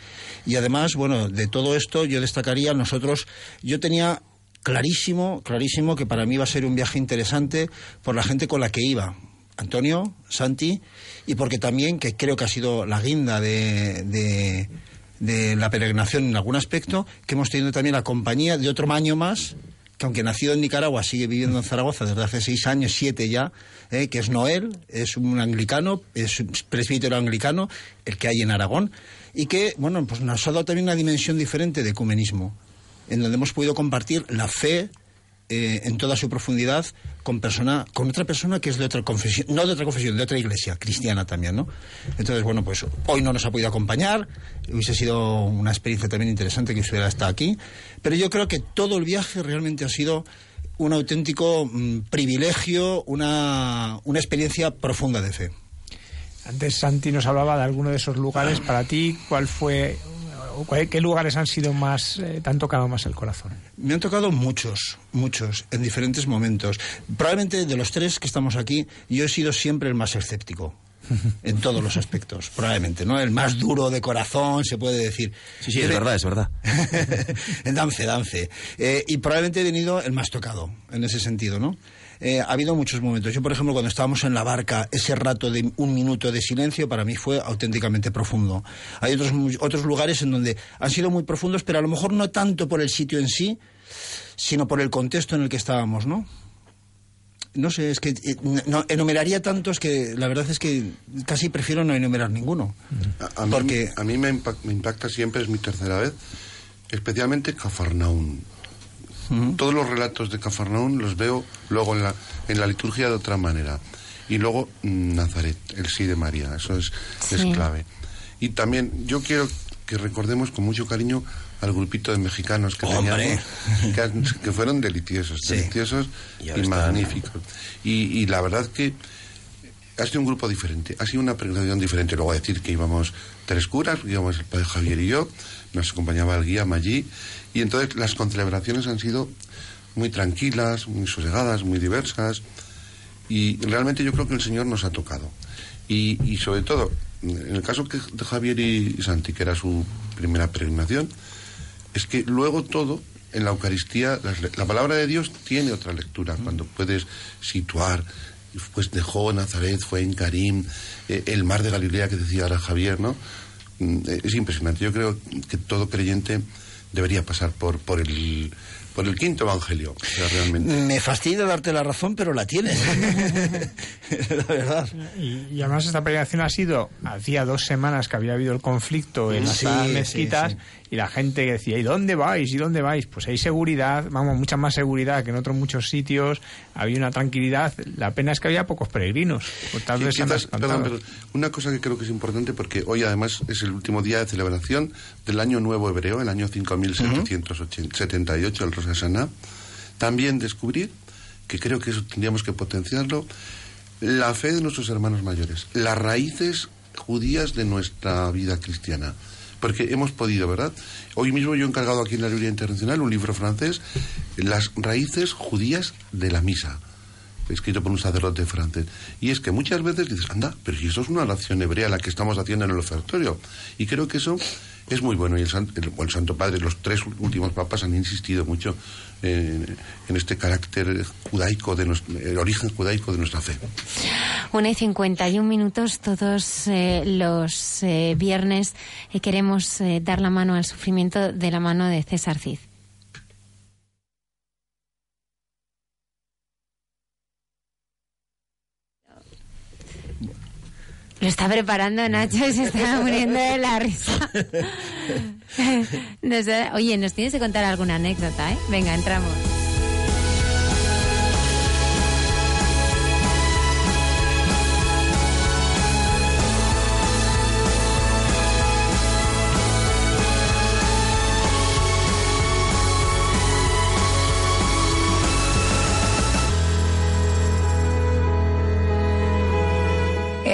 Y además, bueno, de todo esto yo destacaría nosotros, yo tenía clarísimo, clarísimo que para mí iba a ser un viaje interesante por la gente con la que iba. Antonio, Santi, y porque también, que creo que ha sido la guinda de, de, la peregrinación en algún aspecto, que hemos tenido también la compañía de otro año más, que aunque nacido en Nicaragua sigue viviendo en Zaragoza desde hace seis años, siete ya, eh, que es Noel, es un anglicano, es un presbítero anglicano, el que hay en Aragón, y que, bueno, pues nos ha dado también una dimensión diferente de ecumenismo, en donde hemos podido compartir la fe, eh, en toda su profundidad con persona con otra persona que es de otra confesión no de otra confesión de otra iglesia cristiana también no entonces bueno pues hoy no nos ha podido acompañar hubiese sido una experiencia también interesante que estuviera hasta aquí pero yo creo que todo el viaje realmente ha sido un auténtico mm, privilegio una, una experiencia profunda de fe Antes Santi nos hablaba de alguno de esos lugares. Para ti, ¿cuál fue, o cuál- qué lugares han sido más, eh, te han tocado más el corazón? Me han tocado muchos, muchos, en diferentes momentos. Probablemente de los tres que estamos aquí, yo he sido siempre el más escéptico. En todos los aspectos, probablemente, ¿no? El más duro de corazón, se puede decir. Sí, sí, es verdad, es verdad. en dance, dance. Eh, y probablemente he venido el más tocado, en ese sentido, ¿no? Eh, ha habido muchos momentos. Yo, por ejemplo, cuando estábamos en la barca, ese rato de un minuto de silencio para mí fue auténticamente profundo. Hay otros, otros lugares en donde han sido muy profundos, pero a lo mejor no tanto por el sitio en sí, sino por el contexto en el que estábamos, ¿no? no sé, es que eh, no, enumeraría tantos que la verdad es que casi prefiero no enumerar ninguno. A, a mí, Porque- a mí me, impa- me impacta siempre, es mi tercera vez, especialmente Cafarnaún. Todos los relatos de Cafarnaún los veo luego en la, en la liturgia de otra manera. Y luego mm, Nazaret, el sí de María, eso es, es clave. Y también yo quiero que recordemos con mucho cariño al grupito de mexicanos que teníamos, que, fueron deliciosos, deliciosos Y magníficos. Y, y la verdad que ha sido un grupo diferente, ha sido una peregrinación diferente. Luego decir que íbamos tres curas, íbamos el padre Javier y yo, nos acompañaba el guía Maggi, y entonces las concelebraciones han sido muy tranquilas, muy sosegadas, muy diversas, y realmente yo creo que el Señor nos ha tocado. Y, y sobre todo, en el caso que- de Javier y y Santi, que era su primera peregrinación, es que luego todo en la Eucaristía, la palabra de Dios tiene otra lectura, cuando puedes situar, pues dejó Nazaret, fue en Karim, eh, el mar de Galilea que decía ahora Javier, ¿no? Mm, eh, Es impresionante. Yo creo que todo creyente debería pasar por, por, el, por el quinto evangelio, o sea, realmente. Me fastidia darte la razón, pero la tienes. la verdad. Y, y además esta peregrinación ha sido, hacía dos semanas que había habido el conflicto en las Sí, salas sí, mezquitas sí. Y la gente decía, ¿y dónde vais? ¿Y dónde vais? Pues hay seguridad, vamos, mucha más seguridad que en otros muchos sitios, había una tranquilidad, la pena es que había pocos peregrinos, por tal Sí, vez quizás- perdón. Una cosa que creo que es importante porque hoy además es el último día de celebración del año nuevo hebreo, el año 5778, el Rosh Hashanah. También descubrir, que creo que eso tendríamos que potenciarlo, la fe de nuestros hermanos mayores, las raíces judías de nuestra vida cristiana. Porque hemos podido, ¿verdad? Hoy mismo yo he encargado aquí en la Librería Internacional un libro francés, Las raíces judías de la misa escrito por un sacerdote francés. Y es que muchas veces dices, anda, pero si eso es una oración hebrea la que estamos haciendo en el ofertorio. Y creo que eso es muy bueno. Y el, el- Santo Padre, los tres últimos papas han insistido mucho en, en este carácter judaico, de el origen judaico de nuestra fe. Una y 51 minutos, todos eh, los eh, viernes eh, queremos dar la mano al sufrimiento de la mano de César Cid. Lo está preparando Nacho y se está muriendo de la risa. Nos oye, nos tienes que contar alguna anécdota, ¿eh? Venga, entramos.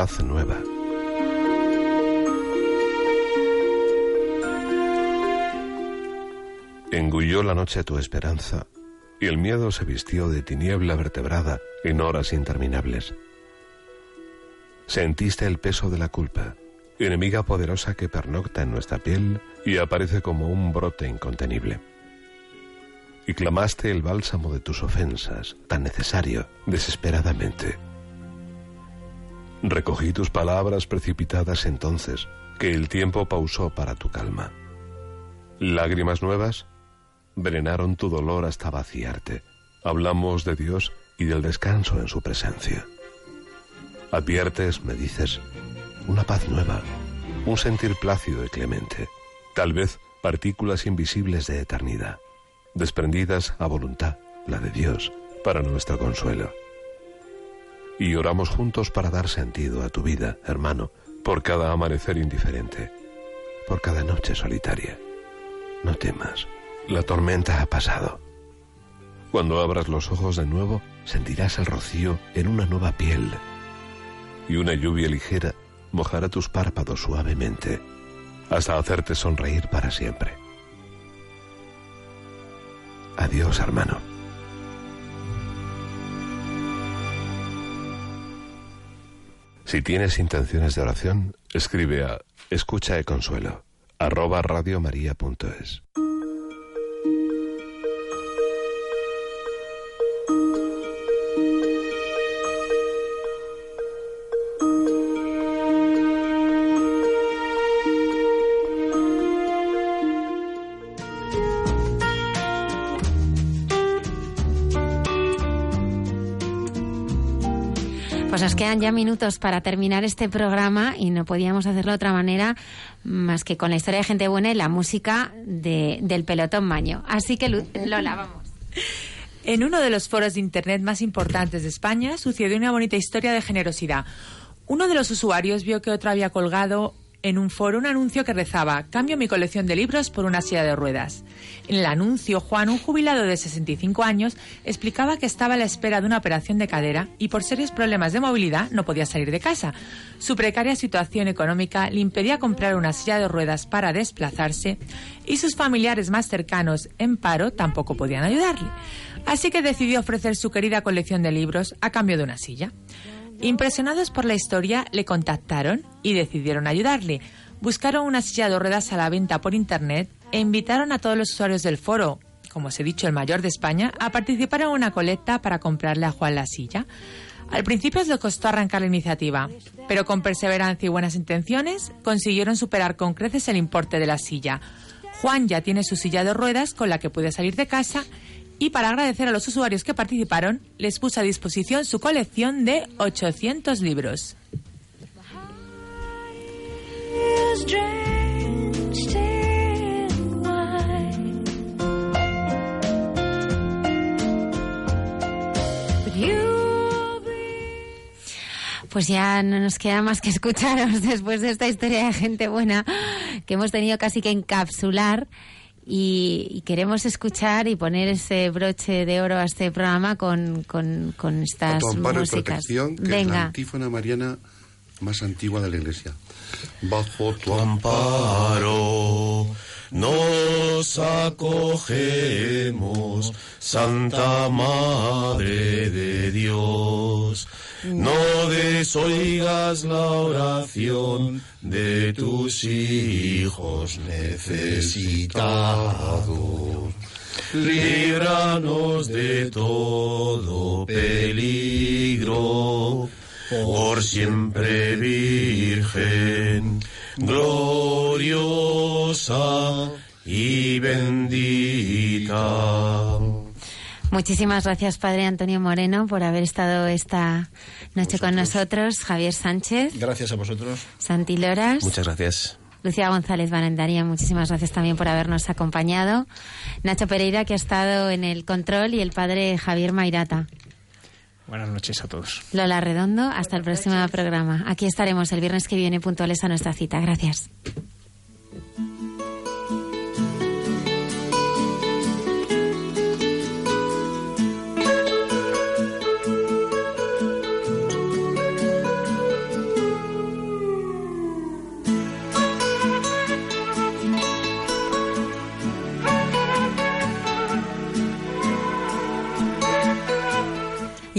Paz nueva. Engulló la noche tu esperanza y el miedo se vistió de tiniebla vertebrada en horas interminables. Sentiste el peso de la culpa, enemiga poderosa que pernocta en nuestra piel y aparece como un brote incontenible. Y clamaste el bálsamo de tus ofensas, tan necesario, desesperadamente. Recogí tus palabras precipitadas entonces, que el tiempo pausó para tu calma. Lágrimas nuevas drenaron tu dolor hasta vaciarte. Hablamos de Dios y del descanso en su presencia. Adviertes, me dices, una paz nueva, un sentir plácido y clemente, tal vez partículas invisibles de eternidad, desprendidas a voluntad, la de Dios, para nuestro consuelo. Y oramos juntos para dar sentido a tu vida, hermano, por cada amanecer indiferente, por cada noche solitaria. No temas, la tormenta ha pasado. Cuando abras los ojos de nuevo, sentirás el rocío en una nueva piel. Y una lluvia ligera mojará tus párpados suavemente, hasta hacerte sonreír para siempre. Adiós, hermano. Si tienes intenciones de oración, escribe a escucha de consuelo arroba radiomaria.es. quedan ya minutos para terminar este programa y no podíamos hacerlo de otra manera más que con la historia de gente buena y la música de- del pelotón maño. Así que Lola, vamos. En uno de los foros de Internet más importantes de España sucedió una bonita historia de generosidad. Uno de los usuarios vio que otro había colgado en un foro un anuncio que rezaba Cambio mi colección de libros por una silla de ruedas. En el anuncio, Juan, un jubilado de 65 años, explicaba que estaba a la espera de una operación de cadera y por serios problemas de movilidad no podía salir de casa. Su precaria situación económica le impedía comprar una silla de ruedas para desplazarse y sus familiares más cercanos en paro tampoco podían ayudarle. Así que decidió ofrecer su querida colección de libros a cambio de una silla. Impresionados por la historia, le contactaron y decidieron ayudarle. Buscaron una silla de ruedas a la venta por internet e invitaron a todos los usuarios del foro, como os he dicho, el mayor de España, a participar en una colecta para comprarle a Juan la silla. Al principio les costó arrancar la iniciativa, pero con perseverancia y buenas intenciones consiguieron superar con creces el importe de la silla. Juan ya tiene su silla de ruedas con la que puede salir de casa y para agradecer a los usuarios que participaron, les puso a disposición su colección de 800 libros. Pues ya no nos queda más que escucharos después de esta historia de gente buena que hemos tenido casi que encapsular y, y queremos escuchar y poner ese broche de oro a este programa con, con, con estas y músicas. protección, que es la Venga. antífona mariana más antigua de la iglesia. Bajo tu amparo nos acogemos, Santa Madre de Dios. No desoigas la oración de tus hijos necesitados. Líbranos de todo peligro, por siempre Virgen, gloriosa y bendita. Muchísimas gracias, Padre Antonio Moreno, por haber estado esta noche con nosotros. Javier Sánchez, Gracias a vosotros. Santi Loras. Muchas gracias. Lucía González Barendaría, muchísimas gracias también por habernos acompañado. Nacho Pereira, que ha estado en el control, y el padre Javier Mairata. Buenas noches a todos. Lola Redondo, hasta el próximo programa. Aquí estaremos el viernes que viene puntuales a nuestra cita. Gracias.